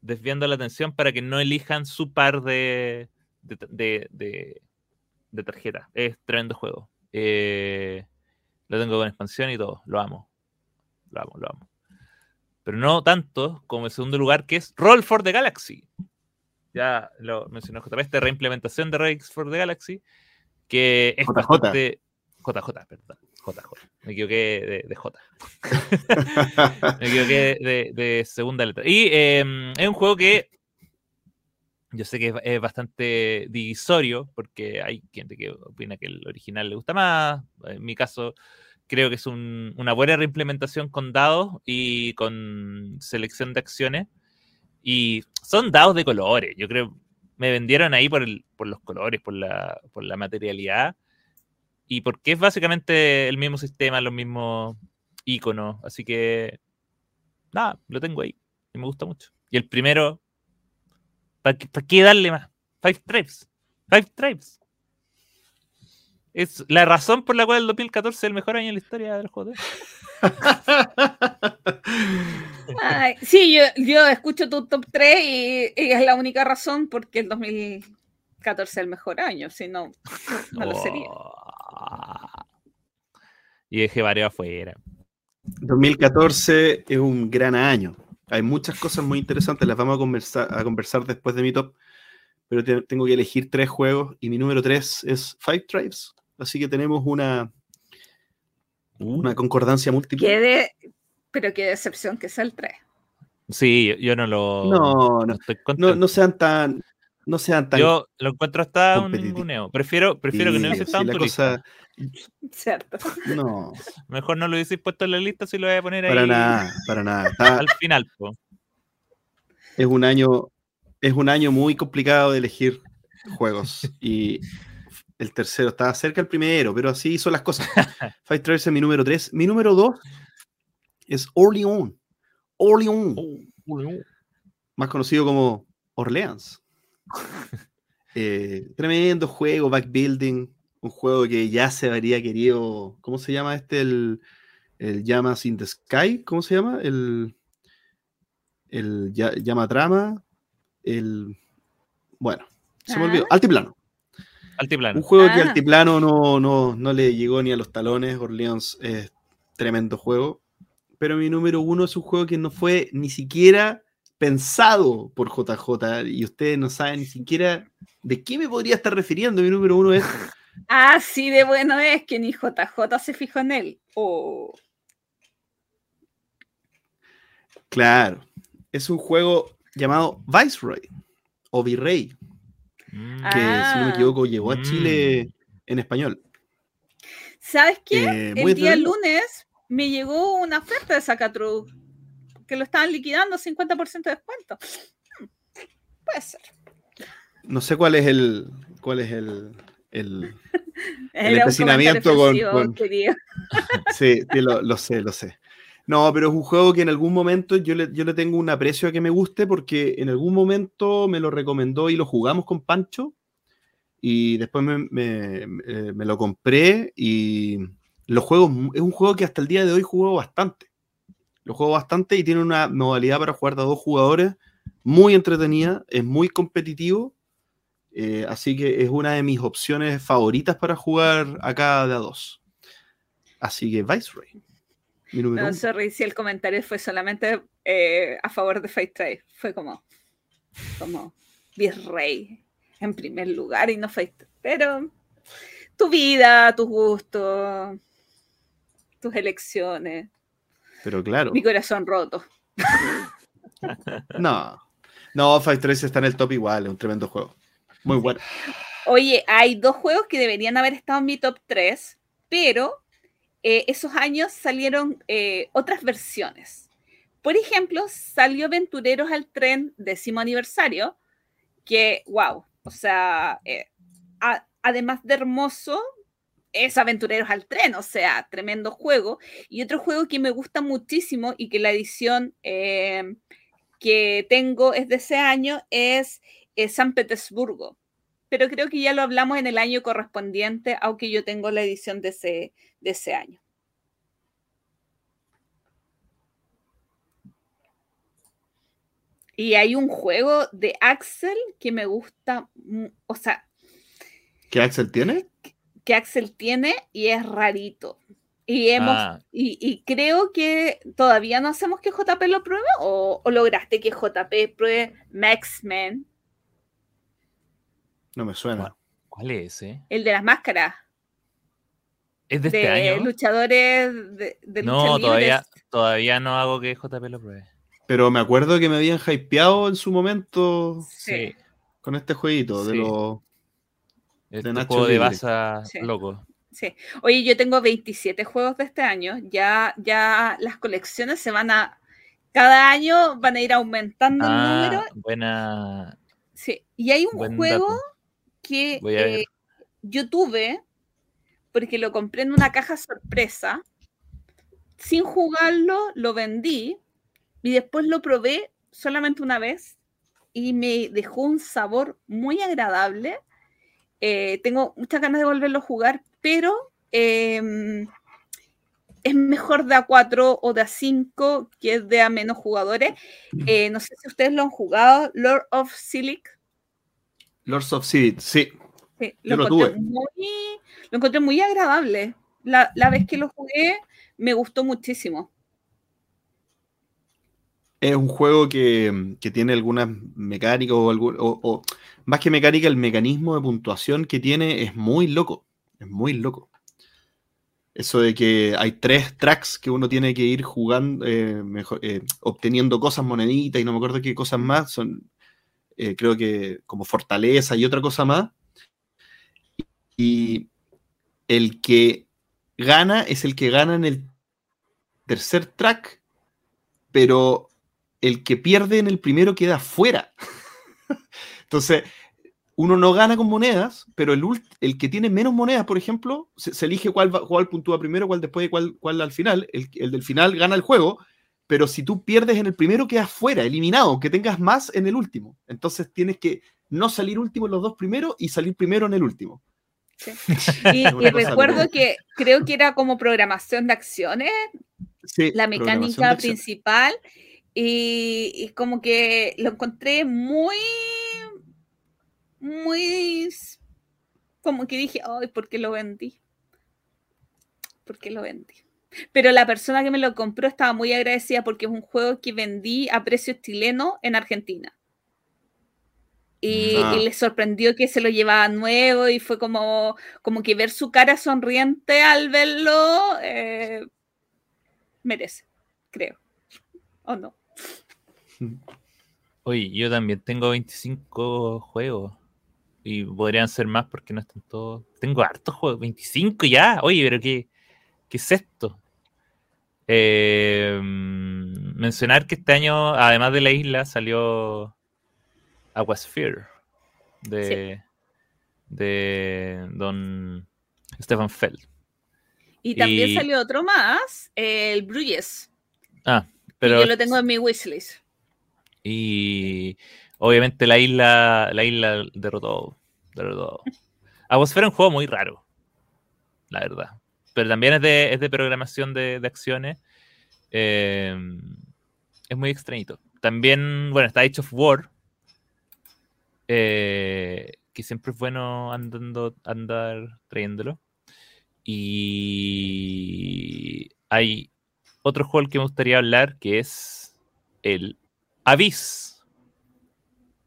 desviando la atención para que no elijan su par de, de, de, tarjeta. Es tremendo juego. Lo tengo con expansión y todo. Lo amo. Lo amo, lo amo pero no tanto como el segundo lugar, que es Roll for the Galaxy. Ya lo mencionó JP, esta reimplementación de Rolls for the Galaxy, que es JJ. bastante... JJ, perdón. JJ. Me equivoqué de, J. Me equivoqué de, segunda letra. Y em, es un juego que yo sé que es, bastante divisorio, porque hay gente que opina que el original le gusta más. En mi caso, creo que es una buena reimplementación con dados y con selección de acciones. Y son dados de colores. Yo creo me vendieron ahí por, por los colores, por la, por la materialidad. Y porque es básicamente el mismo sistema, los mismos iconos. Así que, nada, lo tengo ahí. Y me gusta mucho. Y el primero, ¿para qué, darle más? Five Tribes. Five Tribes. Es la razón por la cual el 2014 es el mejor año en la historia del juego. sí, yo, escucho tu top 3 y, es la única razón porque el 2014 es el mejor año, si no, no lo sería. Oh. Y dejé varios afuera. 2014 es un gran año. Hay muchas cosas muy interesantes, las vamos a conversar, a conversar después de mi top, pero tengo que elegir tres juegos y mi número tres es Five Tribes. Así que tenemos una, una uh. concordancia múltiple. pero qué decepción que sea el 3. Sí, yo, no lo. No, no, no, sean tan. No sean tan. Yo lo encuentro hasta un ninguneo. Prefiero, prefiero que no hubiese estado en cosa... Cierto. No. Mejor no lo hubiese puesto en la lista si lo voy a poner para ahí. Para nada, para nada. Al final, Es un año. Es un año muy complicado de elegir juegos. Y el tercero estaba cerca el primero, pero así hizo las cosas. Five Tribes es mi número 3. Mi número 2 es Orleans. Orleans. Oh, Más conocido como Orleans. Eh, tremendo juego, backbuilding. Un juego que ya se habría querido. ¿Cómo se llama este? El, el Llamas in the Sky. ¿Cómo se llama? El, el Llama Trama. El. Bueno, se me olvidó. Ah. Altiplano. Altiplano. Un juego que ah. Altiplano no, no, no le llegó ni a los talones. Orleans es tremendo juego. Pero mi número uno es un juego que no fue ni siquiera pensado por JJ. Y ustedes no saben ni siquiera de qué me podría estar refiriendo. Mi número uno es. Ah, sí, de bueno es que ni JJ se fijó en él. Oh. Claro. Es un juego llamado Viceroy o Virrey que si no me equivoco llegó a Chile mm. en español. ¿Sabes qué? Eh, el día lunes me llegó una oferta de Sacatru que lo estaban liquidando 50% de descuento. Hmm, puede ser. No sé cuál es el cuál es el el, el empecinamiento con, Sí, lo, sé, lo sé. No, pero es un juego que en algún momento yo le, yo le tengo un aprecio a que me guste porque en algún momento me lo recomendó y lo jugamos con Pancho y después me, me- me- me lo compré y los juegos, es un juego que hasta el día de hoy juego bastante. Lo juego bastante y tiene una modalidad para jugar de a dos jugadores muy entretenida, es muy competitivo, eh, así que es una de mis opciones favoritas para jugar acá de a dos. Así que Viceroy. No, sorry si el comentario fue solamente eh, a favor de Fight. Fue como, como Virrey en primer lugar y no Fight. Pero tu vida, tus gustos, tus elecciones, Pero claro. mi corazón roto. No. No, Five Trace está en el top igual, es un tremendo juego. Muy bueno. Oye, hay dos juegos que deberían haber estado en mi top 3, pero eh, esos años salieron eh, otras versiones. Por ejemplo, salió Aventureros al Tren décimo aniversario, que, wow, o sea, eh, a- además de hermoso, es Aventureros al Tren, o sea, tremendo juego. Y otro juego que me gusta muchísimo y que la edición eh, que tengo es de ese año es eh, San Petersburgo pero creo que ya lo hablamos en el año correspondiente, aunque yo tengo la edición de ese, de ese año. Y hay un juego de Axel que me gusta, o sea, ¿Qué Axel tiene? Axel tiene y es rarito. Y, hemos, Ah. y, y creo que todavía no hacemos que JP lo pruebe o, o lograste que JP pruebe Max-Men, No me suena. ¿Cuál es ese? el de las máscaras. ¿Es de de este año? luchadores de, de No, todavía, todavía no hago que JP lo pruebe. Pero me acuerdo que me habían hypeado en su momento Sí. con este jueguito de los. Este Nacho juego de baza Sí. loco. Sí. Oye, yo tengo 27 juegos de este año. Ya, ya las colecciones se van a. Cada año van a ir aumentando el Ah, número. buena. Sí. Y hay un Buen juego dato. que eh, yo tuve porque lo compré en una caja sorpresa. Sin jugarlo, lo vendí y después lo probé solamente una vez y me dejó un sabor muy agradable. Eh, tengo muchas ganas de volverlo a jugar, pero em, es mejor de A4 o de A5 que de a menos jugadores. Eh, no sé si ustedes lo han jugado, Lord of Silic. Lords of Seed, sí. Lo, lo encontré tuve. muy, lo encontré muy agradable. La, la vez que lo jugué me gustó muchísimo. Es un juego que, que tiene algunas mecánicas o, algún- o- más que mecánica, el mecanismo de puntuación que tiene es muy loco. Es muy loco. Eso de que hay tres tracks que uno tiene que ir jugando, eh, mejor- eh, obteniendo cosas, moneditas y no me acuerdo qué cosas más, son eh, creo que como fortaleza y otra cosa más. Y el que gana es el que gana en el tercer track, pero el que pierde en el primero queda fuera. Entonces, uno no gana con monedas, pero el, el que tiene menos monedas, por ejemplo, se, se elige cuál, va- cuál puntúa primero, cuál después y cuál, cuál al final. El, el del final gana el juego, pero si tú pierdes en el primero, quedas fuera, eliminado, aunque tengas más en el último. Entonces tienes que no salir último en los dos primeros y salir primero en el último. Y, recuerdo que creo que era como programación de acciones, Sí, la mecánica acción. Y, y como que lo encontré muy, muy, como que dije, ay, ¿por qué lo vendí? ¿Por qué lo vendí? Pero la persona que me lo compró estaba muy agradecida porque es un juego que vendí a precio chileno en Argentina. Y, Ah. y le sorprendió que se lo llevaba nuevo y fue como, como que ver su cara sonriente al verlo eh, merece, creo. ¿O no? Oye, yo también tengo 25 juegos. Y podrían ser más porque no están todos. Tengo hartos juegos, 25 ya. Oye, pero ¿qué, qué es esto? Eh, mm, mencionar que este año, además de la isla, salió Aquasphere de, de Don Stefan Feld. Y también Y- salió otro más, el Bruyes. Ah, Y pero. yo lo tengo en mi wishlist. Y obviamente la isla, la isla derrotó. derrotó. Atmosfera es un juego muy raro, la verdad. Pero también es de, es de programación de, de acciones. Eh, es muy extrañito. También, bueno, está Age of War. eh, que siempre es bueno andando, andar trayéndolo. Y hay otro juego del que me gustaría hablar que es el Avis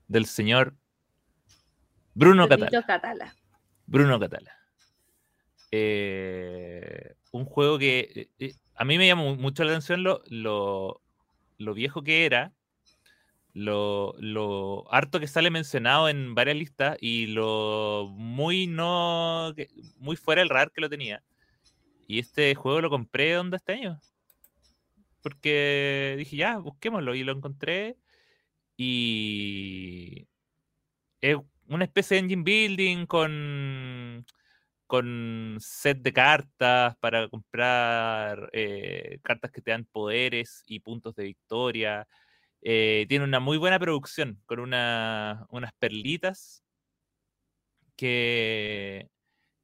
del señor Bruno Catala. Catala. Bruno Catala. Eh, un juego que eh, eh, a mí me llamó mucho la atención lo, lo, lo viejo que era, lo, lo harto que sale mencionado en varias listas y lo muy no muy fuera del radar que lo tenía. Y este juego lo compré donde este año. Porque dije, ya, busquémoslo. Y lo encontré. Y es una especie de engine building con, con set de cartas para comprar eh, cartas que te dan poderes y puntos de victoria. Eh, tiene una muy buena producción con una- unas perlitas que,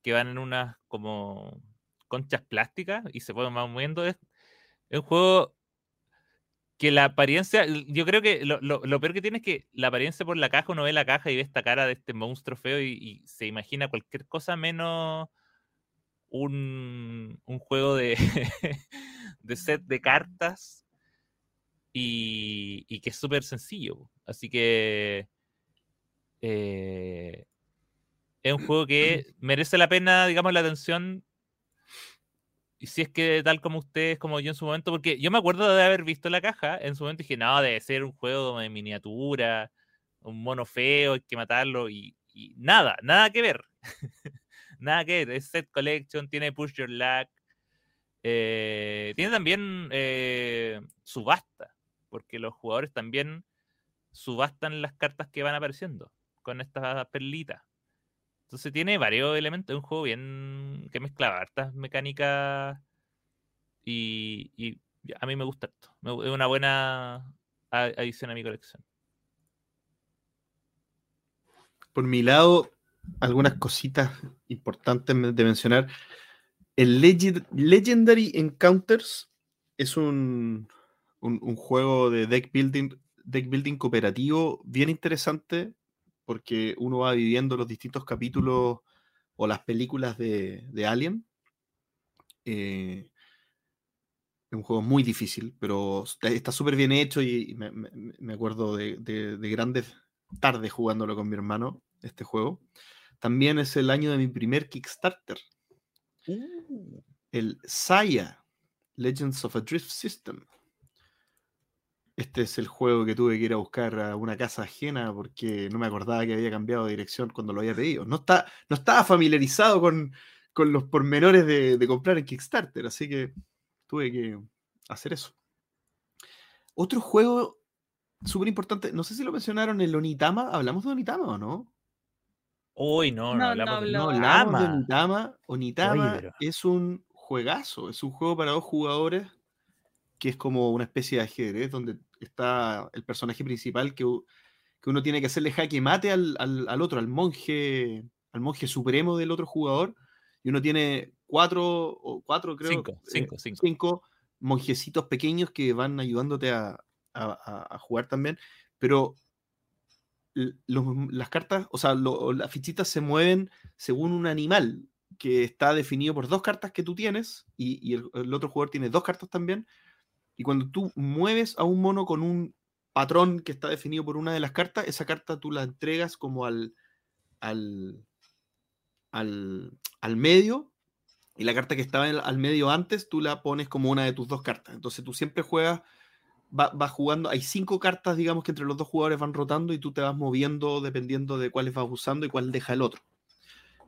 que van en unas como conchas plásticas y se pueden moviendo. Es un juego que la apariencia, yo creo que lo, lo- lo peor que tiene es que la apariencia por la caja, uno ve la caja y ve esta cara de este monstruo feo y, y se imagina cualquier cosa menos un, un juego de, de set de cartas y, y que es súper sencillo. Así que eh, es un juego que merece la pena, digamos, la atención. Y si es que tal como ustedes, como yo en su momento, porque yo me acuerdo de haber visto la caja, en su momento dije, no, debe ser un juego de miniatura, un mono feo, hay que matarlo, y, nada, nada que ver. nada que ver, es set collection, tiene push your luck, eh, tiene también eh, subasta, porque los jugadores también subastan las cartas que van apareciendo con estas perlitas. Entonces tiene varios elementos, es un juego bien que mezcla hartas mecánicas y, y a mí me gusta esto. Es una buena adición a mi colección. Por mi lado, algunas cositas importantes de mencionar. El Legend- Legendary Encounters es un, un- un juego de deck building, deck building cooperativo bien interesante porque uno va viviendo los distintos capítulos o las películas de, de Alien. Eh, es un juego muy difícil, pero está- está súper bien hecho y, y me, me- me acuerdo de, de- de grandes tardes jugándolo con mi hermano, este juego. También es el año de mi primer Kickstarter, el Saya Legends of a Drift System. Este es el juego que tuve que ir a buscar a una casa ajena porque no me acordaba que había cambiado de dirección cuando lo había pedido. No, está, no estaba familiarizado con, con los pormenores de, de comprar en Kickstarter, así que tuve que hacer eso. Otro juego súper importante, no sé si lo mencionaron, el Onitama. ¿Hablamos de Onitama o no? Uy, no, no, No, hablamos no de hablamos de Ama. Onitama. Onitama pero- es un juegazo, es un juego para dos jugadores que es como una especie de ajedrez donde está el personaje principal que, que uno tiene que hacerle jaque mate al, al- al otro, al monje, al monje supremo del otro jugador, y uno tiene cuatro, o cuatro creo, Cinco, eh, cinco, cinco. monjecitos pequeños que van ayudándote a, a- jugar también, pero los- las cartas, o sea, lo- las fichitas se mueven según un animal que está definido por dos cartas que tú tienes y, y el, el otro jugador tiene dos cartas también. Y cuando tú mueves a un mono con un patrón que está definido por una de las cartas, esa carta tú la entregas como al, al, al, al medio y la carta que estaba al medio antes tú la pones como una de tus dos cartas. Entonces tú siempre juegas, va- vas jugando, hay cinco cartas, digamos, que entre los dos jugadores van rotando y tú te vas moviendo dependiendo de cuáles vas usando y cuál deja el otro.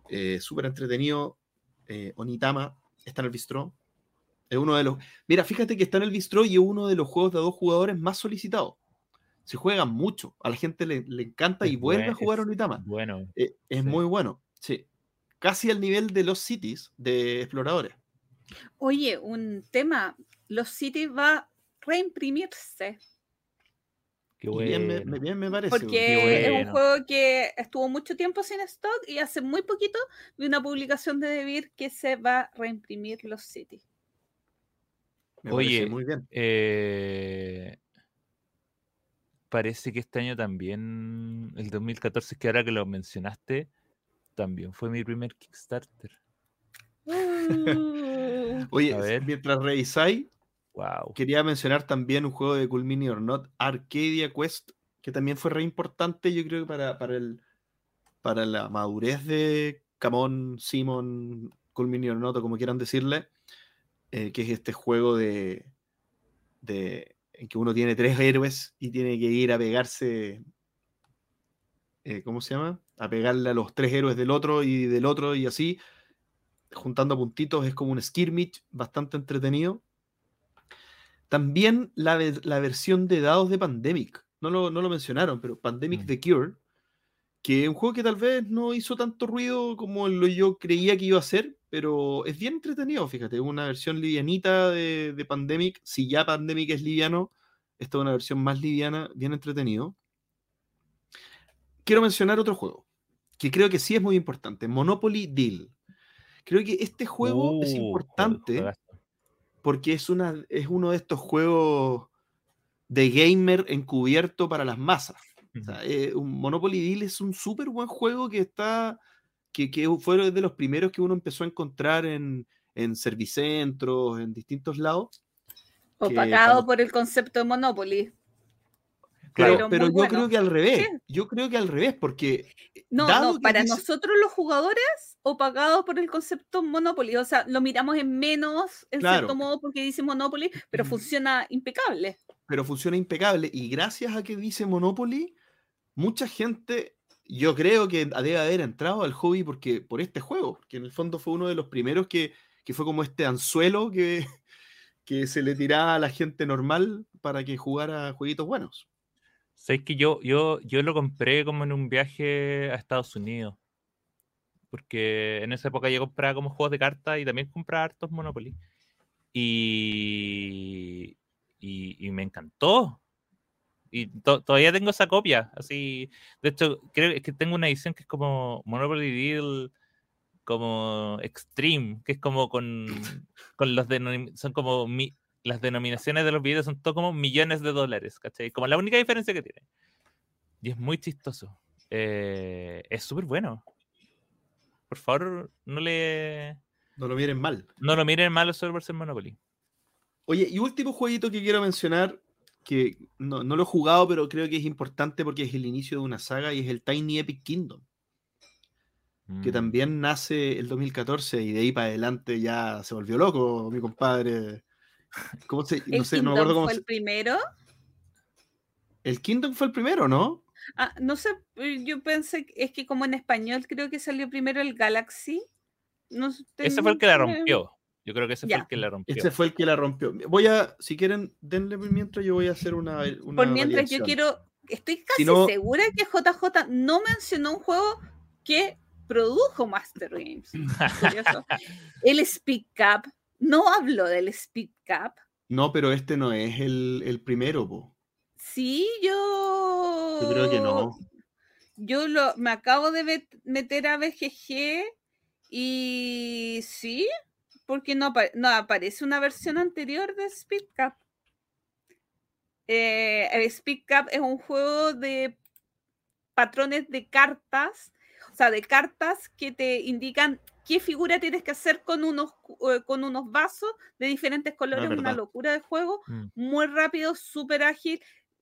Eh, Súper entretenido. eh, Onitama está en el bistró. Es uno de los. Mira, fíjate que está en el bistró y es uno de los juegos de dos jugadores más solicitados. Se juegan mucho. A la gente le, le encanta y vuelve a jugar Onitama. Bueno, Eh, es sí. muy bueno. Sí. Casi al nivel de los cities de exploradores. Oye, un tema. Los cities va reimprimirse. Qué Y bien, me, bueno. bien me parece. Porque es un juego que estuvo mucho tiempo sin stock y hace muy poquito vi una publicación de Devir que se va a reimprimir los City. Me parece Oye, muy bien. Eh, parece que este año también, el 2014, que ahora que lo mencionaste, también fue mi primer Kickstarter. Uh, Oye, a ver. mientras revisáis, Wow. quería mencionar también un juego de Cool Mini or Not, Arcadia Quest, que también fue re importante, yo creo, para, para, el, para la madurez de Camón, Simon, Cool Mini or Not, o como quieran decirle, eh, que es este juego de, de en que uno tiene tres héroes y tiene que ir a pegarse, eh, ¿cómo se llama? A pegarle a los tres héroes del otro y del otro y así, juntando puntitos, es como un skirmish bastante entretenido. También la, la versión de dados de Pandemic. No lo, no lo mencionaron, pero Pandemic Mm. The Cure, que es un juego que tal vez no hizo tanto ruido como lo yo creía que iba a hacer, pero es bien entretenido, fíjate, una versión livianita de, de Pandemic. Si ya Pandemic es liviano, esta es una versión más liviana, bien entretenido. Quiero mencionar otro juego, que creo que sí es muy importante, Monopoly Deal. Creo que este juego es Uh, importante porque es, una, es uno de estos juegos de gamer encubierto para las masas. O sea, eh, un Monopoly Deal es un súper buen juego que está, que, que fue de los primeros que uno empezó a encontrar en, en servicentros, en distintos lados. opacado cuando- por el concepto de Monopoly. Claro, Pero yo bueno. creo que al revés. Sí. Yo creo que al revés, porque No, Dado no, que para dice- nosotros los jugadores, opacado por el concepto Monopoly. O sea, lo miramos en menos, en Claro. cierto modo, porque dice Monopoly, pero funciona impecable. pero funciona impecable. Y gracias a que dice Monopoly, mucha gente, yo creo que debe haber entrado al hobby porque, por este juego, que en el fondo fue uno de los primeros que, que fue como este anzuelo que, que se le tiraba a la gente normal para que jugara jueguitos buenos. Sabes que yo, yo, yo lo compré como en un viaje a Estados Unidos. Porque en esa época yo compraba como juegos de cartas y también compraba hartos Monopoly. Y, y me encantó. Y to- todavía tengo esa copia. Así, de hecho, creo que tengo una edición que es como Monopoly Deal como Extreme, que es como con, con los son como mi- las denominaciones de los videos son todo como millones de dólares, ¿cachai? Como la única diferencia que tiene. Y es muy chistoso. Eh, es súper bueno. Por favor, no le No lo miren mal. no lo miren malo solo por ser Monopoly. Oye, y último jueguito que quiero mencionar, que no, no lo he jugado, pero creo que es importante porque es el inicio de una saga y es el Tiny Epic Kingdom. que Mm. también nace el 2014 y de ahí para adelante ya se volvió loco, mi compadre. ¿Cómo se, no el sé, no me Kingdom acuerdo cómo fue se- el primero. El Kingdom fue el primero, ¿no? Ah, no sé, eh, yo pensé, que- es que como en español creo que salió primero el Galaxy. No Ese fue el que la rompió. Yo creo que ese fue el que la rompió. Ese fue el que la rompió. Voy a, si quieren, denle mientras yo voy a hacer una. una Por mientras yo quiero, estoy casi no- segura que JJ no mencionó un juego que produjo Master Games. Curioso. el Speed Cup. No hablo del Speed Cup. No, pero este no es el, el primero, po. Sí, yo. Yo creo que no. Yo lo, me acabo de meter a BGG y sí, porque no, apa- no aparece una versión anterior de Speed Cup. Eh, el Speed Cup es un juego de patrones de cartas, o sea, de cartas que te indican qué figura tienes que hacer con unos, eh, con unos vasos de diferentes colores, una verdad. locura de juego, Mm, muy rápido, súper ágil.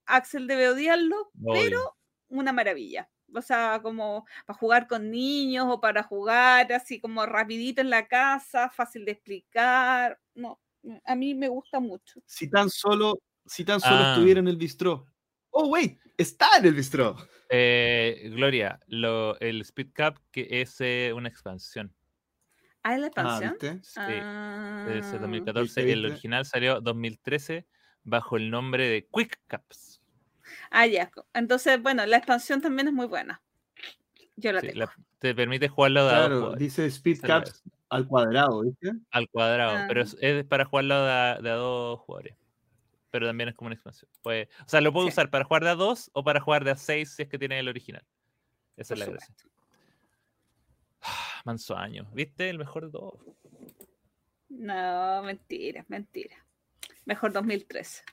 Axel debe odiarlo, obvio. pero una maravilla. O sea, como para jugar con niños o para jugar así como rapidito en la casa, fácil de explicar. No, a mí me gusta mucho. Si tan solo, si tan solo Ah. estuviera en el bistró. Oh, wait, está en el bistró. Eh, Gloria, lo, el Speed Cup que es eh, una expansión. Ah, ¿es la Ah, expansión? ¿viste? Sí, Ah, Desde 2014. ¿Viste, El viste? original salió 2013 bajo el nombre de Quick Cups. Ah, ya. Entonces, bueno, la expansión también es muy buena. Yo la Sí, tengo. la- te permite jugarlo de a dos Claro, dice Speed Caps al cuadrado, ¿viste? al cuadrado, pero Ah. es, es para jugarlo de a, de a dos jugadores. pero también es como una expansión. Pues, o sea, lo puedo Sí. usar para jugar de a 2 o para jugar de a 6 si es que tiene el original. Esa Por es la gracia. Manso año. ¿Viste? El mejor de todos. No, mentira, mentira. Mejor 2013.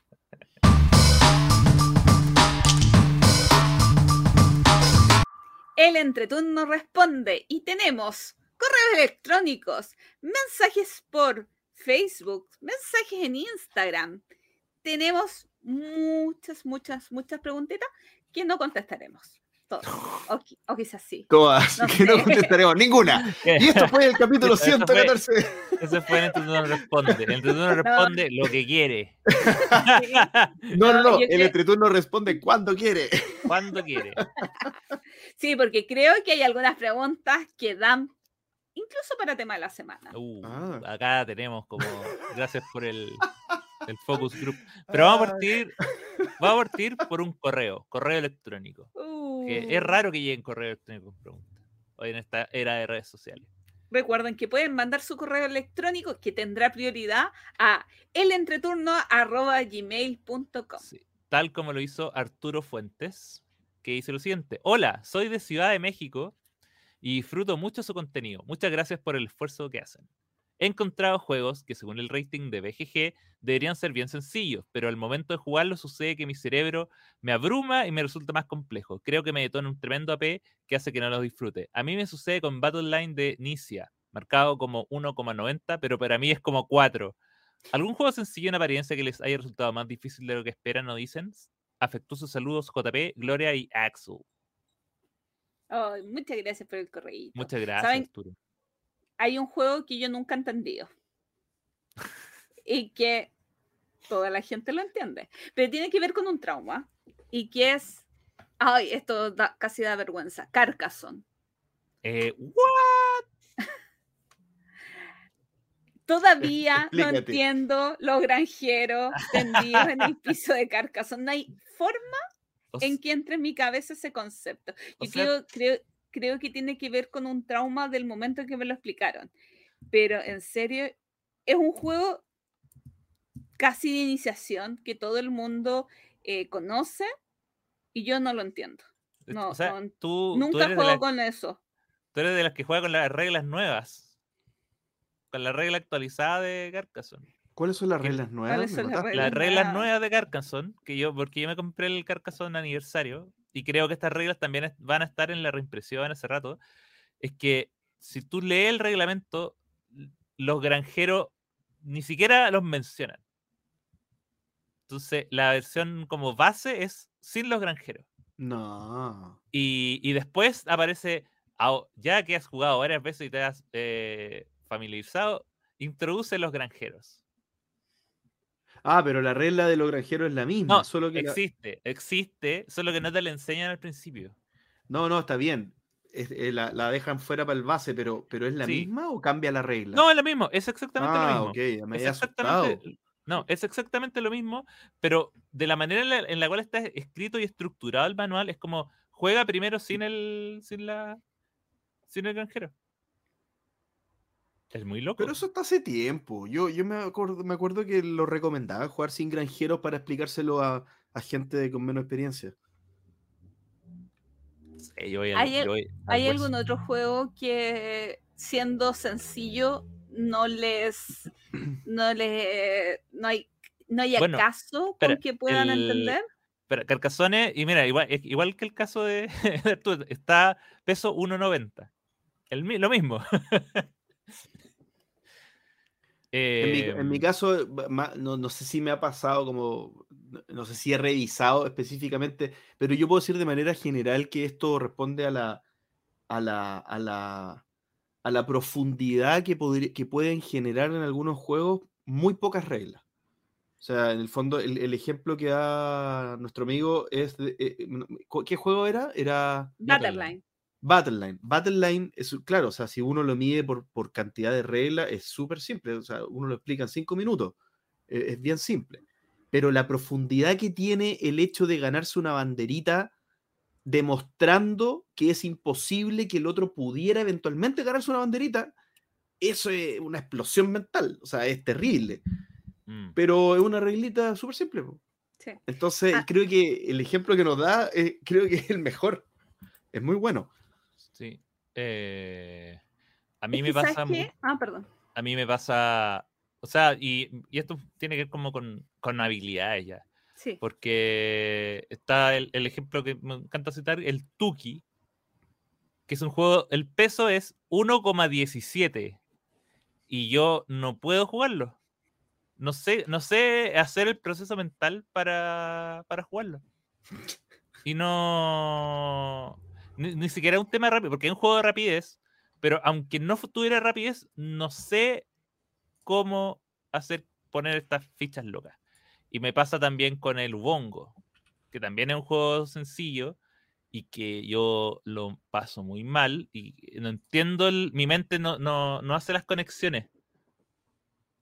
El entreturno responde y tenemos correos electrónicos, mensajes por Facebook, mensajes en Instagram. Tenemos muchas, muchas, muchas preguntitas que no contestaremos. Todas. O, qui- o quizás sí. Todas, No que no contestaremos ninguna. Y esto fue el capítulo Eso fue- 114. Ese fue el entreturno responde. El entreturno responde lo que quiere. No, no, no. El creo- entreturno responde cuando quiere. Cuando quiere. Sí, porque creo que hay algunas preguntas que dan incluso para tema de la semana. Uh, Ah. Acá tenemos como. Gracias por el, el focus group. Pero vamos a partir. Vamos a partir por un correo, correo electrónico. Que es raro que lleguen correo electrónico con preguntas. Hoy en esta era de redes sociales. Recuerden que pueden mandar su correo electrónico que tendrá prioridad a elentreturno.gmail.com. Sí, Tal como lo hizo Arturo Fuentes, que dice lo siguiente. Hola, soy de Ciudad de México y disfruto mucho su contenido. Muchas gracias por el esfuerzo que hacen. He encontrado juegos que según el rating de BGG deberían ser bien sencillos, pero al momento de jugarlo sucede que mi cerebro me abruma y me resulta más complejo. Creo que me detona un tremendo AP que hace que no los disfrute. A mí me sucede con Battle Line de Nicia, marcado como 1,90, pero para mí es como 4. ¿Algún juego sencillo en apariencia que les haya resultado más difícil de lo que esperan o dicen? Afectuosos saludos JP, Gloria y Axel. Ay, muchas gracias por el correo. Muchas gracias, ¿Saben? Arturo. Hay un juego que yo nunca he entendido y que toda la gente lo entiende, pero tiene que ver con un trauma y que es, ay, esto da- casi da vergüenza, Carcassonne. Eh, ¿what? Todavía no entiendo los granjeros tendidos en el piso de Carcassonne. No hay forma O en que entre en mi cabeza ese concepto. Yo sea- creo, creo, que tiene que ver con un trauma del momento en que me lo explicaron. Pero en serio, es un juego casi de iniciación que todo el mundo eh, conoce y yo no lo entiendo. no, o sea, no, tú, Nunca juego la- con eso. tú eres de las que juega con las reglas nuevas. Con la regla actualizada de Carcassonne. ¿Cuáles son las ¿Qué- reglas nuevas? cuáles ¿Me son las reglas? Las reglas nuevas. nuevas de Carcassonne, que yo, porque yo me compré el Carcassonne aniversario, y creo que estas reglas también van a estar en la reimpresión hace rato, es que si tú lees el reglamento, los granjeros ni siquiera los mencionan. Entonces, la versión como base es sin los granjeros. No. Y, y después aparece, "Ao- ya que has jugado varias veces y te has eh, familiarizado, introduce los granjeros. Ah, pero la regla de los granjeros es la misma. No, solo que la- existe, existe, solo que no te la enseñan al principio. No, no, está bien. Es- eh, la, la dejan fuera para el base, pero, pero ¿es la Sí. misma o cambia la regla? No, es lo mismo, es exactamente ah, lo mismo. ok, me Es había asustado. exactamente, no, es exactamente lo mismo, pero de la manera en la, en la cual está escrito y estructurado el manual, es como juega primero sin el, sin la, sin el granjero. Es muy loco. Pero eso está hace tiempo. Yo, yo me, acuerdo, me acuerdo que lo recomendaban jugar sin granjeros para explicárselo a, a gente con menos experiencia. Sí, yo voy al- ¿Hay el- yo ¿Hay algún otro juego que siendo sencillo no les no le no hay no haya Bueno, caso espera, con que puedan el- entender? Pero Carcassonne, y mira, igual, igual que el caso de, de está peso 1.90. El, mi- lo mismo. En mi, en mi Em, caso, no, no sé si me ha pasado como, no- sé si he revisado específicamente, pero yo puedo decir de manera general que esto responde a la, a la, a la, a la profundidad que, que pueden generar en algunos juegos muy pocas reglas. O sea, en el fondo, el, el ejemplo que da nuestro amigo es... de- eh, eh, ¿Qué juego era? Era... Battleline. Battleline es, claro, o sea, si uno lo mide por, por cantidad de reglas, es súper simple. O sea, uno lo explica en cinco minutos. eh, es bien simple. Pero la profundidad que tiene el hecho de ganarse una banderita demostrando que es imposible que el otro pudiera eventualmente ganarse una banderita, eso es una explosión mental. O sea, es terrible. Mm. pero es una reglita súper simple. Sí. Entonces, Ah. creo que el ejemplo que nos da, eh, creo que es el mejor. Es muy bueno. Sí. Eh, a mí Es me que, ¿sabes pasa. qué? Ah, perdón. A mí me pasa. O sea, y, y esto tiene que ver como con, con habilidades ya. Sí. Porque está el, el ejemplo que me encanta citar, el Tuki, que es un juego, el peso es 1,17 y yo no puedo jugarlo. No sé, no sé hacer el proceso mental para, para jugarlo. Y no... Ni, siquiera es un tema rápido, porque es un juego de rapidez, pero aunque no tuviera rapidez, no sé cómo hacer poner estas fichas locas. Y me pasa también con el Wongo, que también es un juego sencillo y que yo lo paso muy mal y no entiendo, mi mente no, no, no hace las conexiones.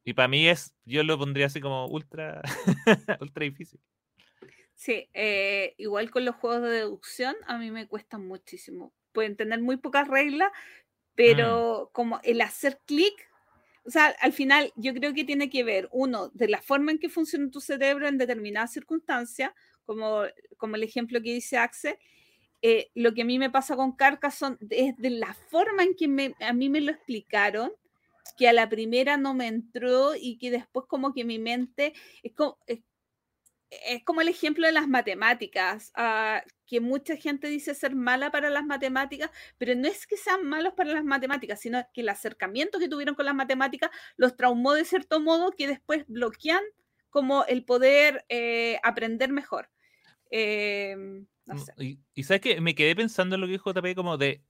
Y para mí es, yo lo pondría así como ultra, ultra difícil. Sí, eh, igual con los juegos de deducción, a mí me cuestan muchísimo. Pueden tener muy pocas reglas, pero como el hacer clic, o sea, al final yo creo que tiene que ver, uno, de la forma en que funciona tu cerebro en determinadas circunstancias, como, como el ejemplo que dice Axel. eh, lo que a mí me pasa con Carcassonne es de la forma en que me- a mí me lo explicaron, que a la primera no me entró y que después como que mi mente es como, es es como el ejemplo de las matemáticas, ah, que mucha gente dice ser mala para las matemáticas, pero no es que sean malos para las matemáticas, sino que el acercamiento que tuvieron con las matemáticas los traumó de cierto modo que después bloquean como el poder eh, aprender mejor. Eh, no Mm, sé. Y, y sabes que me quedé pensando en lo que dijo JP como de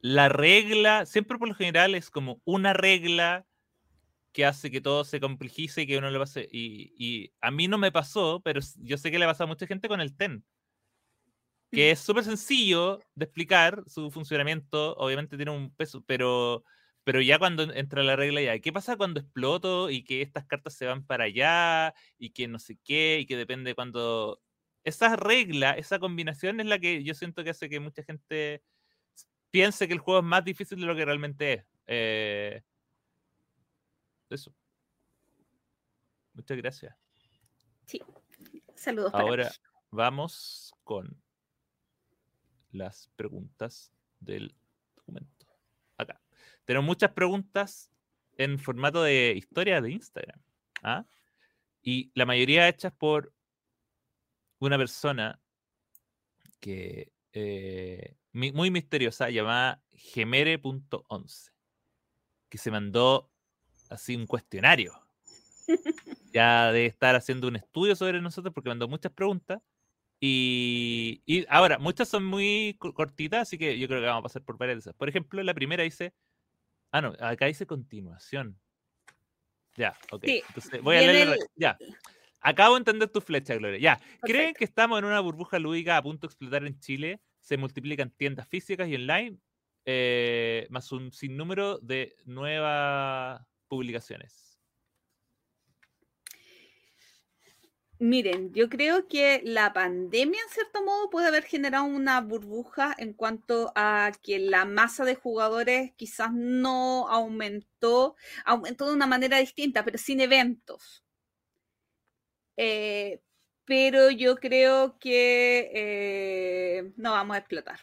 la regla, siempre por lo general es como una regla que hace que todo se complejice y que uno le pase. Y, y a mí no me pasó, pero yo sé que le pasa a mucha gente con el TEN. Que es súper sencillo de explicar su funcionamiento, obviamente tiene un peso, pero, pero ya cuando en- entra la regla ya, ¿qué pasa cuando exploto y que estas cartas se van para allá y que no sé qué y que depende cuando... Esa regla, esa combinación es la que yo siento que hace que mucha gente piense que el juego es más difícil de lo que realmente es. Eh, eso. Muchas gracias. Sí. Saludos Ahora vamos con las preguntas del documento. Acá. Tenemos muchas preguntas en formato de historia de Instagram. ¿ah? Y la mayoría hechas por una persona que eh, muy misteriosa llamada gemere.11 que se mandó así un cuestionario ya de estar haciendo un estudio sobre nosotros porque mandó muchas preguntas. Y, y ahora, muchas son muy co- cortitas, así que yo creo que vamos a pasar por varias de esas. Por ejemplo, la primera dice. Ah, no, acá dice continuación. Ya, ok. Sí, Entonces voy a leerle. el- Ya. Acabo de entender tu flecha, Gloria. Ya. ¿Creen que estamos en una burbuja lúdica a punto de explotar en Chile? Se multiplican tiendas físicas y online, eh, más un sinnúmero de nuevas publicaciones. Miren, yo creo que la pandemia en cierto modo puede haber generado una burbuja en cuanto a que la masa de jugadores quizás no aumentó, aumentó de una manera distinta, pero sin eventos. Eh, pero yo creo que eh, no vamos a explotar.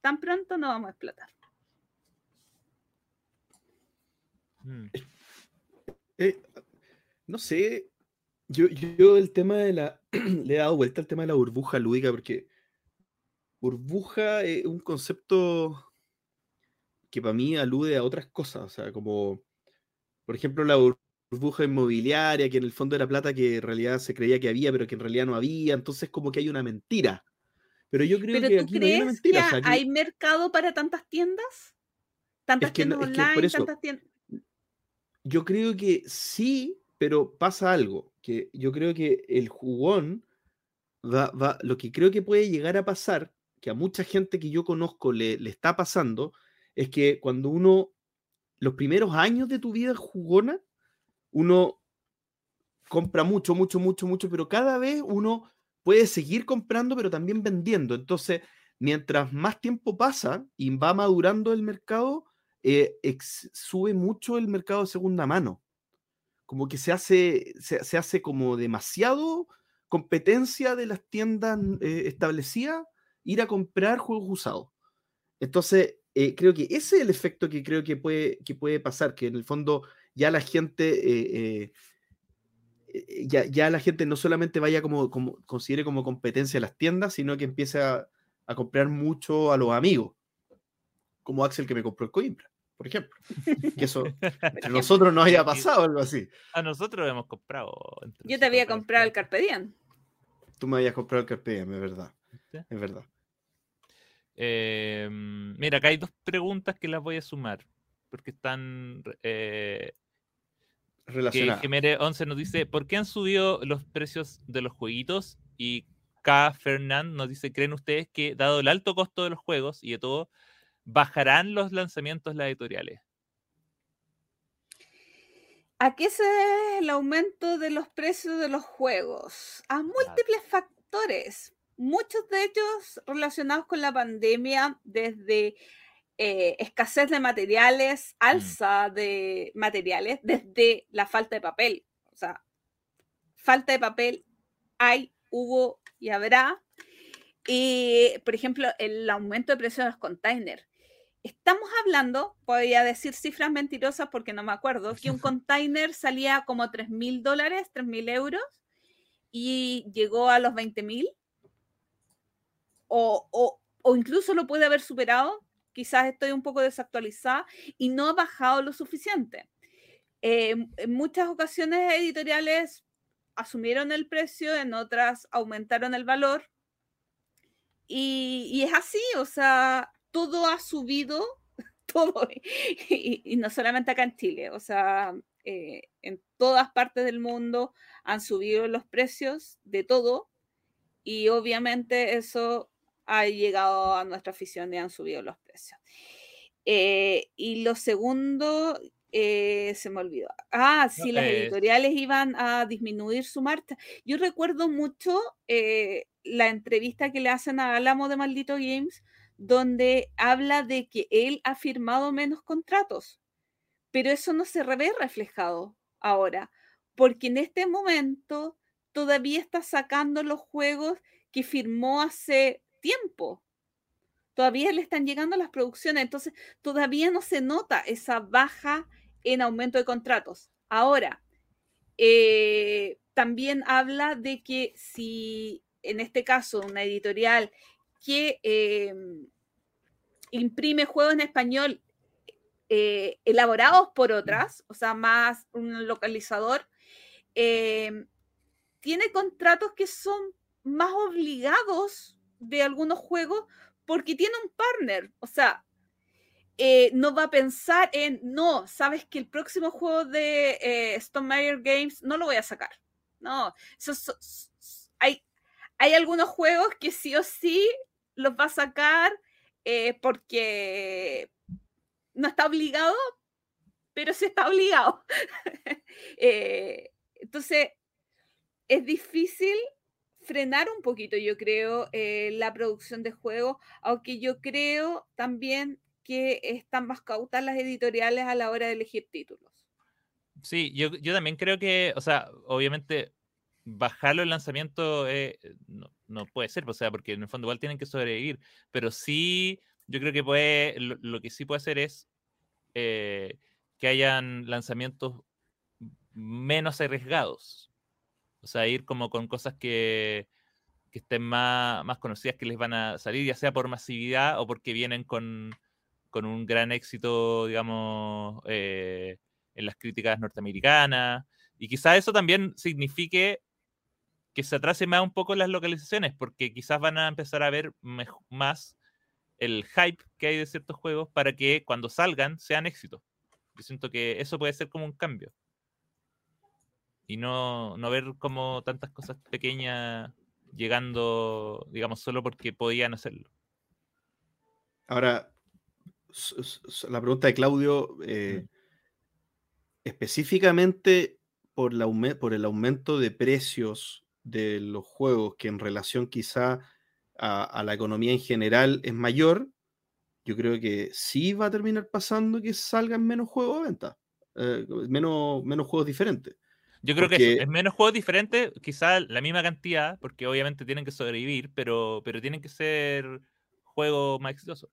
Tan pronto no vamos a explotar. Mm. Eh, no sé, yo, yo el tema de la... le he dado vuelta al tema de la burbuja lúdica porque burbuja es un concepto que para mí alude a otras cosas, o sea, como, por ejemplo, la bur- burbuja inmobiliaria, que en el fondo era plata que en realidad se creía que había, pero que en realidad no había, entonces como que hay una mentira. Pero yo creo ¿Pero que tú aquí no hay una crees mentira. que o sea, aquí- hay mercado para tantas tiendas? ¿Tantas que no- tiendas es que por online? eso- ¿Tantas tiendas? Yo creo que sí, pero pasa algo, que yo creo que el jugón va, va, lo que creo que puede llegar a pasar, que a mucha gente que yo conozco le, le está pasando, es que cuando uno, los primeros años de tu vida jugona, uno compra mucho, mucho, mucho, mucho, pero cada vez uno puede seguir comprando, pero también vendiendo. Entonces, mientras más tiempo pasa y va madurando el mercado, eh, sube mucho el mercado de segunda mano. como que se hace, se, hace como demasiado competencia de las tiendas eh, establecidas ir a comprar juegos usados. Entonces, eh, creo que ese es el efecto que creo que puede, que puede pasar, que en el fondo ya la gente, ya, ya, la gente no solamente vaya como, como, considere como competencia las tiendas, sino que empiece a, a comprar mucho a los amigos, como Axel que me compró el Coimbra por ejemplo. Que eso a nosotros nos haya pasado algo así. A nosotros hemos comprado. Yo te había comprado el Carpe Diem. Tú me habías comprado el Carpe Diem, es verdad. Es verdad. Em, mira, acá hay dos preguntas que las voy a sumar, porque están eh, relacionadas. Que 11 nos dice, ¿por qué han subido los precios de los jueguitos? Y K. Fernand nos dice, ¿creen ustedes que dado el alto costo de los juegos y de todo, ¿bajarán los lanzamientos las editoriales? ¿A qué se debe el aumento de los precios de los juegos? A múltiples factores, muchos de ellos relacionados con la pandemia, desde eh, escasez de materiales, mm. alza de materiales, desde la falta de papel. O sea, falta de papel hay, hubo y habrá. Y, por ejemplo, el aumento de precios de los containers. Estamos hablando, podría decir cifras mentirosas porque no me acuerdo, que un container salía como 3 mil dólares, 3 mil euros, y llegó a los 20 mil. O, incluso lo puede haber superado, quizás estoy un poco desactualizada, y no ha bajado lo suficiente. Eh, en muchas ocasiones editoriales asumieron el precio, en otras aumentaron el valor. Y, y es así, o sea, todo ha subido, todo, y, no solamente acá en Chile, o sea, eh, en todas partes del mundo han subido los precios de todo y obviamente eso ha llegado a nuestra afición y han subido los precios. Eh, y lo segundo, eh, se me olvidó. Ah, si las editoriales iban a disminuir su marcha. Yo recuerdo mucho la entrevista que le hacen a Álamo de Maldito Games, donde habla de que él ha firmado menos contratos, pero eso no se ve reflejado ahora, porque en este momento todavía está sacando los juegos que firmó hace tiempo. Todavía le están llegando las producciones, entonces todavía no se nota esa baja en aumento de contratos. Ahora, eh, también habla de que si en este caso una editorial que em, imprime juegos en español eh, elaborados por otras, o sea, más un localizador, em, tiene contratos que son más obligados de algunos juegos porque tiene un partner, o sea, eh, no va a pensar en, no, sabes que el próximo juego de eh, Stone Games no lo voy a sacar. No, hay, hay algunos juegos que sí o sí los va a sacar eh, porque no está obligado, pero sí está obligado. Eh, entonces, es difícil frenar un poquito, yo creo, eh, la producción de juegos, aunque yo creo también que están más cautas las editoriales a la hora de elegir títulos. Sí, yo, yo también creo que, o sea, obviamente bajarlo el lanzamiento puede ser, o sea, porque en el fondo igual tienen que sobrevivir, pero sí, yo creo que puede, lo, que sí puede hacer es eh, que hayan lanzamientos menos arriesgados, o sea, ir como con cosas que, estén más, más conocidas que les van a salir, ya sea por masividad o porque vienen con, un gran éxito, digamos, eh, en las críticas norteamericanas. Y quizás eso también signifique que se atrase más un poco las localizaciones, porque quizás van a empezar a ver más el hype que hay de ciertos juegos para que cuando salgan sean éxitos. Yo siento que eso puede ser como un cambio. Y no, no ver como tantas cosas pequeñas llegando, digamos, solo porque podían hacerlo. Ahora, la pregunta de Claudio, eh, específicamente por, la, por el aumento de precios de los juegos que en relación quizá a, la economía en general es mayor, yo creo que sí va a terminar pasando que salgan menos juegos a venta. eh, menos, menos juegos diferentes. Yo creo que Porque- es menos juegos diferentes, quizá la misma cantidad, porque obviamente tienen que sobrevivir, pero, pero tienen que ser juegos más exitosos.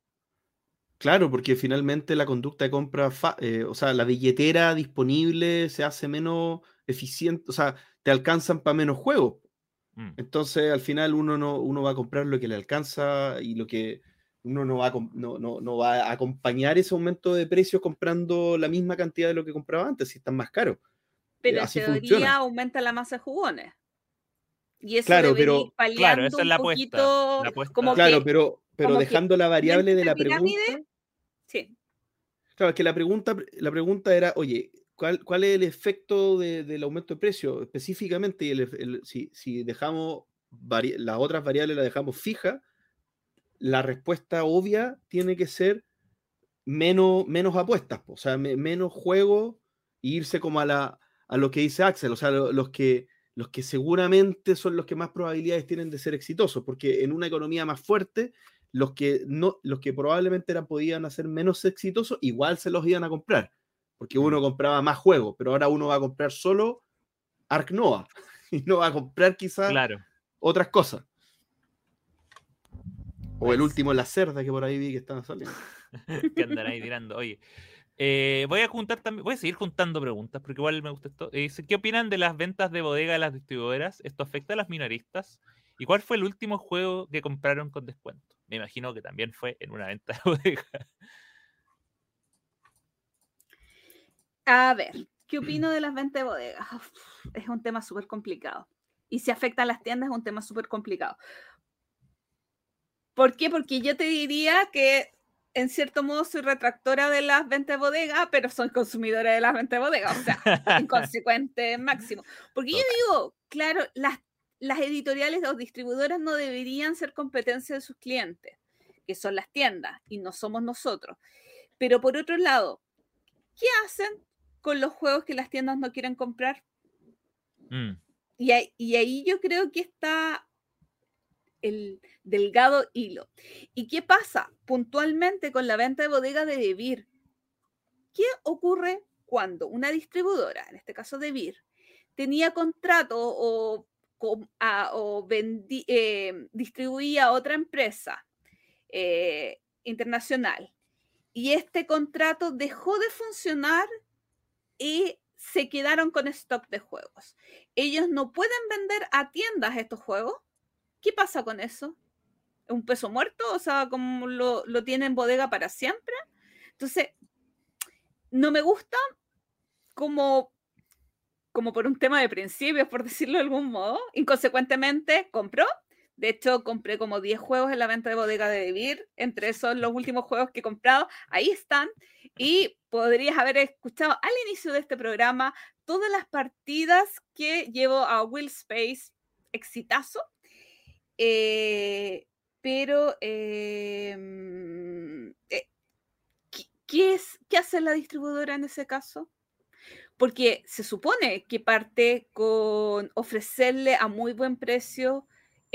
Claro, porque finalmente la conducta de compra, fa- eh, o sea, la billetera disponible se hace menos eficiente, o sea, te alcanzan para menos juegos. Mm. Entonces, al final uno no uno va a comprar lo que le alcanza y lo que uno no va a, no, no- no va a acompañar ese aumento de precios comprando la misma cantidad de lo que compraba antes, si están más caros. Pero en teoría funciona. aumenta la masa de jugones. Y eso Claro, debería pero- ir paliando esa es un la apuesta, poquito, la apuesta. como Claro, que- pero, pero como que dejando la variable de la dentro de la pregunta. pirámide, sí. Claro, es que la pregunta, la pregunta era, oye, ¿cuál, cuál es el efecto de- del aumento de precio específicamente? El- el- si, si dejamos las otras variables las dejamos fijas, la respuesta obvia tiene que ser menos, menos apuestas, o sea, me- menos juego e irse como a, la, a lo que dice Axel, o sea, lo- los que, los que seguramente son los que más probabilidades tienen de ser exitosos, porque en una economía más fuerte, los que, no, los que probablemente eran, podían hacer menos exitosos, igual se los iban a comprar, porque uno compraba más juegos, pero ahora uno va a comprar solo Ark Nova y no va a comprar quizás Claro. otras cosas. O el Pues. último, la cerda que por ahí vi que estaba saliendo. que andan ahí tirando. Oye, eh, voy a juntar también, voy a seguir juntando preguntas, porque igual me gusta esto. Eh, dice, ¿Qué opinan de las ventas de bodega de las distribuidoras? ¿Esto afecta a las minoristas? ¿Y cuál fue el último juego que compraron con descuento? Me imagino que también fue en una venta de bodega. A ver, ¿qué opino de las ventas de bodegas? Uf, Es un tema súper complicado. Y si afecta a las tiendas es un tema súper complicado. ¿Por qué? Porque yo te diría que en cierto modo soy retractora de las ventas de bodega, pero soy consumidora de las ventas de bodega, o sea, inconsecuente máximo. Porque yo digo, claro, las, las editoriales o distribuidoras no deberían ser competencia de sus clientes, que son las tiendas, y no somos nosotros. Pero por otro lado, ¿qué hacen con los juegos que las tiendas no quieren comprar? Mm, Y ahí, y ahí yo creo que está el delgado hilo. ¿Y qué pasa puntualmente con la venta de bodega de Devir? ¿Qué ocurre cuando una distribuidora, en este caso Devir, tenía contrato o, com- a- o vendi- eh, distribuía a otra empresa eh, internacional y este contrato dejó de funcionar y se quedaron con stock de juegos? Ellos no pueden vender a tiendas estos juegos. ¿Qué pasa con eso? ¿Es un peso muerto? O sea, como lo, lo tienen en bodega para siempre. Entonces, no me gusta como, como por un tema de principios, por decirlo de algún modo. Inconsecuentemente, compró. De hecho, compré como 10 juegos en la venta de bodega de Vivir. Entre esos, los últimos juegos que he comprado, ahí están. Y podrías haber escuchado al inicio de este programa todas las partidas que llevo a Will Space, exitazo. Eh, pero, mm, eh, ¿qué, qué es, ¿qué hace la distribuidora en ese caso? Porque se supone que parte con ofrecerle a muy buen precio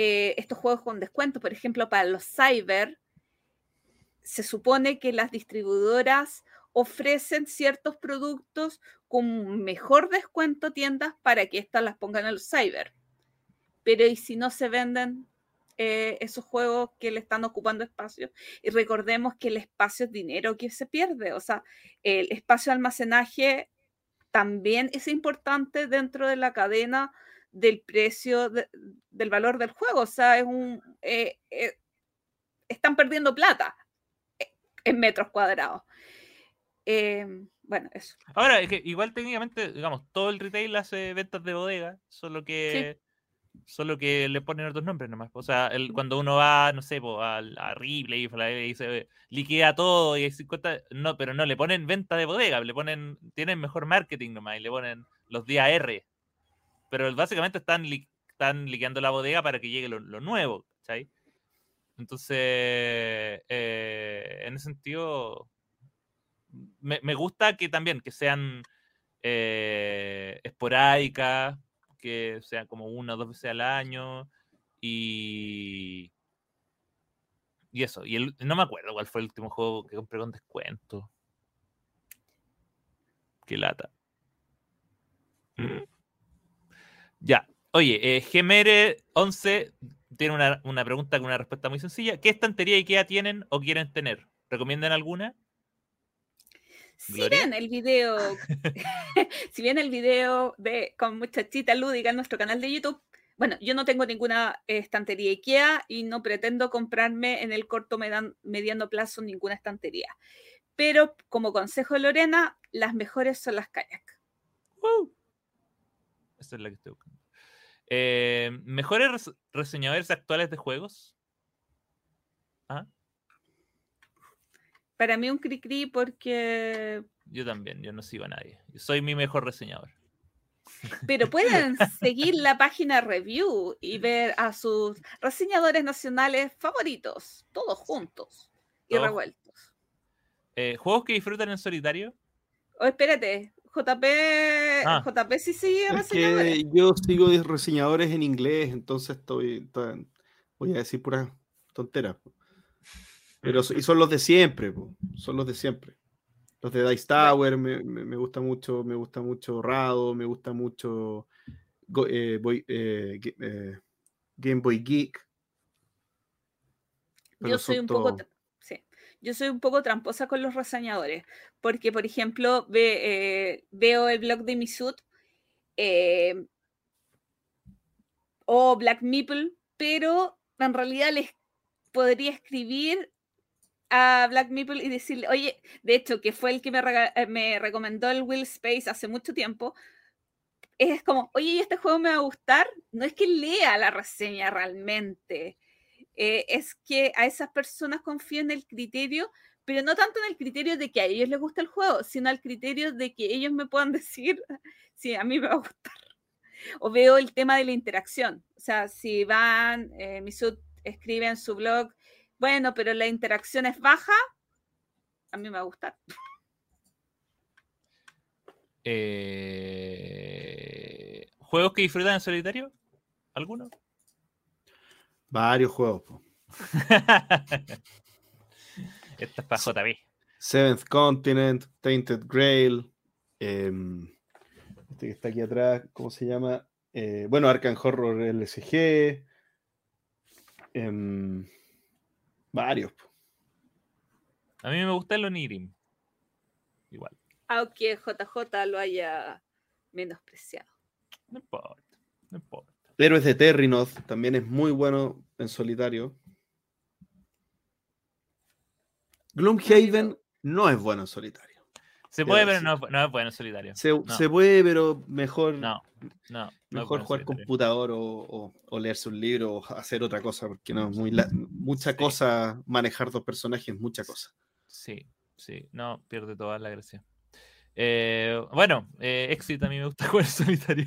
eh, estos juegos con descuento. Por ejemplo, para los cyber, se supone que las distribuidoras ofrecen ciertos productos con mejor descuento a tiendas para que éstas las pongan en los cyber. Pero ¿y si no se venden eh, esos juegos que le están ocupando espacio? Y recordemos que el espacio es dinero que se pierde. O sea, el espacio de almacenaje también es importante dentro de la cadena del precio de- del valor del juego. O sea, es un eh, eh, están perdiendo plata eh, en metros cuadrados. Eh, bueno, eso. Ahora, es que igual técnicamente, digamos, todo el retail hace ventas de bodega, solo que solo que le ponen otros nombres nomás. O sea, el- cuando uno va, no sé, po, al- a, Ripley y se liquida todo y hay 50, no, pero no le ponen venta de bodega, le ponen, tienen mejor marketing nomás y le ponen los días R. Pero básicamente están, están liquidando la bodega para que llegue lo, nuevo, ¿cachai? Entonces, eh, en ese sentido, me, me gusta que también que sean eh, esporádicas, que sean como una o dos veces al año y y eso. Y no me acuerdo cuál fue el último juego que compré con descuento. Qué lata. Ya. Oye, eh, Gemere11 tiene una, una pregunta con una respuesta muy sencilla. ¿Qué estantería IKEA tienen o quieren tener? ¿Recomiendan alguna? Si ven el video, si ven el video de con muchachita lúdica en nuestro canal de YouTube, bueno, yo no tengo ninguna estantería IKEA y no pretendo comprarme en el corto mediano plazo ninguna estantería. Pero como consejo de Lorena, las mejores son las kayak. ¡Woo! Esa es la que estoy buscando. Eh, ¿Mejores res- reseñadores actuales de juegos? ¿Ah? Para mí un cri-cri porque... Yo también, yo no sigo a nadie. Yo soy mi mejor reseñador. Pero pueden seguir la página review y ver a sus reseñadores nacionales favoritos, todos juntos y Todos. revueltos. Eh, ¿Juegos que disfrutan en solitario? O espérate, JP, Ah. JP sí sigue Es reseñadores. que yo sigo reseñadores en inglés, entonces estoy. Voy a decir pura tontera. Pero y son los de siempre, po, son los de siempre. Los de Dice Tower me, me- me gusta mucho, me gusta mucho Rado, me gusta mucho Go- eh, Boy- eh, eh, Game Boy Geek. Pero Yo soy un poco, yo soy un poco tramposa con los reseñadores, porque por ejemplo eh, veo el blog de Misut eh, o Black Meeple, pero en realidad les podría escribir a Black Meeple y decirle, oye, de hecho, que fue el que me, eh, me recomendó el Will Space hace mucho tiempo, es como, oye, ¿y este juego me va a gustar? No es que lea la reseña realmente, eh, es que a esas personas confío en el criterio, pero no tanto en el criterio de que a ellos les gusta el juego, sino al criterio de que ellos me puedan decir si a mí me va a gustar. O veo el tema de la interacción. O sea, si van, eh, Misut escribe en su blog, bueno, pero la interacción es baja, a mí me va a gustar. Eh, ¿Juegos que disfrutan en solitario? ¿Alguno? Varios juegos. po. Esta es para JB. Seventh Continent, Tainted Grail, em, este que está aquí atrás, ¿cómo se llama? Eh, bueno, Arkham Horror LSG, em, varios. po. A mí me gusta el Onirim. Igual. Aunque JJ lo haya menospreciado. No importa. No importa. Héroes de Terrinoth también es muy bueno en solitario. Gloomhaven no es bueno en solitario. Se puede, pero no, no es bueno en solitario. Se, No. se puede, pero mejor, No, no. mejor jugar computador o, o- o leerse un libro o hacer otra cosa, porque no, es muy la- mucha Sí. cosa, manejar dos personajes, mucha cosa. Sí, sí. No, pierde toda la gracia. Eh, bueno, eh, Exit a mí me gusta jugar en solitario.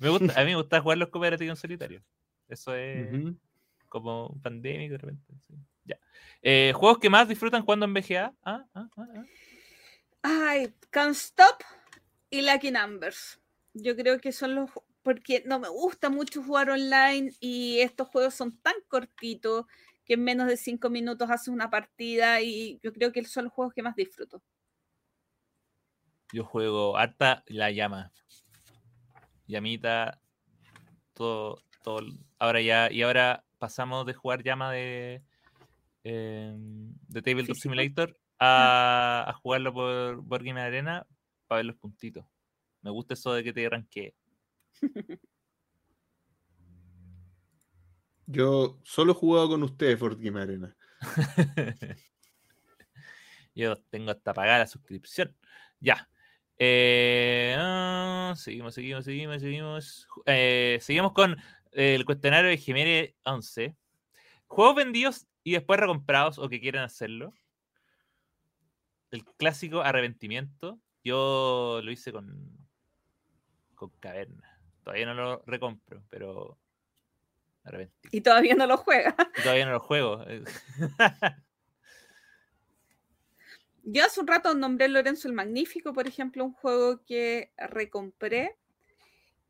me gusta, a mí me gusta jugar los cooperativos en solitario. Eso es Ujú. como un pandémico de repente. sí. Ya. Eh, ¿Juegos que más disfrutan cuando en VGA? Ah, ah, ah, ah. Ay, Can't Stop y Lucky Numbers. Yo creo que son los. Porque no me gusta mucho jugar online y estos juegos son tan cortitos que en menos de cinco minutos haces una partida y yo creo que son los juegos que más disfruto. Yo juego harta la llama. Llamita. Todo, todo. Ahora ya. Y ahora pasamos de jugar llama de. eh, de Tabletop. Simulator a, a jugarlo por Board Game Arena para ver los puntitos. Me gusta eso de que te ranquee. Yo solo he jugado con ustedes, Fort Game Arena. Yo tengo hasta pagar la suscripción. Ya. Eh, ah, seguimos, seguimos, seguimos, seguimos. Eh, seguimos con el cuestionario de Gemere 11. Juegos vendidos y después recomprados o que quieran hacerlo. El clásico arrepentimiento. Yo lo hice con, con Caverna. Todavía no lo recompro, pero arrepentí. Y todavía no lo juega. Y Todavía no lo juego. Yo hace un rato nombré Lorenzo el Magnífico, por ejemplo, un juego que recompré.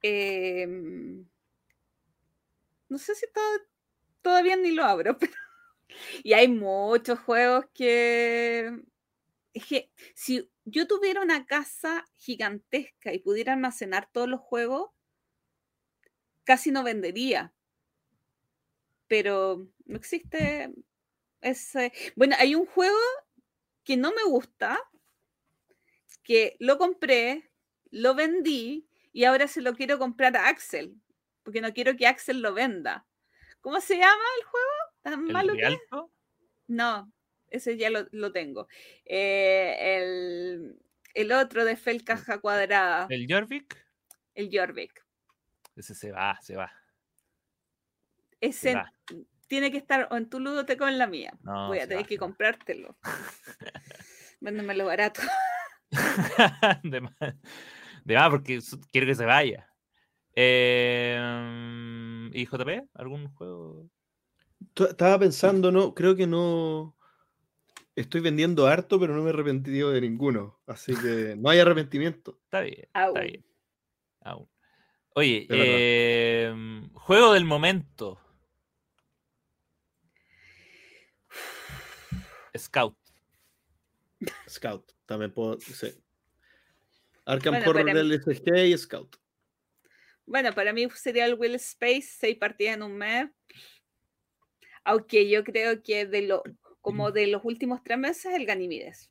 Em, no sé si todavía ni lo abro. Y hay muchos juegos que. Que si yo tuviera una casa gigantesca y pudiera almacenar todos los juegos, casi no vendería. Pero no existe ese. Bueno, hay un juego que no me gusta, que lo compré, lo vendí y ahora se lo quiero comprar a Axel, porque no quiero que Axel lo venda. ¿Cómo se llama el juego? ¿Tan ¿El malo que? No, ese ya lo, lo tengo. Eh, el, el otro de Fel Caja Cuadrada, ¿El Jorvik? el Jorvik. Ese se va, se va. Ese va. Tiene que estar o en tu ludoteca o en la mía. No, Voy a tener que comprártelo. Véndemelo barato. de más, de más, porque quiero que se vaya. Eh, ¿Y JP? ¿Algún juego? Estaba pensando, no, creo que no. Estoy vendiendo harto, pero no me he arrepentido de ninguno. Así que no hay arrepentimiento. Está bien, Aún. está bien. Aún. Oye, eh, juego del momento. Scout. Scout, también puedo. Sí. Arkham Bueno, Horror mí- LSG y Scout. Bueno, para mí sería el Will Space, seis partidas en un mes. Aunque yo creo que de lo, como de los últimos tres meses, el Ganimides.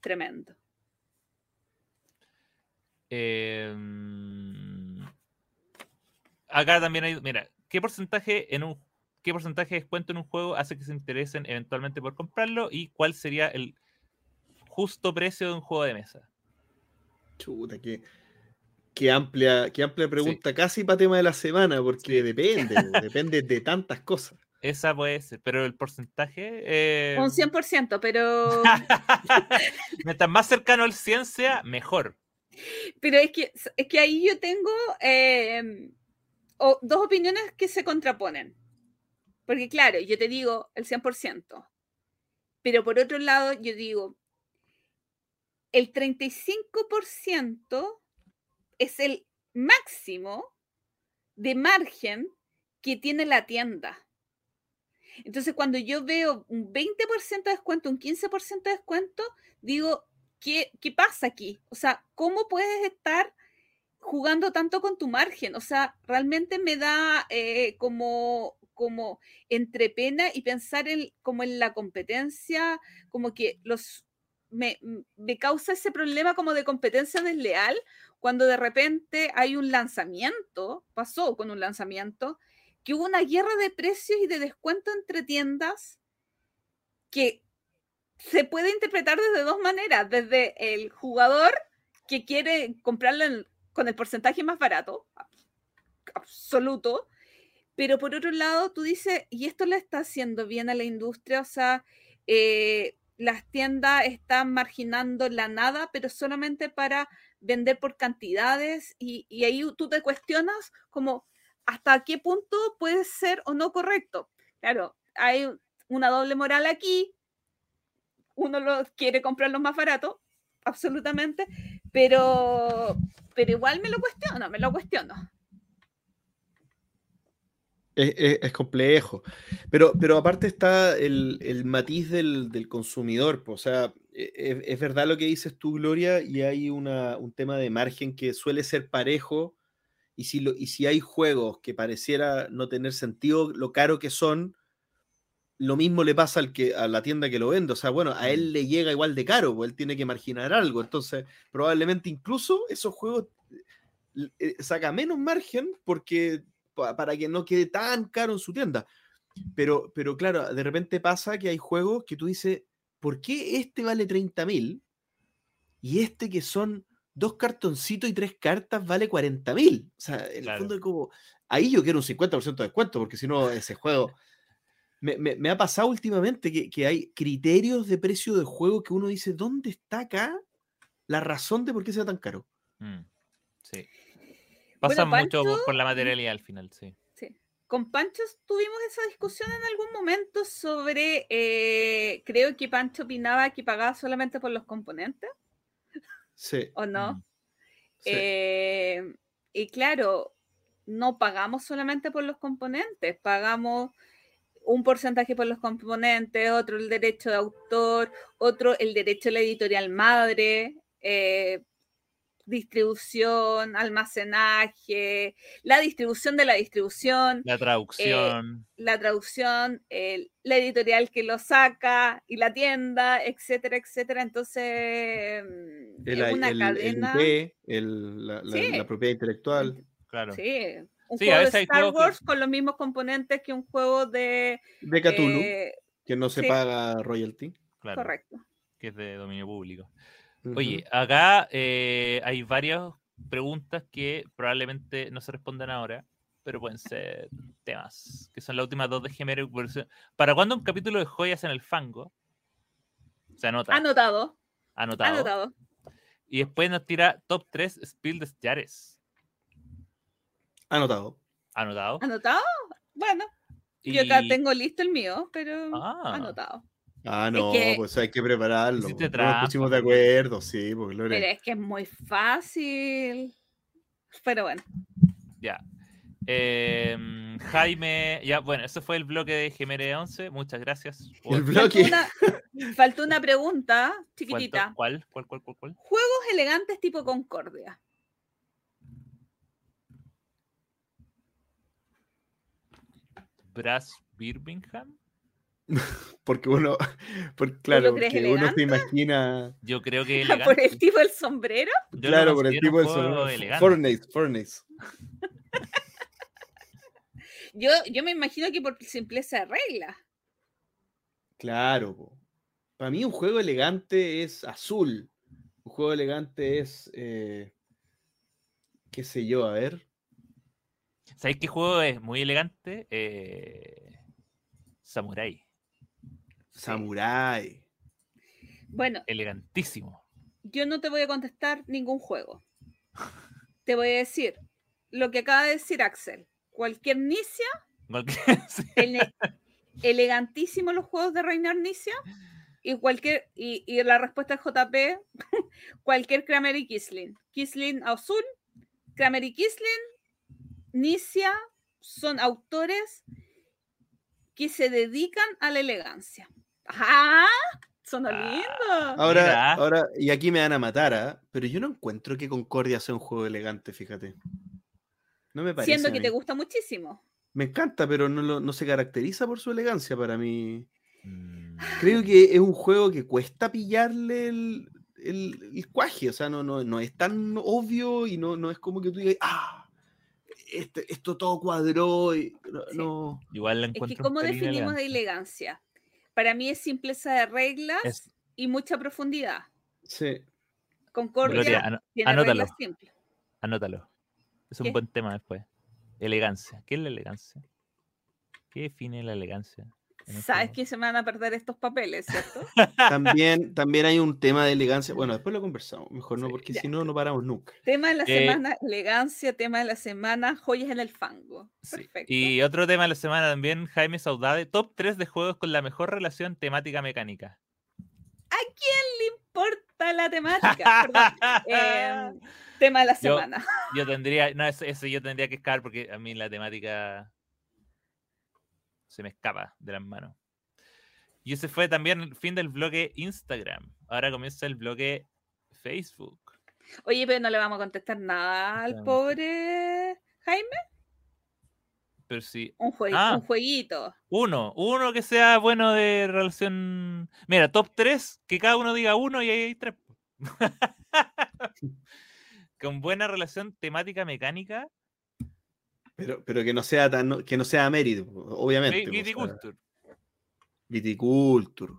Tremendo. Eh, acá también hay. Mira, ¿qué porcentaje en un qué porcentaje de descuento en un juego hace que se interesen eventualmente por comprarlo? ¿Y cuál sería el justo precio de un juego de mesa? Chuta, qué, qué amplia, qué amplia pregunta, casi para tema de la semana, porque depende, depende de tantas cosas. Esa puede ser, pero el porcentaje. eh, Un 100%, pero, Mientras más cercano al ciencia, mejor. pero es, que, es que ahí yo tengo eh, o- dos opiniones que se contraponen. Porque claro, yo te digo el 100%, pero por otro lado yo digo, el 35% es el máximo de margen que tiene la tienda. Entonces, cuando yo veo un 20% de descuento, un 15% de descuento, digo, ¿qué, ¿qué pasa aquí? O sea, ¿cómo puedes estar jugando tanto con tu margen? O sea, realmente me da eh, como, como entre pena y pensar en, como en la competencia, como que los me, me causa ese problema como de competencia desleal cuando de repente hay un lanzamiento, pasó con un lanzamiento, que hubo una guerra de precios y de descuento entre tiendas que se puede interpretar desde dos maneras, desde el jugador que quiere comprarlo con el porcentaje más barato, absoluto, pero por otro lado tú dices, y esto le está haciendo bien a la industria, o sea, eh, las tiendas están marginando la nada, pero solamente para vender por cantidades y, y ahí tú te cuestionas como hasta qué punto puede ser o no correcto. Claro, hay una doble moral aquí, uno lo quiere comprar lo más barato, absolutamente, pero, pero igual me lo cuestiono, me lo cuestiono. Es, es- es complejo. Pero, pero aparte está el, el matiz del, del consumidor. O sea, e- e- es, verdad lo que dices tú, Gloria, y hay una, un tema de margen que suele ser parejo. Y si, lo, y si hay juegos que pareciera no tener sentido lo caro que son, lo mismo le pasa al que, a la tienda que lo vende. O sea, bueno, a él le llega igual de caro, pues él tiene que marginar algo. Entonces, probablemente incluso esos juegos eh, saca menos margen porque para que no quede tan caro en su tienda. Pero, pero claro, de repente pasa que hay juegos que tú dices, ¿por qué este vale 30 mil? Y este que son dos cartoncitos y tres cartas vale 40 mil. O sea, en Claro. el fondo es como, ahí yo quiero un 50% de descuento, porque si no, ese juego... Me, me- me ha pasado últimamente que, que hay criterios de precio de juego que uno dice, ¿dónde está acá la razón de por qué sea tan caro? Mm, sí. Pasa Bueno, mucho por, Pancho- por la materialidad al final, sí. Sí. Con Pancho tuvimos esa discusión en algún momento sobre, eh, creo que Pancho opinaba que pagaba solamente por los componentes, Sí. ¿o no? Mm. sí. Eh, y claro, no pagamos solamente por los componentes, pagamos un porcentaje por los componentes, otro el derecho de autor, otro el derecho a la editorial madre, eh, distribución, almacenaje, la distribución de la distribución, La traducción. la traducción, el- la editorial que lo saca y la tienda, etcétera, etcétera. Entonces, mm, El, es una el- el cadena. El- la, la- Sí. la propiedad intelectual claro. Sí, un Sí, a juego de hay Star que- Wars con los mismos componentes que un juego de. de Cthulhu, eh, que no se sí. paga royalty. claro, correcto. Que es de dominio público. Oye, acá eh, hay varias preguntas que probablemente no se respondan ahora, pero pueden ser temas, que son las últimas dos de Gemero. ¿Para cuándo un capítulo de joyas en el fango? Se anota. Anotado, anotado. anotado. Y después nos tira top 3 Spiel des Jahres. Anotado. Anotado. ¿Anotado? Bueno, yo acá tengo listo el mío, pero Ah. anotado. Ah, no, que- pues hay que prepararlo. No trampa, Nos pusimos de acuerdo, sí, porque Lore. Pero es que es muy fácil. Pero bueno, Ya. Em, Jaime, ya, bueno, ese fue el bloque de Gemere 11. Muchas gracias. por- El faltó bloque. una, faltó una pregunta ¿Cuál, chiquitita. ¿Cuál? ¿Cuál? ¿Cuál? ¿Cuál? cuál? Juegos elegantes tipo Concordia. Brass Birmingham. Porque uno, por- claro, porque uno se elegante? imagina, Yo creo que Por elegante. el tipo del sombrero. Yo claro, por el tipo un de juego sonido. elegante. Fortnite, Fortnite. Yo, yo me imagino que por simpleza de regla. Claro. Para mí un juego elegante es azul. Un juego elegante es, eh, qué sé yo, a ver. ¿Sabéis qué juego es muy elegante? Eh, Samurai. Samurai. Bueno, Elegantísimo. yo no te voy a contestar ningún juego. Te voy a decir lo que acaba de decir Axel. Cualquier Nicia, Cualquier- ele- elegantísimo los juegos de Reiner Nicia. Y cualquier, y, y la respuesta es JP, cualquier Kramer y Kisling. Kisling azul, Kramer y Kisling, Nicia son autores que se dedican a la elegancia. ¡Ah! Sonó Ah. lindo. Ahora, Mira. ahora, y aquí me van a matar, ¿ah? pero yo no encuentro que Concordia sea un juego elegante, fíjate. No me parece. Siendo que te gusta muchísimo. Me encanta, pero no, lo- no se caracteriza por su elegancia para mí. Mm, Creo que es un juego que cuesta pillarle el, el, el cuaje, o sea, no, no, no es tan obvio y no, no es como que tú digas, ah, este- esto todo cuadró. Y, no, Sí. no. Igual la Es que, encuentro. ¿cómo definimos de elegante. elegancia? Para mí es simpleza de reglas Es- y mucha profundidad. Sí. Concordia Gloria, ano- tiene anótalo. reglas simples. Anótalo. Es un ¿Qué? buen tema después. Elegancia. ¿Qué es la elegancia? ¿Qué define la elegancia? Un Sabes que se me van a perder estos papeles, ¿cierto? También, también hay un tema de elegancia. Bueno, después lo conversamos, mejor no, Sí, porque si no, no paramos nunca. tema de la Eh, semana, elegancia, tema de la semana, joyas en el fango. Sí. Perfecto. Y otro tema de la semana también, Jaime Saudade, top 3 de juegos con la mejor relación temática mecánica. ¿A quién le importa la temática? Perdón. Eh, tema de la Yo- semana. Yo tendría, no, ese, ese yo tendría que escalar porque a mí la temática se me escapa de las manos. Y ese fue también el fin del bloque Instagram. Ahora comienza el bloque Facebook. Oye, pero no le vamos a contestar nada al pobre Jaime. Pero sí, Un, jue- Ah. un jueguito. uno, uno que sea bueno de relación. Mira, top 3, que cada uno diga uno y ahí hay tres. Con buena relación temática mecánica, Pero, pero que no sea tan, que no sea mérito, obviamente. vi- o sea, Viticulture. Viticulture.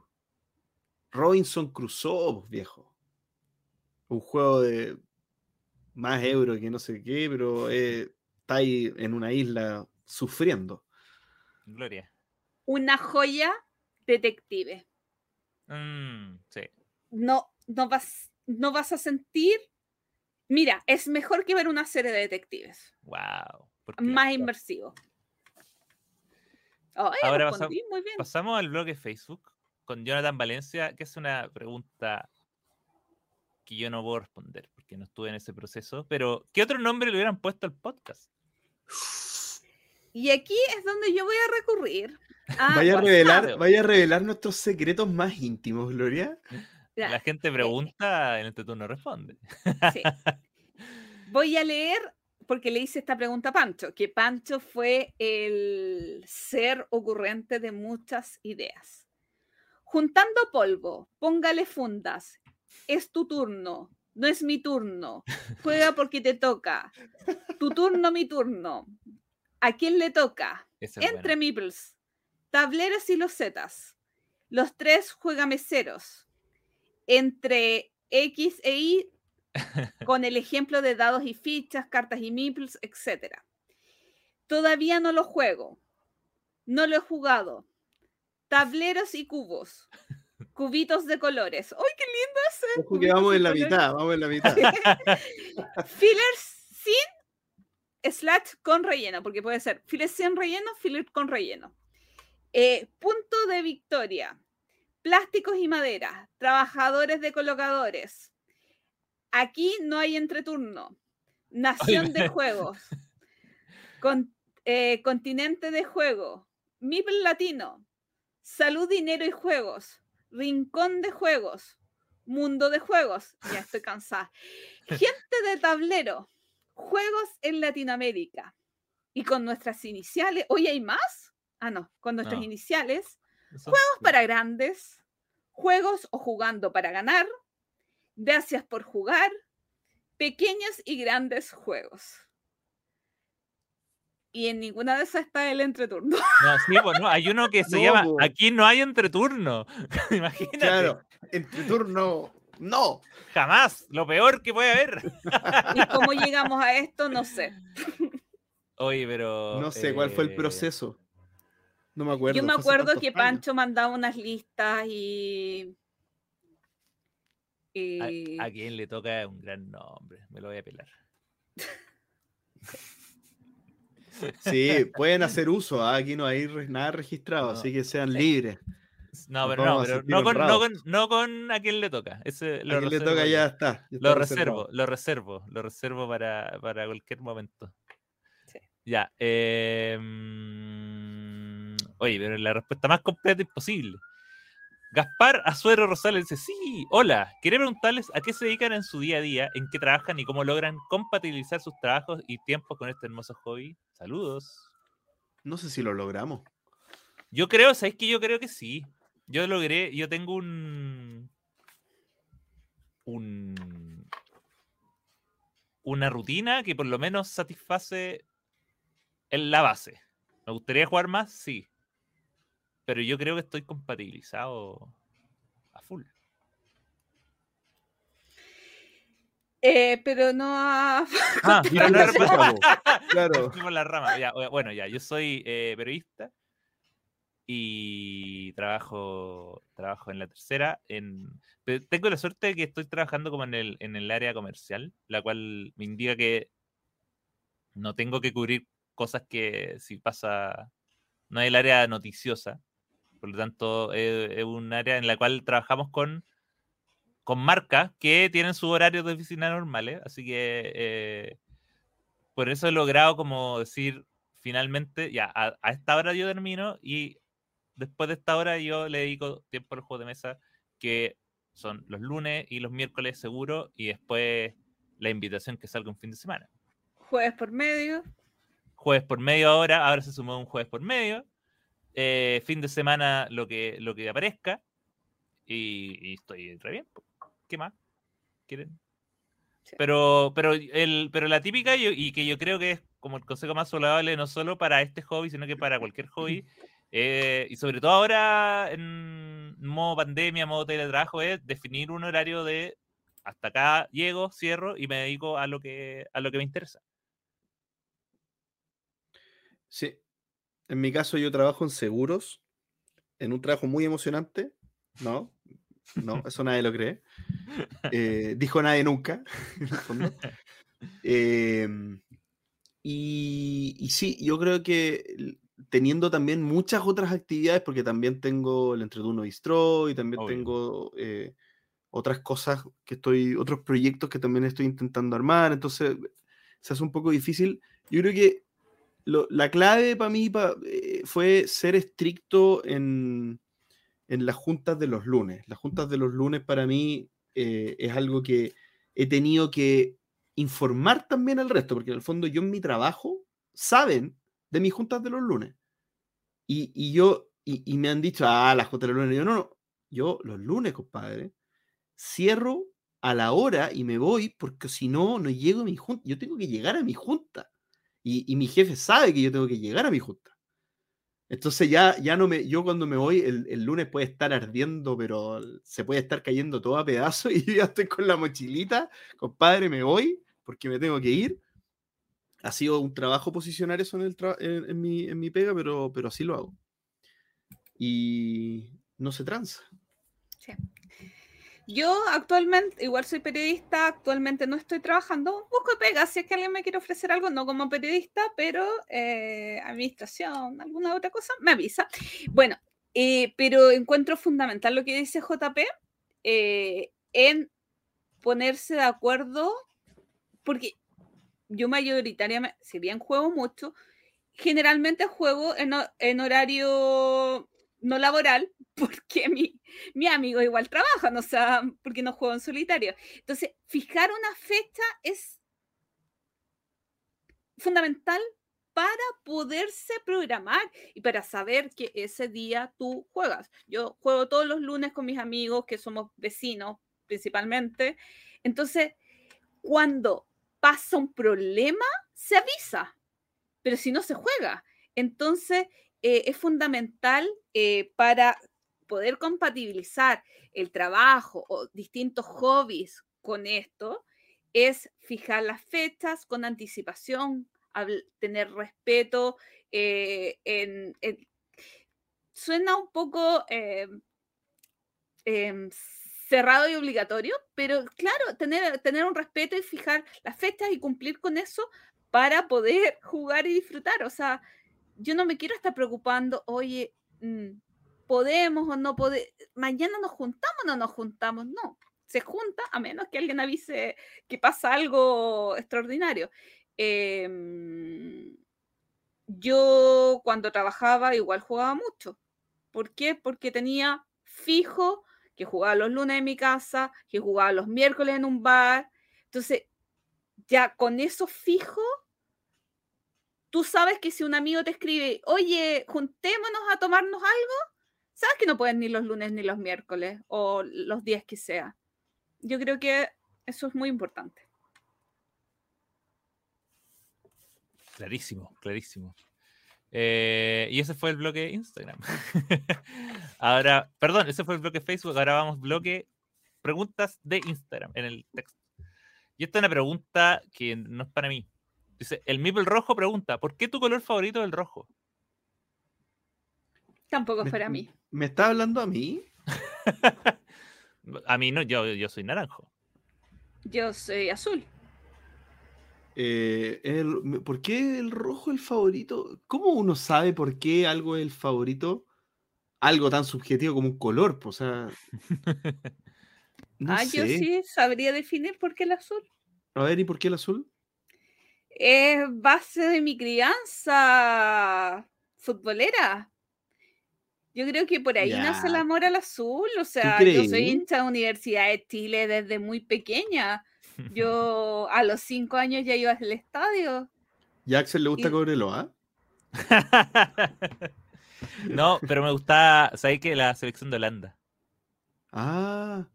Robinson Crusoe, viejo. Un juego de más euro que no sé qué, pero eh, está ahí en una isla sufriendo. Gloria. Una joya detective. Mm, sí. No, no, vas, no vas a sentir. Mira, es mejor que ver una serie de detectives. Wow. Más inmersivo. Ahora muy bien. Pasamos al blog de Facebook con Jonathan Valencia, que es una pregunta que yo no puedo responder porque no estuve en ese proceso. Pero, ¿qué otro nombre le hubieran puesto al podcast? Y aquí es donde yo voy a recurrir Ah, vaya, a revelar, vaya a revelar nuestros secretos más íntimos, Gloria. La gente pregunta, en este turno responde. sí. Voy a leer, porque le hice esta pregunta a Pancho, que Pancho fue el ser ocurrente de muchas ideas. Juntando polvo, póngale fundas. Es tu turno, no es mi turno. Juega porque te toca. Tu turno, mi turno. ¿A quién le toca? Es Entre bueno. meeples, tableros y los zetas. Los tres juegameceros. Entre X e Y, con el ejemplo de dados y fichas, cartas y meeples, etc. Todavía no lo juego. No lo he jugado. Tableros y cubos. Cubitos de colores. ¡Ay, qué lindo ese! Ojo que vamos en la de mitad, vamos en la mitad. Fillers sin slash con relleno, porque puede ser fillers sin relleno, filler con relleno. Eh, punto de victoria. Plásticos y madera. Trabajadores de colocadores. Aquí no hay entreturno. Nación de juegos. Con- eh, continente de juego. Mipel latino. Salud, dinero y juegos. Rincón de juegos. Mundo de juegos. Ya estoy cansada. Gente de tablero. Juegos en Latinoamérica. Y con nuestras iniciales. ¿Hoy hay más? Ah, no. Con nuestras No. iniciales. Eso- Para grandes. Juegos o jugando para ganar. Gracias por jugar. Pequeños y grandes juegos. Y en ninguna de esas está el entreturno. No, sí, pues no, hay uno que se No, llama po. Aquí no hay entreturno. Imagínate. Claro, entre turno, no. Jamás. Lo peor que puede haber. Y cómo llegamos a esto, no sé. Oye, pero. No sé cuál fue el eh, proceso. No me acuerdo. Yo me acuerdo que años. Pancho mandaba unas listas y. A, a quien le toca un gran nombre. Me lo voy a pelar. Sí, pueden hacer uso. ah, Aquí no hay re- nada registrado, No. así que sean libres. No, pero no, pero no con, no, con, no con a quien le toca. Ese lo A quien le toca ya está. ya está Lo reservado. reservo, lo reservo, lo reservo para, para cualquier momento. Sí. Ya. eh, mm, oye, pero la respuesta más completa imposible. Gaspar Azuero Rosales dice, sí, hola, quería preguntarles a qué se dedican en su día a día, en qué trabajan y cómo logran compatibilizar sus trabajos y tiempos con este hermoso hobby. Saludos. No sé si lo logramos. Yo creo, ¿sabéis que yo creo que sí? Yo logré, yo tengo un. un una rutina que por lo menos satisface en la base. ¿Me gustaría jugar más? Sí. Pero yo creo que estoy compatibilizado a full. Eh, pero no a- Ah, no. Claro. Fuimos la rama. Ya, o- bueno, ya, yo soy eh, periodista y trabajo, trabajo en la tercera. En, pero tengo la suerte de que estoy trabajando como en el, en el área comercial, la cual me indica que no tengo que cubrir cosas que si pasa, no es el área noticiosa. Por lo tanto, es, es un área en la cual trabajamos con, con marcas que tienen sus horarios de oficina normales. Así que eh, por eso he logrado como decir, finalmente, ya, a, a esta hora yo termino y después de esta hora yo le dedico tiempo al juego de mesa, que son los lunes y los miércoles seguro, y después la invitación que salga un fin de semana. jueves por medio. Jueves por medio ahora, ahora se sumó un jueves por medio. Eh, fin de semana lo que, lo que aparezca. Y, y estoy re bien. ¿Qué más? ¿Quieren? Sí. Pero, pero, el, pero la típica y, y que yo creo que es como el consejo más saludable no solo para este hobby, sino que para cualquier hobby. eh, y sobre todo ahora en modo pandemia, modo teletrabajo, es definir un horario de hasta acá llego, cierro y me dedico a lo que, a lo que me interesa. Sí. En mi caso, yo trabajo en seguros, en un trabajo muy emocionante. No, no, eso nadie lo cree. Eh, dijo nadie nunca, en el fondo. Em, y, y sí, yo creo que teniendo también muchas otras actividades, porque también tengo el Entreturno Bistro y también Obvio. tengo eh, otras cosas que estoy, otros proyectos que también estoy intentando armar, entonces se hace un poco difícil. Yo creo que lo- la clave para mí pa- eh, fue ser estricto en, en las juntas de los lunes. Las juntas de los lunes para mí eh, es algo que he tenido que informar también al resto, porque en el fondo yo en mi trabajo saben de mis juntas de los lunes. Y, y yo, y, y me han dicho, ah, las juntas de los lunes. Y yo, no, no, yo los lunes, compadre, cierro a la hora y me voy, porque si no, no llego a mi junta. Yo tengo que llegar a mi junta. Y, y mi jefe sabe que yo tengo que llegar a mi junta. Entonces ya, ya no me, yo cuando me voy, el, el lunes puede estar ardiendo, pero se puede estar cayendo todo a pedazos y yo ya estoy con la mochilita, compadre, me voy porque me tengo que ir. Ha sido un trabajo posicionar eso en, el tra- en, en mi, en mi pega, pero, pero así lo hago. Y no se tranza. Yo actualmente, igual soy periodista, actualmente no estoy trabajando, busco pega, si es que alguien me quiere ofrecer algo, no como periodista, pero eh, administración, alguna otra cosa, me avisa. Bueno, eh, pero encuentro fundamental lo que dice JP eh, en ponerse de acuerdo, porque yo mayoritariamente, si bien juego mucho, generalmente juego en, ho- en horario no laboral, porque mi, mi amigo igual trabajan, o sea, porque no juego en solitario. Entonces, fijar una fecha es fundamental para poderse programar y para saber que ese día tú juegas. Yo juego todos los lunes con mis amigos, que somos vecinos principalmente. Entonces, cuando pasa un problema, se avisa, pero si no se juega. Entonces, eh, es fundamental eh, para poder compatibilizar el trabajo o distintos hobbies con esto, es fijar las fechas con anticipación, tener respeto. eh, en, en- Suena un poco em, cerrado y obligatorio, pero claro, tener, tener un respeto y fijar las fechas y cumplir con eso para poder jugar y disfrutar. O sea, yo no me quiero estar preocupando, oye, mm, podemos o no podemos, mañana nos juntamos o no nos juntamos, no, se junta a menos que alguien avise que pasa algo extraordinario. Em, yo cuando trabajaba igual jugaba mucho. ¿Por qué? Porque tenía fijo que jugaba los lunes en mi casa, que jugaba los miércoles en un bar. Entonces, ya con eso fijo, tú sabes que si un amigo te escribe, oye, juntémonos a tomarnos algo, sabes que no pueden ni los lunes ni los miércoles o los días que sea. Yo creo que eso es muy importante. Clarísimo, clarísimo. Eh, y ese fue el bloque Instagram. ahora, perdón, ese fue el bloque Facebook. Ahora vamos bloque preguntas de Instagram en el texto. Y esta es una pregunta que no es para mí. Dice, el Mipel Rojo pregunta, ¿por qué tu color favorito es el rojo? Tampoco es Me- para mí. ¿Me está hablando a mí? A mí no, yo, yo soy naranjo. Yo soy azul. Eh, el- ¿por qué el rojo es el favorito? ¿Cómo uno sabe por qué algo es el favorito? Algo tan subjetivo como un color, pues, o sea. No ah, yo sí sabría definir por qué el azul. A ver, ¿y por qué el azul? Es base de mi crianza futbolera. Yo creo que por ahí nace el amor al azul. O sea, yo soy hincha de Universidad de Chile desde muy pequeña. Yo a los cinco años ya iba al estadio. ¿Y a Axel le gusta Y- Cobreloa? no, pero me gusta, ¿sabes qué? La selección de Holanda. Ah.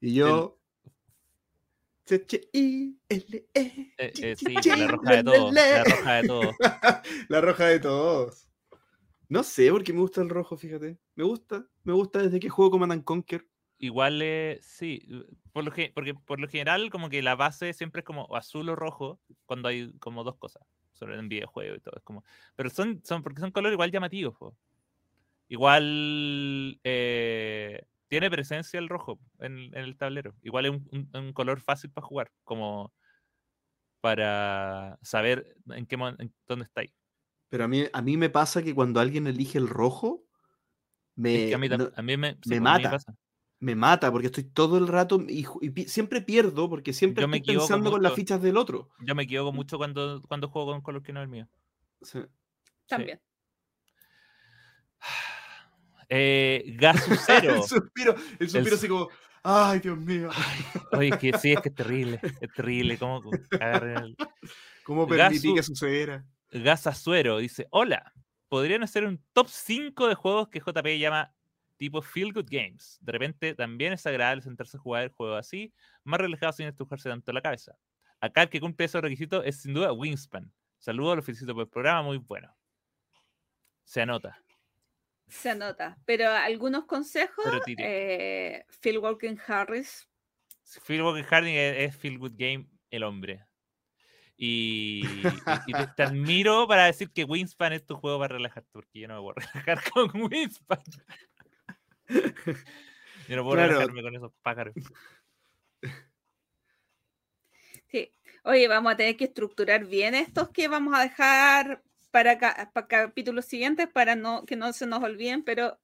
Y yo. C-H-I-L-E. Eh, eh, sí, Chi- la roja de todos. La roja de todos. La roja de todos. No sé por qué me gusta el rojo, fíjate. Me gusta, me gusta desde que juego Command and Conquer. Igual, eh, sí, por lo que, porque por lo general como que la base siempre es como azul o rojo cuando hay como dos cosas, sobre en videojuego y todo, es como, pero son, son porque son colores igual llamativos, po. igual eh, tiene presencia el rojo en, en el tablero, igual es un, un- un color fácil para jugar, como para saber en qué en dónde estáis. Pero a mí, a mí me pasa que cuando alguien elige el rojo, me, Es que a mí, tam- no- a mí me, sí, me a mí mata. me mata porque estoy todo el rato y, ju- y pi- siempre pierdo porque siempre Yo me estoy pensando con las fichas del otro. Yo me equivoco mucho cuando, cuando juego con un color que no es el mío. Sí. También. Eh, Gasucero. el suspiro, el suspiro El- así como, ay, Dios mío, Oye, es que sí, es que es terrible. Es terrible. ¿Cómo el- ¿cómo permití Gasu- que sucediera? Gasazuero dice: Hola, podrían hacer un top 5 de juegos que JP llama tipo Feel Good Games. De repente también es agradable sentarse a jugar el juego así, más relajado sin estrujarse tanto la cabeza. Acá el que cumple esos requisitos es sin duda Wingspan. Saludos, los felicito por el programa, muy bueno. Se anota. Se anota. Pero algunos consejos, Pero eh, Phil Walken Harris. Phil Walker Harding es, es Feel Good Game el hombre. Y, y- y te, te admiro para decir que Wingspan es tu juego para relajarte, porque yo no me voy a relajar con Wingspan. Yo no puedo Claro. relajarme con esos pájaros. Sí. Oye, vamos a tener que estructurar bien estos que vamos a dejar para, ca- para capítulos siguientes para no, que no se nos olviden, pero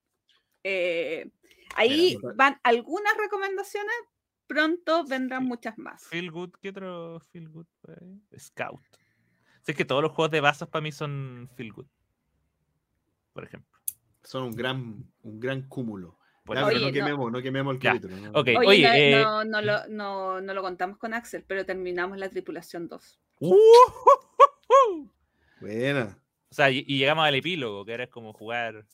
eh, ahí Mira, van algunas recomendaciones, pronto vendrán Sí. muchas más. Feel Good, ¿qué otro Feel Good? Scout. Si es que todos los juegos de vasos para mí son Feel Good. Por ejemplo. Son un gran, un gran cúmulo. Por Ya, eso- pero no Oye, no. quememos, no quememos el capítulo. ¿no? ok. Oye, Oye, no, eh, no, no lo, no, no lo contamos con Axel, pero terminamos la tripulación 2. ¡Uh! Buena. O sea, y, y llegamos al epílogo, que ahora es como jugar.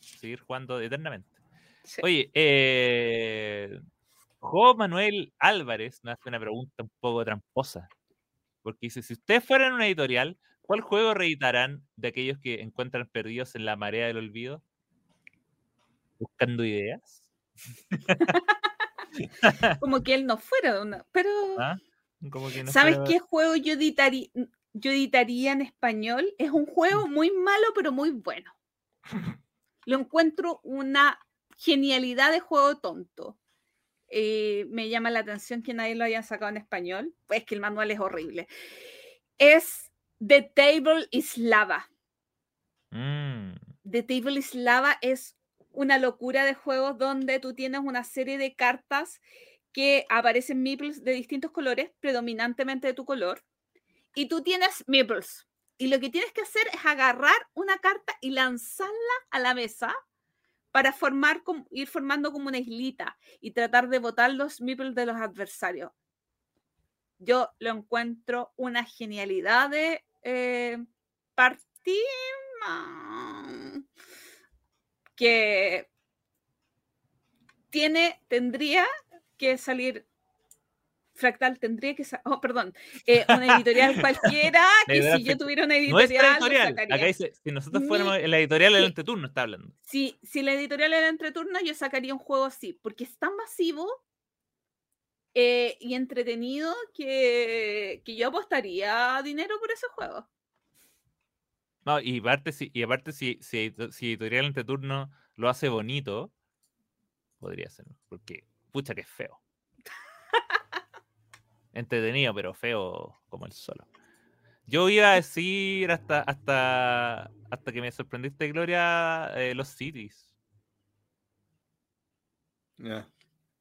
Seguir jugando eternamente. Sí. Oye, eh, Jo Manuel Álvarez nos hace una pregunta un poco tramposa. Porque dice: si ustedes fueran una editorial, ¿cuál juego reeditarán de aquellos que encuentran perdidos en la marea del olvido? Buscando ideas. Como que él no fuera una. Pero, ¿Ah? Como que no ¿sabes fuera- qué juego yo editaría, yo editaría en español? Es un juego muy malo, pero muy bueno. Lo encuentro una genialidad de juego tonto. Eh, me llama la atención que nadie lo haya sacado en español. Pues que el manual es horrible. Es The Table is Lava. Mm, The Table is Lava es una locura de juegos donde tú tienes una serie de cartas que aparecen meeples de distintos colores, predominantemente de tu color, y tú tienes meeples. Y lo que tienes que hacer es agarrar una carta y lanzarla a la mesa para formar, ir formando como una islita y tratar de botar los meeples de los adversarios. Yo lo encuentro una genialidad de eh, que tiene, tendría que salir Fractal tendría que sa- oh perdón eh, una editorial cualquiera que si yo tuviera una No editorial, lo editorial. sacaría. Acá dice: si nosotros fuéramos en la editorial, el Sí. entreturno está hablando. si, si la editorial era entreturno yo sacaría un juego así porque es tan masivo eh, y entretenido que, que yo apostaría dinero por ese juego No, y aparte, si, y aparte si, si, si editorial entre turno lo hace bonito, podría ser. Porque, pucha, que es feo. Entretenido, pero feo como el solo. Yo iba a decir hasta, hasta, hasta que me sorprendiste, Gloria, eh, los cities. Ya.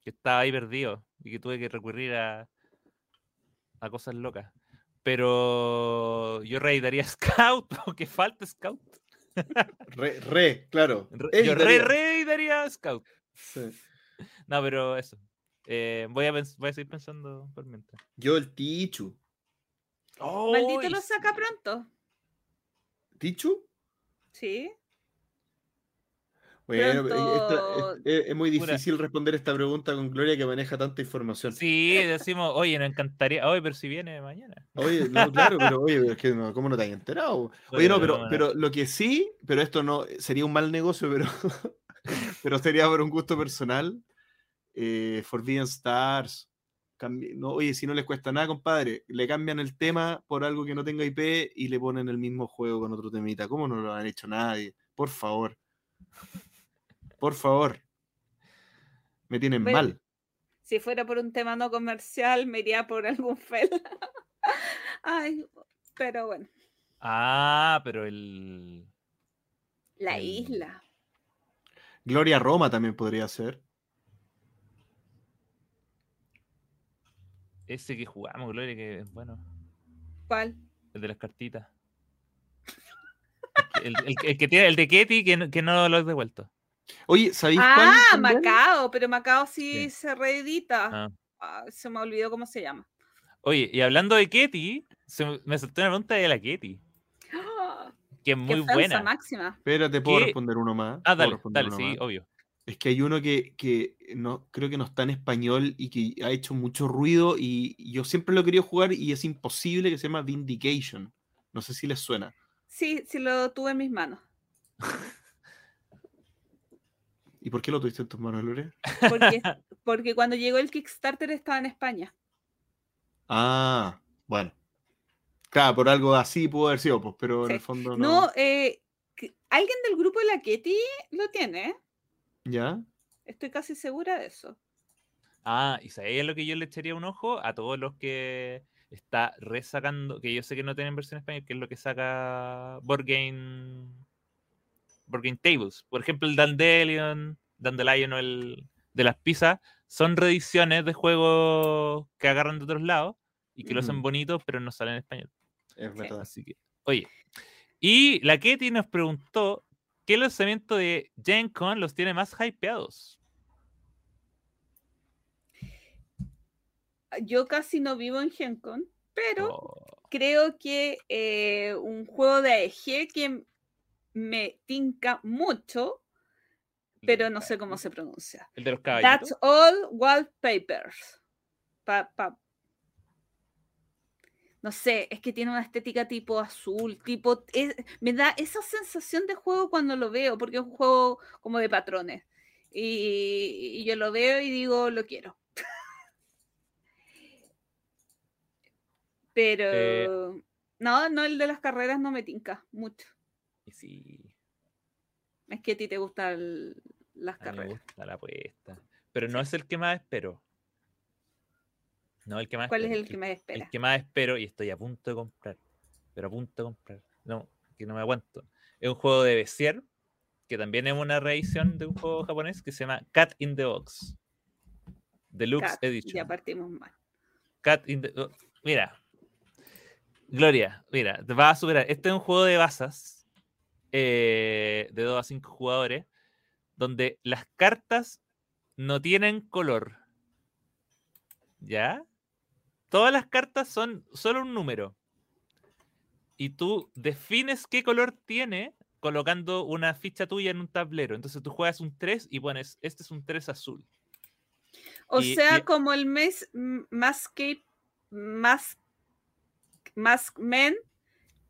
Que estaba ahí perdido y que tuve que recurrir a, a cosas locas. Pero yo reeditaría Scout, porque falta Scout. Re, re, claro. Re- Yo re, Editaría. reeditaría Scout. Sí. No, pero eso. Eh, voy, a pens- voy a seguir pensando por mientras. Yo el Tichu. maldito ¡Ay, lo saca pronto ¿Tichu? sí Bueno, Pronto- eh, esta- es, es- es muy Pura- difícil responder esta pregunta con Gloria que maneja tanta información. Sí, decimos, oye, nos encantaría. Oye, pero si viene mañana. Oye, no, claro, pero oye, pero es que no, ¿cómo no te has enterado? Oye, no, pero, no, pero lo que sí, pero esto no sería un mal negocio, pero, pero sería por un gusto personal. Eh, Forbidden Stars. no, oye, si no les cuesta nada, compadre, le cambian el tema por algo que no tenga IP y le ponen el mismo juego con otro temita. ¿Cómo no lo han hecho nadie? Por favor. Por favor. Me tienen Bueno, mal. si fuera por un tema no comercial me iría por algún fel ay pero bueno Ah, pero el. la El- isla Gloria Roma también podría ser. Ese que jugamos, Gloria, que es bueno. ¿cuál? El de las cartitas. El, el- el que tiene, el de Ketty que, no- que no lo he devuelto. Oye, ¿sabéis cuál? Ah? Macao, pero Macao sí, Sí. se reedita. Ah. Ah, se me olvidó cómo se llama. Oye, y hablando de Ketty, se me- saltó una pregunta de la Ketty, ¡Ah! que es muy buena. máxima. Espérate, puedo ¿Qué? responder uno más. Ah, ¿Puedo dale, dale, sí, más? obvio. Es que hay uno que, que no, creo que no está en español y que ha hecho mucho ruido y yo siempre lo he querido jugar y es imposible que se llama Vindication. No sé si les suena. Sí, sí lo tuve en mis manos. ¿Y por qué lo tuviste en tus manos, Lore? Porque, porque cuando llegó el Kickstarter estaba en España. Ah, bueno. Claro, por algo así pudo haber sido, pues, pero en el fondo No, no. eh, alguien del grupo de la Ketty lo tiene. ¿Ya? Estoy casi segura de eso. Ah, y sabéis lo que yo le echaría un ojo a todos los que está resacando, que yo sé que no tienen versión en español, que es lo que saca Board Game, Board Game Tables. Por ejemplo, el Dandelion, Dandelion o el de las pizzas, son reediciones de juegos que agarran de otros lados y que lo hacen Ujú. bonitos, pero no salen en español. Es verdad. Así que, oye. Y la Ketty nos preguntó qué lanzamiento de Gen Con los tiene más hypeados. Yo casi no vivo en Gen Con, pero Oh, creo que eh, un juego de AEG que me tinca mucho, pero no sé cómo se pronuncia. El de los caballitos. That's all wallpapers. Pa- pa- No sé, es que tiene una estética tipo azul, tipo. es- me da esa sensación de juego cuando lo veo, porque es un juego como de patrones. Y, y yo lo veo y digo, lo quiero. Pero. no, no, el de las carreras no me tinca mucho. Y sí, Es que a ti te gustan las a mí me carreras. gusta la apuesta. Pero no es el que más espero. No, el que más ¿Cuál es el que más espera? El que más espero y estoy a punto de comprar. Pero a punto de comprar. No, que no me aguanto. Es un juego de Bessier, que también es una reedición de un juego japonés que se llama Cat in the Box. Deluxe Cat, Edition. Ya partimos mal. Cat in the- oh, Mira. Gloria, mira, te vas a superar. Este es un juego de bazas eh, de 2 a 5 jugadores donde las cartas no tienen color. ¿Ya? Todas las cartas son solo un número. Y tú defines qué color tiene colocando una ficha tuya en un tablero. Entonces tú juegas un 3 y pones, este es un 3 azul. O Y- sea, y- como el mes Mascape Mas, Maskman,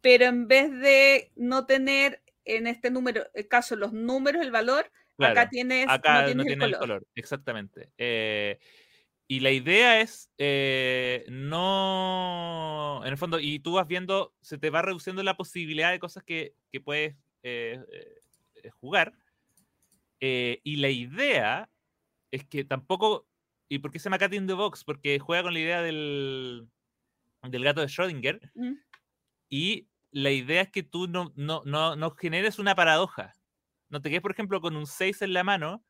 pero en vez de no tener en este número, el caso, los números, el valor, Claro. acá tienes, Acá no no tienes tiene el el color. color, exactamente. Eh, y la idea es, eh, no, en el fondo, y tú vas viendo, se te va reduciendo la posibilidad de cosas que, que puedes eh, eh, jugar. Eh, y la idea es que tampoco, ¿y por qué se llama Cat in the Box? Porque juega con la idea del, del gato de Schrödinger. ¿Mm? Y la idea es que tú no, no, no, no generes una paradoja. No te quedes, por ejemplo, con un 6 en la mano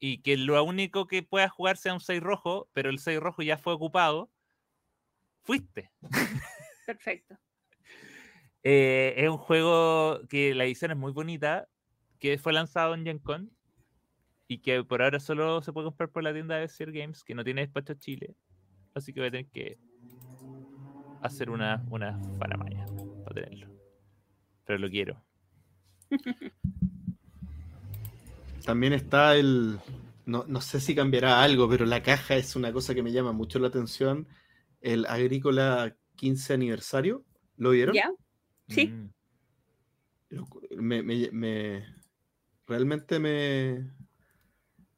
y que lo único que puedas jugar sea un 6 rojo, pero el 6 rojo ya fue ocupado. Fuiste. Perfecto. Eh, es un juego que la edición es muy bonita, que fue lanzado en Gen Con y que por ahora solo se puede comprar por la tienda de Sir Games, que no tiene despacho Chile. Así que voy a tener que hacer una, una faramaya para tenerlo. Pero lo quiero. También está el. No, no sé si cambiará algo, pero la caja es una cosa que me llama mucho la atención. El Agrícola 15 aniversario. ¿Lo vieron? ¿Ya? Sí. Mm. Me, me- me- realmente me,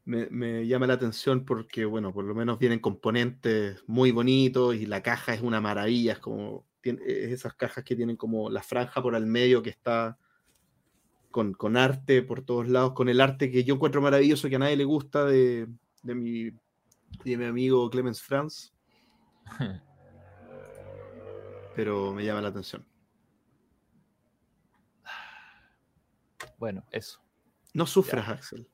me, me llama la atención porque, bueno, por lo menos vienen componentes muy bonitos y la caja es una maravilla. Es como tiene- esas cajas que tienen como la franja por al medio que está con, con arte por todos lados, con el arte que yo encuentro maravilloso que a nadie le gusta de, de mi, de mi amigo Clemens Franz, pero me llama la atención. Bueno, eso. No sufras, Axel.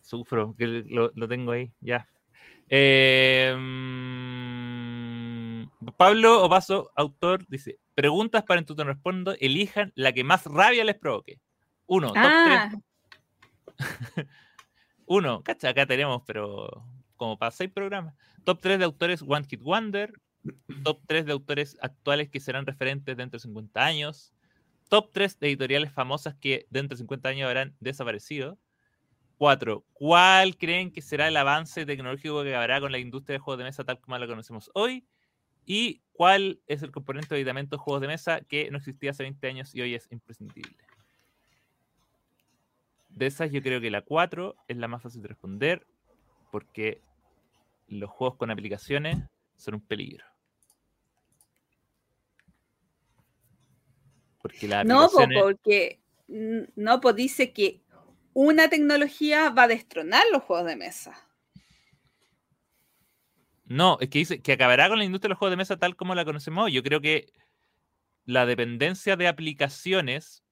Sufro, que lo, lo tengo ahí, ya. Eh, mm, Pablo Opaso, autor, dice, Preguntas para en tu respondo, elijan la que más rabia les provoque. Uno, top Ah, 3. Uno, cacha, acá tenemos, pero como para seis programas. Top 3 de autores One Hit Wonder. Top 3 de autores actuales que serán referentes dentro de 50 años. Top 3 de editoriales famosas que dentro de 50 años habrán desaparecido. 4. ¿Cuál creen que será el avance tecnológico que habrá con la industria de juegos de mesa tal como la conocemos hoy? ¿Y cuál es el componente de aditamento de juegos de mesa que no existía hace 20 años y hoy es imprescindible? De esas yo creo que la 4 es la más fácil de responder porque los juegos con aplicaciones son un peligro. Porque no, aplicaciones... porque no, pues dice que una tecnología va a destronar los juegos de mesa. No, es que dice que acabará con la industria de los juegos de mesa tal como la conocemos hoy. Yo creo que la dependencia de aplicaciones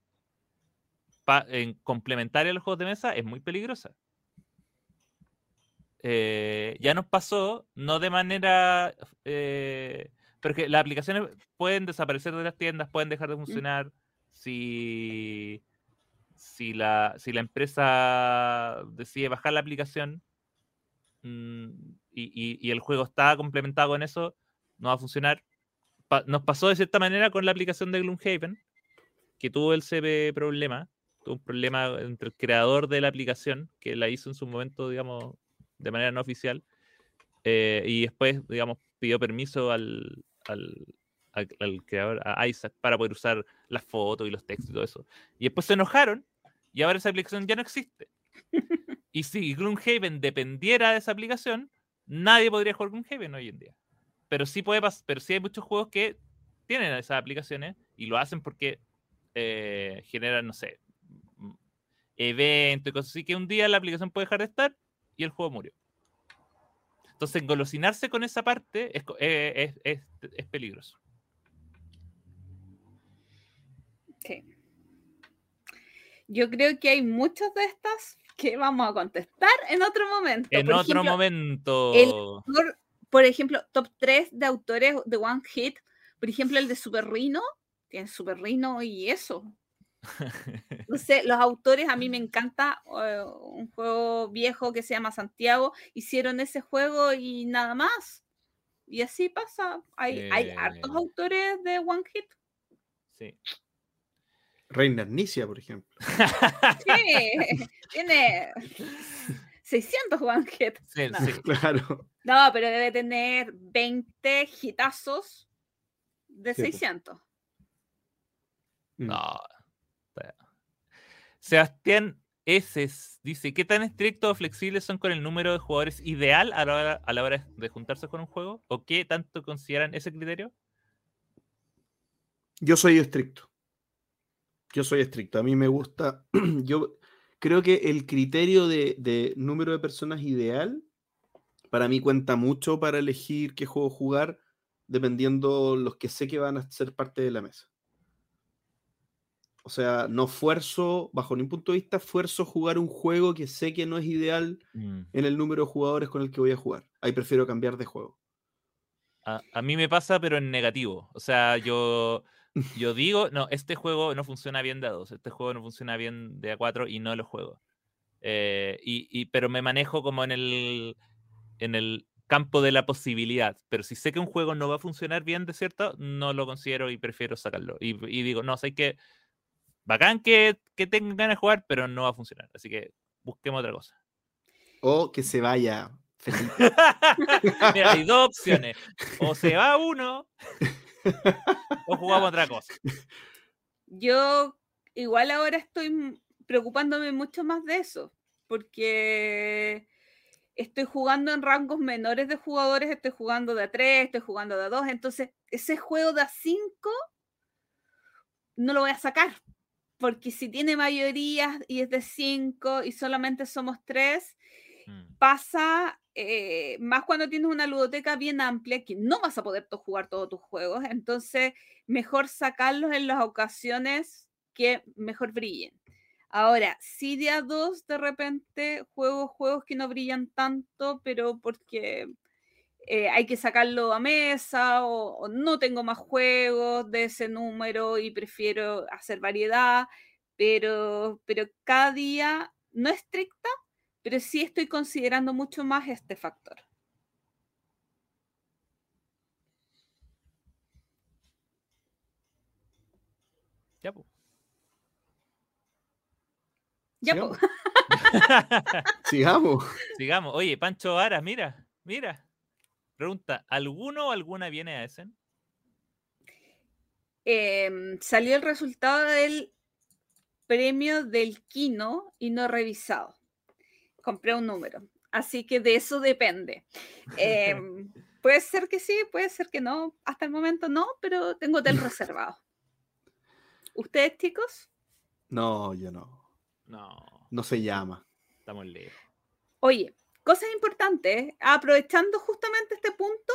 en complementaria a los juegos de mesa es muy peligrosa. Eh, ya nos pasó, no de manera... eh, pero que las aplicaciones pueden desaparecer de las tiendas, pueden dejar de funcionar si, si, la, si la empresa decide bajar la aplicación mm, y, y- y el juego está complementado con eso, no va a funcionar. Pa- nos pasó de cierta manera con la aplicación de Gloomhaven, que tuvo el CP problema, un problema entre el creador de la aplicación, que la hizo en su momento, digamos, de manera no oficial, eh, y después, digamos, pidió permiso al, al, al- al creador, a Isaac, para poder usar las fotos y los textos y todo eso. Y después se enojaron y ahora esa aplicación ya no existe. Y si Gloomhaven dependiera de esa aplicación, nadie podría jugar Gloomhaven hoy en día. Pero sí puede pero sí hay muchos juegos que tienen esas aplicaciones y lo hacen porque eh, generan, no sé, eventos y cosas así que un día la aplicación puede dejar de estar y el juego murió. Entonces, engolosinarse con esa parte es, eh, es- es- es peligroso. Sí. Yo creo que hay muchas de estas que vamos a contestar en otro momento. En Por otro ejemplo, momento. por, por ejemplo, top 3 de autores de One Hit. Por ejemplo, el de Super Rhino. Tiene Super Rhino y eso. No sé, los autores, a mí me encanta eh, un juego viejo que se llama Santiago. Hicieron ese juego y nada más. Y así pasa. Hay, hay hartos Eh. autores de One Hit. Sí. Reina Arnicia, por ejemplo. Sí, tiene 600 One Hit. Sí, No. sí. Claro. No, pero debe tener 20 hitazos de Sí, po. 600. Mm. No. Sebastián S. dice: ¿Qué tan estrictos o flexibles son con el número de jugadores ideal a la, hora, a hora de juntarse con un juego? ¿O qué tanto consideran ese criterio? Yo soy estricto. Yo soy estricto. A mí me gusta. Yo creo que el criterio de, de número de personas ideal para mí cuenta mucho para elegir qué juego jugar, dependiendo los que sé que van a ser parte de la mesa. O sea, no fuerzo, bajo ningún punto de vista, fuerzo jugar un juego que sé que no es ideal en el número de jugadores con el que voy a jugar. Ahí prefiero cambiar de juego. A, a mí me pasa, pero en negativo. O sea, yo, yo digo, no, este juego no funciona bien de a dos, este juego no funciona bien de a cuatro y no lo juego. Eh, y, y- pero me manejo como en el, en el campo de la posibilidad. Pero si sé que un juego no va a funcionar bien de cierto, no lo considero y prefiero sacarlo. Y, y digo, no, sé que bacán que, que tengan ganas de jugar, pero no va a funcionar. Así que busquemos otra cosa. O que se vaya. Mira, hay dos opciones. O se va uno, o jugamos otra cosa. Yo igual ahora estoy preocupándome mucho más de eso, porque estoy jugando en rangos menores de jugadores, estoy jugando de a 3, estoy jugando de a 2, entonces ese juego de a 5 no lo voy a sacar, porque si tiene mayorías y es de 5 y solamente somos 3, Mm. pasa eh, más cuando tienes una ludoteca bien amplia que no vas a poder to- jugar todos tus juegos, entonces mejor sacarlos en las ocasiones que mejor brillen. Ahora, sí de a dos de repente juego juegos que no brillan tanto, pero porque eh, hay que sacarlo a mesa o, o no tengo más juegos de ese número y prefiero hacer variedad, pero, pero cada día no estricta, pero sí estoy considerando mucho más este factor. Ya, po. Ya, Sigamos. po. Sigamos. Sigamos. Oye, Pancho Vara, mira, mira. Pregunta, ¿alguno o alguna viene a Essen? Em, salió el resultado del premio del Kino y no revisado. Compré un número. Así que de eso depende. Em, puede ser que sí, puede ser que no. Hasta el momento no, pero tengo hotel reservado. ¿Ustedes, chicos? No, yo no. No, No se llama. estamos lejos. Oye, cosas importantes, aprovechando justamente este punto,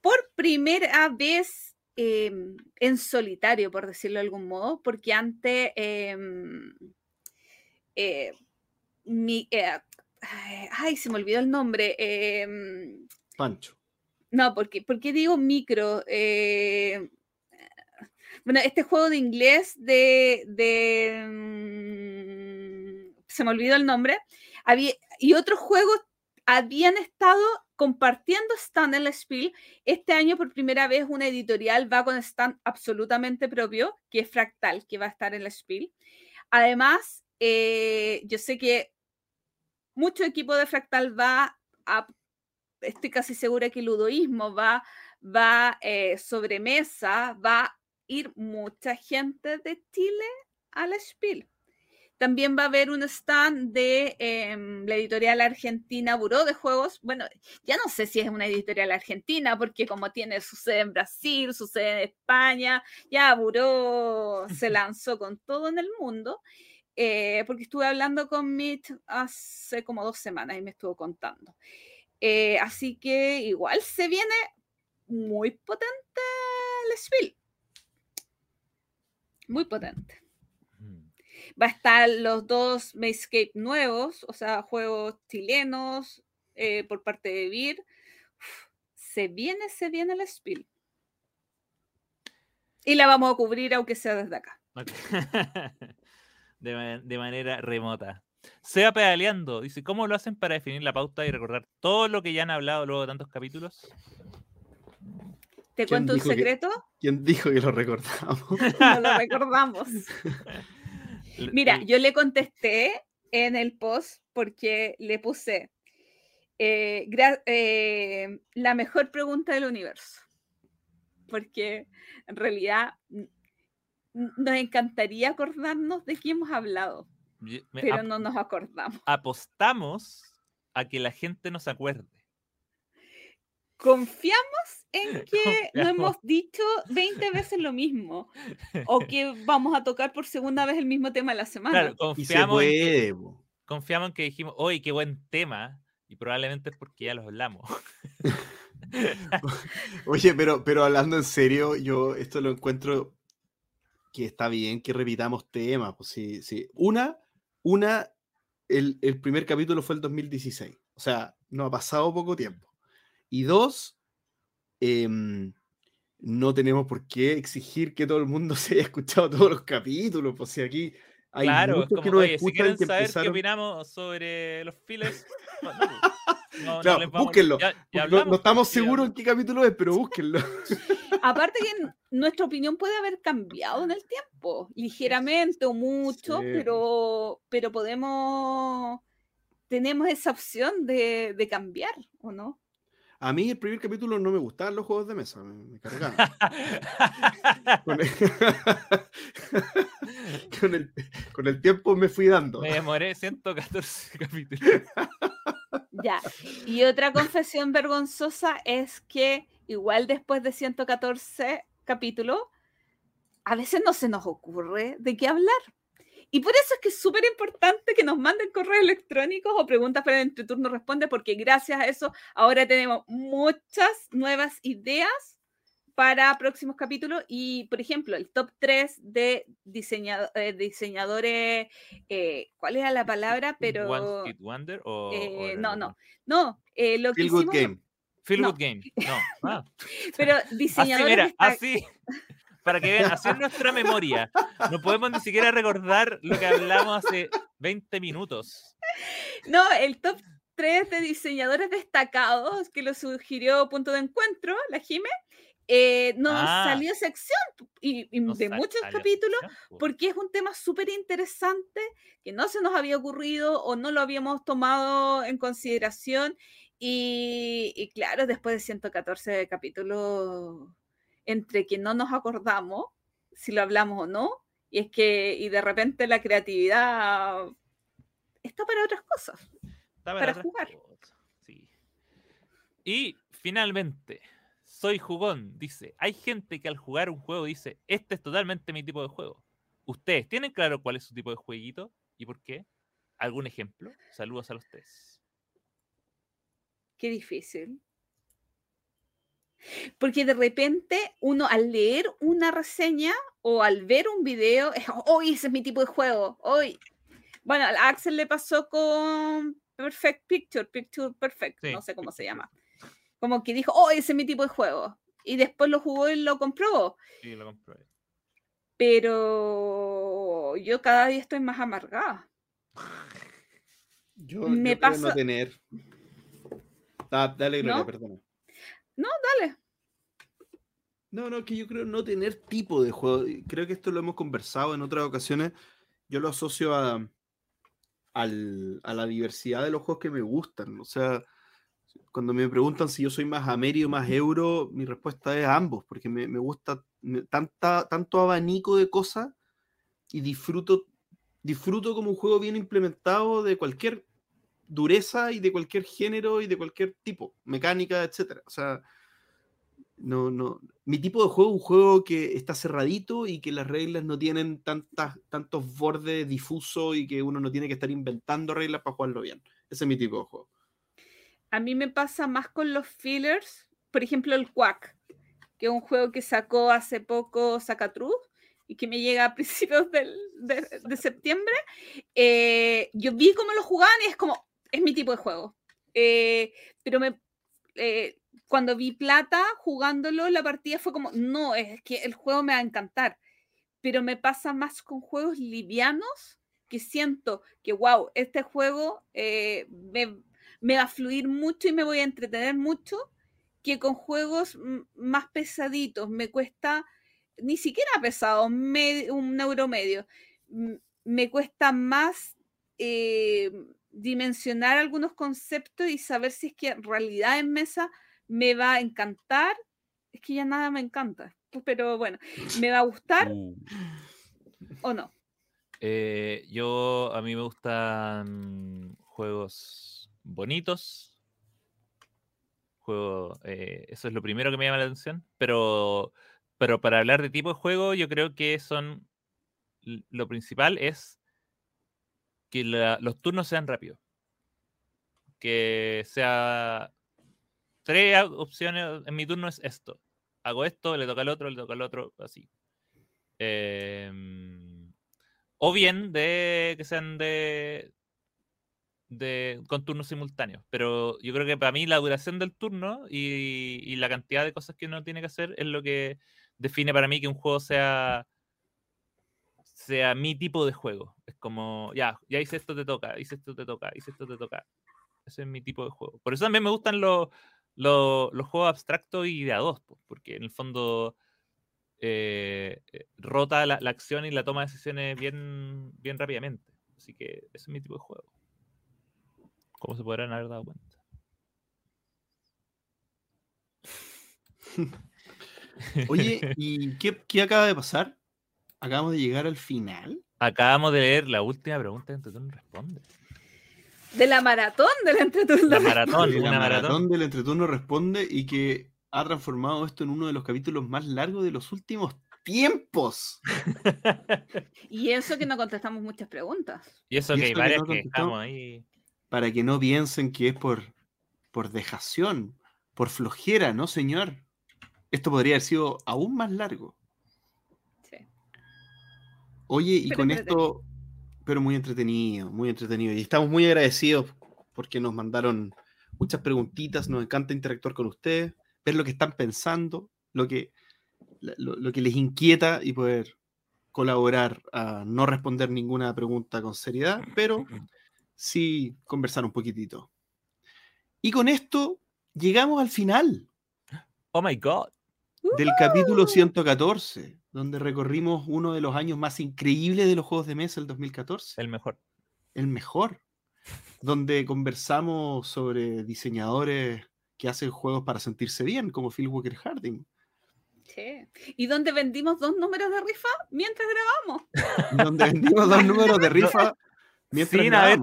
por primera vez em, en solitario, por decirlo de algún modo, porque antes em, eh, mi, eh, ay, se me olvidó el nombre. em, Pancho. no, porque, porque digo micro. Eh, bueno, este juego de inglés de, de, se me olvidó el nombre. Había, y otros juegos habían estado compartiendo stand en la Spiel. Este año, por primera vez, una editorial va con stand absolutamente propio, que es Fractal, que va a estar en la Spiel. Además, eh, yo sé que mucho equipo de Fractal va a estoy casi segura que Ludoísmo va, va eh, sobre mesa, va a ir mucha gente de Chile a la Spiel. También va a haber un stand de em, la editorial argentina Buró de Juegos. Bueno, ya no sé si es una editorial argentina, porque como tiene su sede en Brasil, su sede en España, ya Buró se lanzó con todo en el mundo. eh, porque estuve hablando con Mitch hace como dos semanas y me estuvo contando. Eh, así que igual se viene muy potente el Spiel. Muy potente. Va a estar los dos Mayscape nuevos, o sea, juegos chilenos eh, por parte de Vir. Uf, Se viene, se viene el Spiel. Y la vamos a cubrir aunque sea desde acá. De, ma- de manera remota. Sea pedaleando, dice, ¿cómo lo hacen para definir la pauta y recordar todo lo que ya han hablado luego de tantos capítulos? ¿Te ¿Quién cuento un que- secreto? ¿Quién dijo que lo recordamos? No lo recordamos. Mira, yo le contesté en el post porque le puse eh, eh, la mejor pregunta del universo. Porque en realidad nos encantaría acordarnos de qué hemos hablado, pero no nos acordamos. apostamos a que la gente nos acuerde. Confiamos en que no hemos dicho 20 veces lo mismo o que vamos a tocar por segunda vez el mismo tema de la semana. Claro, Y se confiamos, en que, puede. confiamos en que dijimos, oye, qué buen tema, y probablemente es porque ya los hablamos. Oye, pero, pero hablando en serio, yo esto lo encuentro que está bien que repitamos temas. Pues sí, sí. Una, una, el, el primer capítulo fue el 2016. O sea, no ha pasado poco tiempo. Y dos, em, no tenemos por qué exigir que todo el mundo se haya escuchado todos los capítulos. Pues si aquí hay claro, es muchos que como, nos oye, si quieren que saber qué opinamos sobre los files, no, no, no, no Claro, les vamos- búsquenlo, ya- ya No, no hablamos, estamos ya seguros en qué capítulo es, pero búsquenlo. Aparte que nuestra opinión puede haber cambiado en el tiempo, ligeramente o mucho, Sí. pero, pero podemos, tenemos esa opción de, de cambiar, ¿o no? A mí el primer capítulo no me gustaban los juegos de mesa, me, me cargaban. con, el, con el- con el tiempo me fui dando. Me demoré 114 capítulos. Ya. Y otra confesión vergonzosa es que igual después de 114 capítulos, a veces no se nos ocurre de qué hablar. Y por eso es que es súper importante que nos manden correos electrónicos o preguntas para el entreturno responde, porque gracias a eso ahora tenemos muchas nuevas ideas para próximos capítulos. Y, por ejemplo, el top 3 de diseñado- eh, diseñadores, eh, ¿cuál era la palabra? Pero... One Hit Wonder o, o Eh, era no, no, no. eh, lo que Feel Good hicimos, Game. Fieldwood No. Game. No. Ah. Pero Así, diseñadores mira, destac- así. Para que vean, es nuestra memoria. No podemos ni siquiera recordar lo que hablamos hace 20 minutos. No, el top 3 de diseñadores destacados que lo sugirió Punto de Encuentro, la Jime, eh, nos Ah. salió sección y, y de muchos capítulos sección, porque es un tema súper interesante que no se nos había ocurrido o no lo habíamos tomado en consideración. Y, y claro, después de 114 capítulos, entre que no nos acordamos si lo hablamos o no, y es que, y de repente la creatividad está para otras cosas. Está para otras jugar. cosas, Sí. Y finalmente, soy jugón. Dice: Hay gente que al jugar un juego dice: Este es totalmente mi tipo de juego. ¿Ustedes tienen claro cuál es su tipo de jueguito y por qué? ¿Algún ejemplo? Saludos a los tres. Qué difícil. Porque de repente uno al leer una reseña o al ver un video, es, hoy ese es mi tipo de juego, hoy. Bueno, a Axel le pasó con Perfect Picture, Picture Perfect, Sí, no sé cómo se llama. Como que dijo, hoy ese es mi tipo de juego. Y después lo jugó y lo comprobó. Sí, lo comprobé. Pero yo cada día estoy más amargada. Yo, Me yo no tener. Ah, dale, Gloria, ¿No? perdona. Dale. No, no, que yo creo no tener tipo de juego. Creo que esto lo hemos conversado en otras ocasiones. Yo lo asocio a, al- a la diversidad de los juegos que me gustan. O sea, cuando me preguntan si yo soy más Ameri o más Euro, mi respuesta es ambos, porque me, me gusta me- tanta, tanto abanico de cosas y disfruto, disfruto como un juego bien implementado de cualquier dureza y de cualquier género y de cualquier tipo, mecánica, etcétera. O sea, no, no. Mi tipo de juego es un juego que está cerradito y que las reglas no tienen tantas, tantos bordes difusos y que uno no tiene que estar inventando reglas para jugarlo bien. Ese es mi tipo de juego. A mí me pasa más con los fillers, por ejemplo el Quack, que es un juego que sacó hace poco Sacatruz y que me llega a principios del- de, de septiembre. Eh, yo vi cómo lo jugaban y es como, es mi tipo de juego. Eh, pero me, eh, cuando vi plata jugándolo, la partida fue como, no, es que el juego me va a encantar. Pero me pasa más con juegos livianos que siento que, wow, este juego eh, me, me va a fluir mucho y me voy a entretener mucho que con juegos más pesaditos. Me cuesta, ni siquiera pesado, me- un euro medio. Me cuesta más eh, dimensionar algunos conceptos y saber si es que en realidad en mesa me va a encantar. Es que ya nada me encanta, pero bueno, me va a gustar Uh. o no. Eh, yo, a mí me gustan juegos bonitos. Juego, eh, eso es lo primero que me llama la atención. Pero, pero para hablar de tipo de juego, yo creo que son. Lo principal es que los turnos sean rápidos. Que sea. Tres op- opciones. En mi turno es esto. Hago esto, le toca al otro, le toca al otro, así. Em, o bien de que sean de, de con turnos simultáneos. Pero yo creo que para mí la duración del turno y, y la cantidad de cosas que uno tiene que hacer es lo que define para mí que un juego sea sea mi tipo de juego. Es como, ya, ya hice esto, te toca, hice esto, te toca, hice esto, te toca. Ese es mi tipo de juego. Por eso también me gustan los, los, los juegos abstractos y de a dos, po, porque en el fondo eh, eh, rota la, la acción y la toma de decisiones bien, bien rápidamente. Así que ese es mi tipo de juego. Como se podrán haber dado cuenta. Oye, ¿y qué, qué acaba de pasar? Acabamos de llegar al final. Acabamos de leer la última pregunta de Entreturno Responde. De la maratón del entreturno. La maratón, Que la una maratón maratón. del entreturno responde y que ha transformado esto en uno de los capítulos más largos de los últimos tiempos. Y eso que no contestamos muchas preguntas. Y eso Y que hay eso que varias no que dejamos ahí. Para que no piensen que es por, por dejación, por flojera, no señor. Esto podría haber sido aún más largo. Oye, y Pero con esto, pero muy entretenido, muy entretenido. Y estamos muy agradecidos porque nos mandaron muchas preguntitas, nos encanta interactuar con ustedes, ver lo que están pensando, lo que, lo, lo que les inquieta y poder colaborar a no responder ninguna pregunta con seriedad, pero sí conversar un poquitito. Y con esto llegamos al final Oh my god. Del capítulo 114, donde recorrimos uno de los años más increíbles de los juegos de mesa, el 2014, El mejor. el mejor, donde conversamos sobre diseñadores que hacen juegos para sentirse bien, como Phil Walker Harding, Sí. ¿Y dónde vendimos dos números de rifa mientras grabamos? donde vendimos dos números de rifa mientras Sin haber,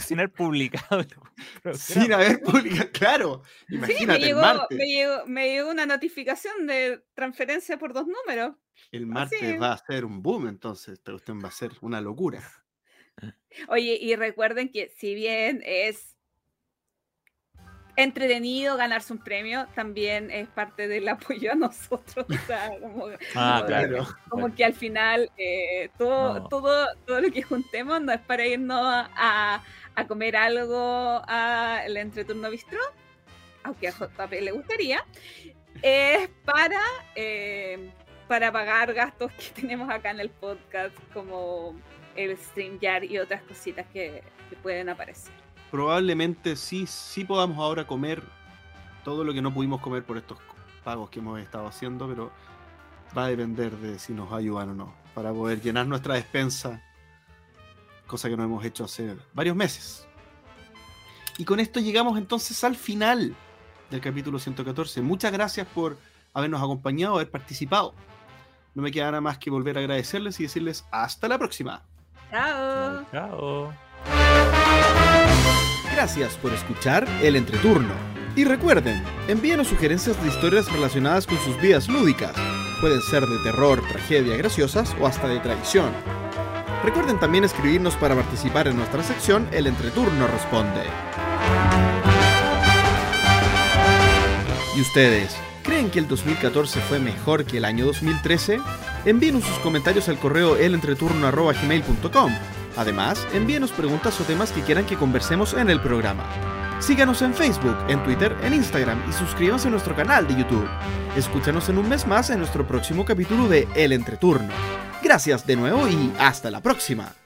sin publicado. Sin haber publicado, claro. Sí, me llegó, martes. me, llegó, me llegó una notificación de transferencia por dos números. El martes Así. va a ser un boom, entonces esta cuestión va a ser una locura. Oye, y recuerden que si bien es entretenido ganarse un premio, también es parte del apoyo a nosotros. o sea, como, Ah, como- claro. como que al final eh, todo, No. todo, todo lo que juntemos no es para irnos a, a comer algo al entreturno bistró, aunque a JP le gustaría, es para, eh, para pagar gastos que tenemos acá en el podcast, como el StreamYard y otras cositas que, que pueden aparecer. Probablemente sí, sí podamos ahora comer todo lo que no pudimos comer por estos pagos que hemos estado haciendo, pero va a depender de si nos ayudan o no, para poder llenar nuestra despensa, cosa que no hemos hecho hace varios meses. Y con esto llegamos entonces al final del capítulo 114. Muchas gracias por habernos acompañado, haber participado. No me queda nada más que volver a agradecerles y decirles hasta la próxima. Chao. Chao. Gracias por escuchar El Entreturno. Y recuerden, envíenos sugerencias de historias relacionadas con sus vidas lúdicas. Pueden ser de terror, tragedia, graciosas o hasta de traición. Recuerden también escribirnos para participar en nuestra sección El Entreturno Responde. ¿Y ustedes? ¿Creen que el 2014 fue mejor que el año 2013? Envíenos sus comentarios al correo elentreturno.gmail.com. Además, envíenos preguntas o temas que quieran que conversemos en el programa. Síganos en Facebook, en Twitter, en Instagram y suscríbanse a nuestro canal de YouTube. Escúchanos en un mes más en nuestro próximo capítulo de El Entreturno. Gracias de nuevo y hasta la próxima.